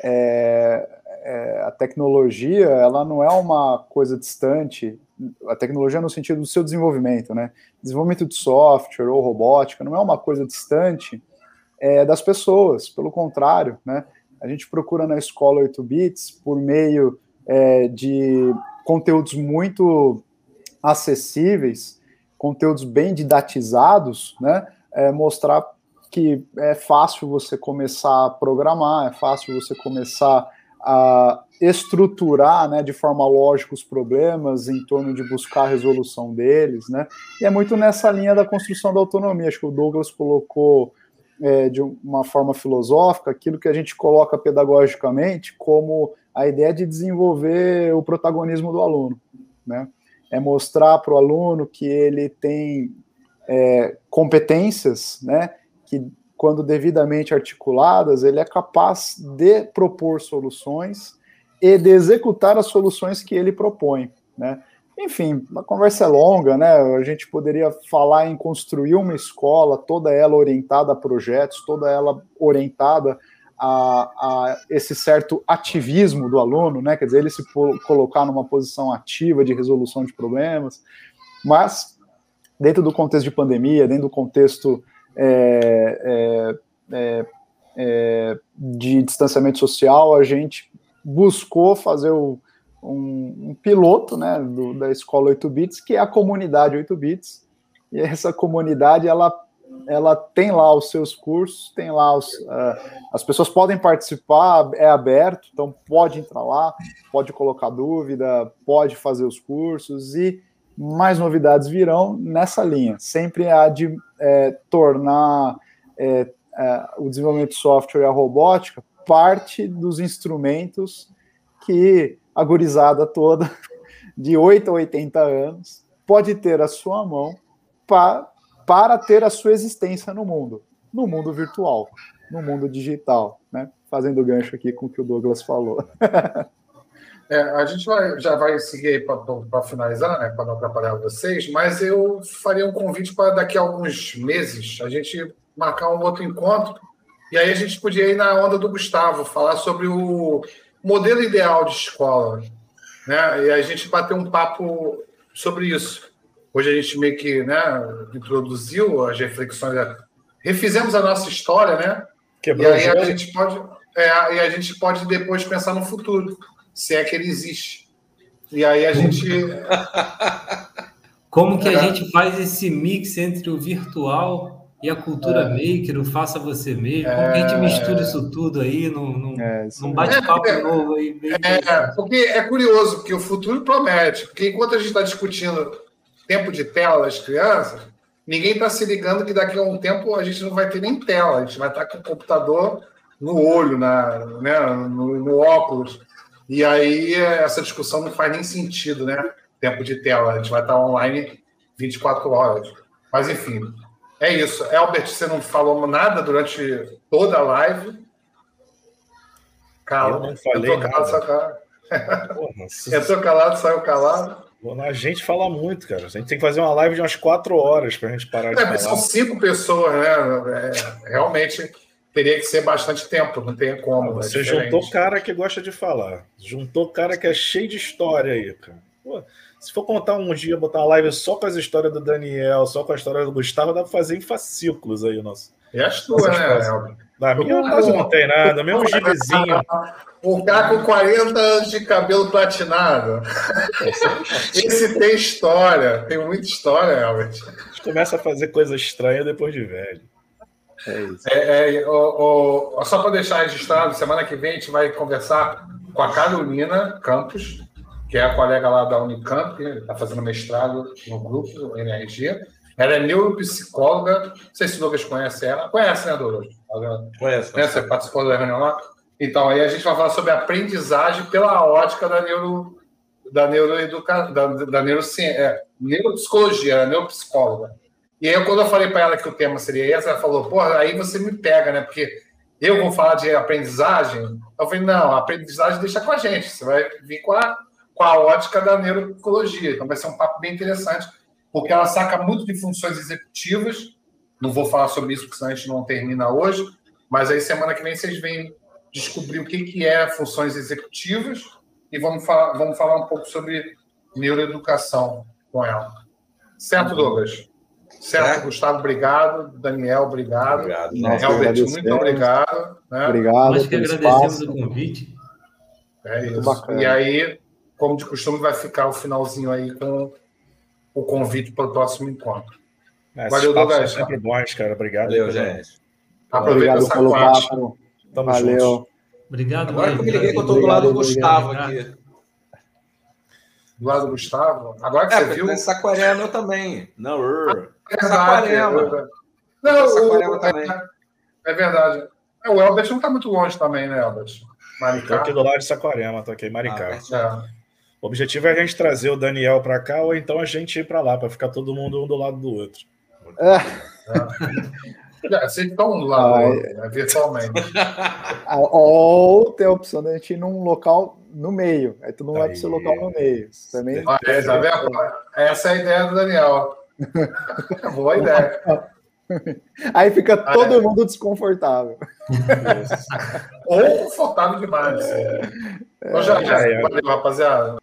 é, é, a tecnologia ela não é uma coisa distante, a tecnologia no sentido do seu desenvolvimento, né? Desenvolvimento de software ou robótica não é uma coisa distante é, das pessoas, pelo contrário, né? A gente procura na escola 8 bits por meio é, de conteúdos muito acessíveis, conteúdos bem didatizados, né? É, mostrar que é fácil você começar a programar, é fácil você começar a estruturar né, de forma lógica os problemas em torno de buscar a resolução deles, né? E é muito nessa linha da construção da autonomia. Acho que o Douglas colocou é, de uma forma filosófica aquilo que a gente coloca pedagogicamente como a ideia de desenvolver o protagonismo do aluno, né? É mostrar para o aluno que ele tem é, competências, né? Que quando devidamente articuladas, ele é capaz de propor soluções e de executar as soluções que ele propõe, né? Enfim, a conversa é longa, né? A gente poderia falar em construir uma escola, toda ela orientada a projetos, toda ela orientada a, a esse certo ativismo do aluno, né? Quer dizer, ele se colocar numa posição ativa de resolução de problemas, mas dentro do contexto de pandemia, dentro do contexto é, é, é, é, de distanciamento social, a gente buscou fazer o, um, um, piloto né, do, da escola 8 bits, que é a comunidade 8 bits, e essa comunidade ela, ela tem lá os seus cursos, tem lá os, uh, as pessoas podem participar, é aberto, então pode entrar lá, pode colocar dúvida, pode fazer os cursos e mais novidades virão nessa linha. Sempre há de é, tornar é, é, o desenvolvimento de software e a robótica parte dos instrumentos que a gurizada toda, de 8 a 80 anos, pode ter a sua mão pa, para ter a sua existência no mundo, no mundo virtual, no mundo digital, né? Fazendo gancho aqui com o que o Douglas falou. É, a gente vai, já vai seguir para finalizar, né, para não atrapalhar vocês, mas eu faria um convite para daqui a alguns meses a gente marcar um outro encontro e aí a gente podia ir na onda do Gustavo, falar sobre o modelo ideal de escola, né? E a gente bater um papo sobre isso. Hoje a gente meio que né, introduziu as reflexões, refizemos a nossa história, né? Quebrou e aí a gente pode, é, e a gente pode depois pensar no futuro se é que ele existe. E aí a gente. Como que a é. gente faz esse mix entre o virtual e a cultura é. maker, o faça você mesmo? Como que a gente é. mistura isso tudo aí num, num, é, num bate-papo é, novo aí? É, porque é curioso, porque o futuro promete. Porque enquanto a gente está discutindo tempo de tela das crianças, ninguém está se ligando que daqui a um tempo a gente não vai ter nem tela, a gente vai estar tá com o computador no olho, na, né, no, no óculos. E aí essa discussão não faz nem sentido, né? Tempo de tela, a gente vai estar online 24 horas. Mas enfim, é isso. Albert, você não falou nada durante toda a live. Calma. Eu não falei eu calado, nada. Entrou calado, saiu calado. A gente fala muito, cara. A gente tem que fazer uma live de umas quatro horas para a gente parar de é, falar. São cinco pessoas, né? É, realmente teria que ser bastante tempo, não tem como. Ah, você é juntou cara que gosta de falar. Juntou cara que é cheio de história aí, cara. Pô, se for contar um dia, botar uma live só com as histórias do Daniel, só com a história do Gustavo, dá para fazer em fascículos aí o nosso. E as tuas, né, Na minha quase não tem nada, mesmo gibizinho. Um cara com 40 anos de cabelo platinado. Esse tem história, tem muita história, gente começa a fazer coisa estranha depois de velho. É isso. É, é, o, o, só para deixar registrado, semana que vem a gente vai conversar com a Carolina Campos, que é a colega lá da Unicamp, que está fazendo mestrado no grupo NRG. Ela é neuropsicóloga. Não sei se o Douglas conhece ela. Conhece, né, Douglas? Conhece. Você participou da reunião lá? Então, aí a gente vai falar sobre aprendizagem pela ótica da neuro da neuroeducação, da, da neurociência, é, neuropsicologia, neuropsicóloga. E aí, quando eu falei para ela que o tema seria esse, ela falou: pô, aí você me pega, né? Porque eu vou falar de aprendizagem. Eu falei: não, aprendizagem deixa com a gente. Você vai vir com a, com a ótica da neuropsicologia. Então, vai ser um papo bem interessante, porque ela saca muito de funções executivas. Não vou falar sobre isso, porque senão a gente não termina hoje. Mas aí, semana que vem, vocês vêm descobrir o que, que é funções executivas e vamos falar, vamos falar um pouco sobre neuroeducação com ela. Certo, Douglas? Certo, é. Gustavo, obrigado. Daniel, obrigado. Obrigado. Nós Helbert, muito obrigado. Né? Obrigado. Nós que agradecemos o convite. É isso. E aí, como de costume, vai ficar o finalzinho aí com o convite para o próximo encontro. É, Valeu, Douglas. Sempre bons, cara. Obrigado. Valeu, gente. Aproveita Obrigado pelo papo. Tamo Valeu. Juntos. Obrigado, Agora que eu me liguei que eu estou do lado do Gustavo aqui. Do lado do Gustavo? Agora que é, você viu. Saquarema eu também. Não, er. É Saquarema. Não, Saquarema também. É verdade. É, o Elbert não está muito longe também, né, Elbert? Estou aqui do lado de Saquarema, estou aqui em Maricá. Ah, é. O objetivo é a gente trazer o Daniel para cá ou então a gente ir para lá, para ficar todo mundo um do lado do outro. É. é. Vocês estão um do lado do outro, né, virtualmente. Ou tem a opção de a gente ir num local no meio. Aí tu não Aí. vai para esse local no meio. Também... Ah, é, tá vendo? Essa é a ideia do Daniel. Boa ideia. Aí fica todo ah, é. mundo desconfortável. Ou confortável demais. É. Então, já, já, é. valeu, rapaziada.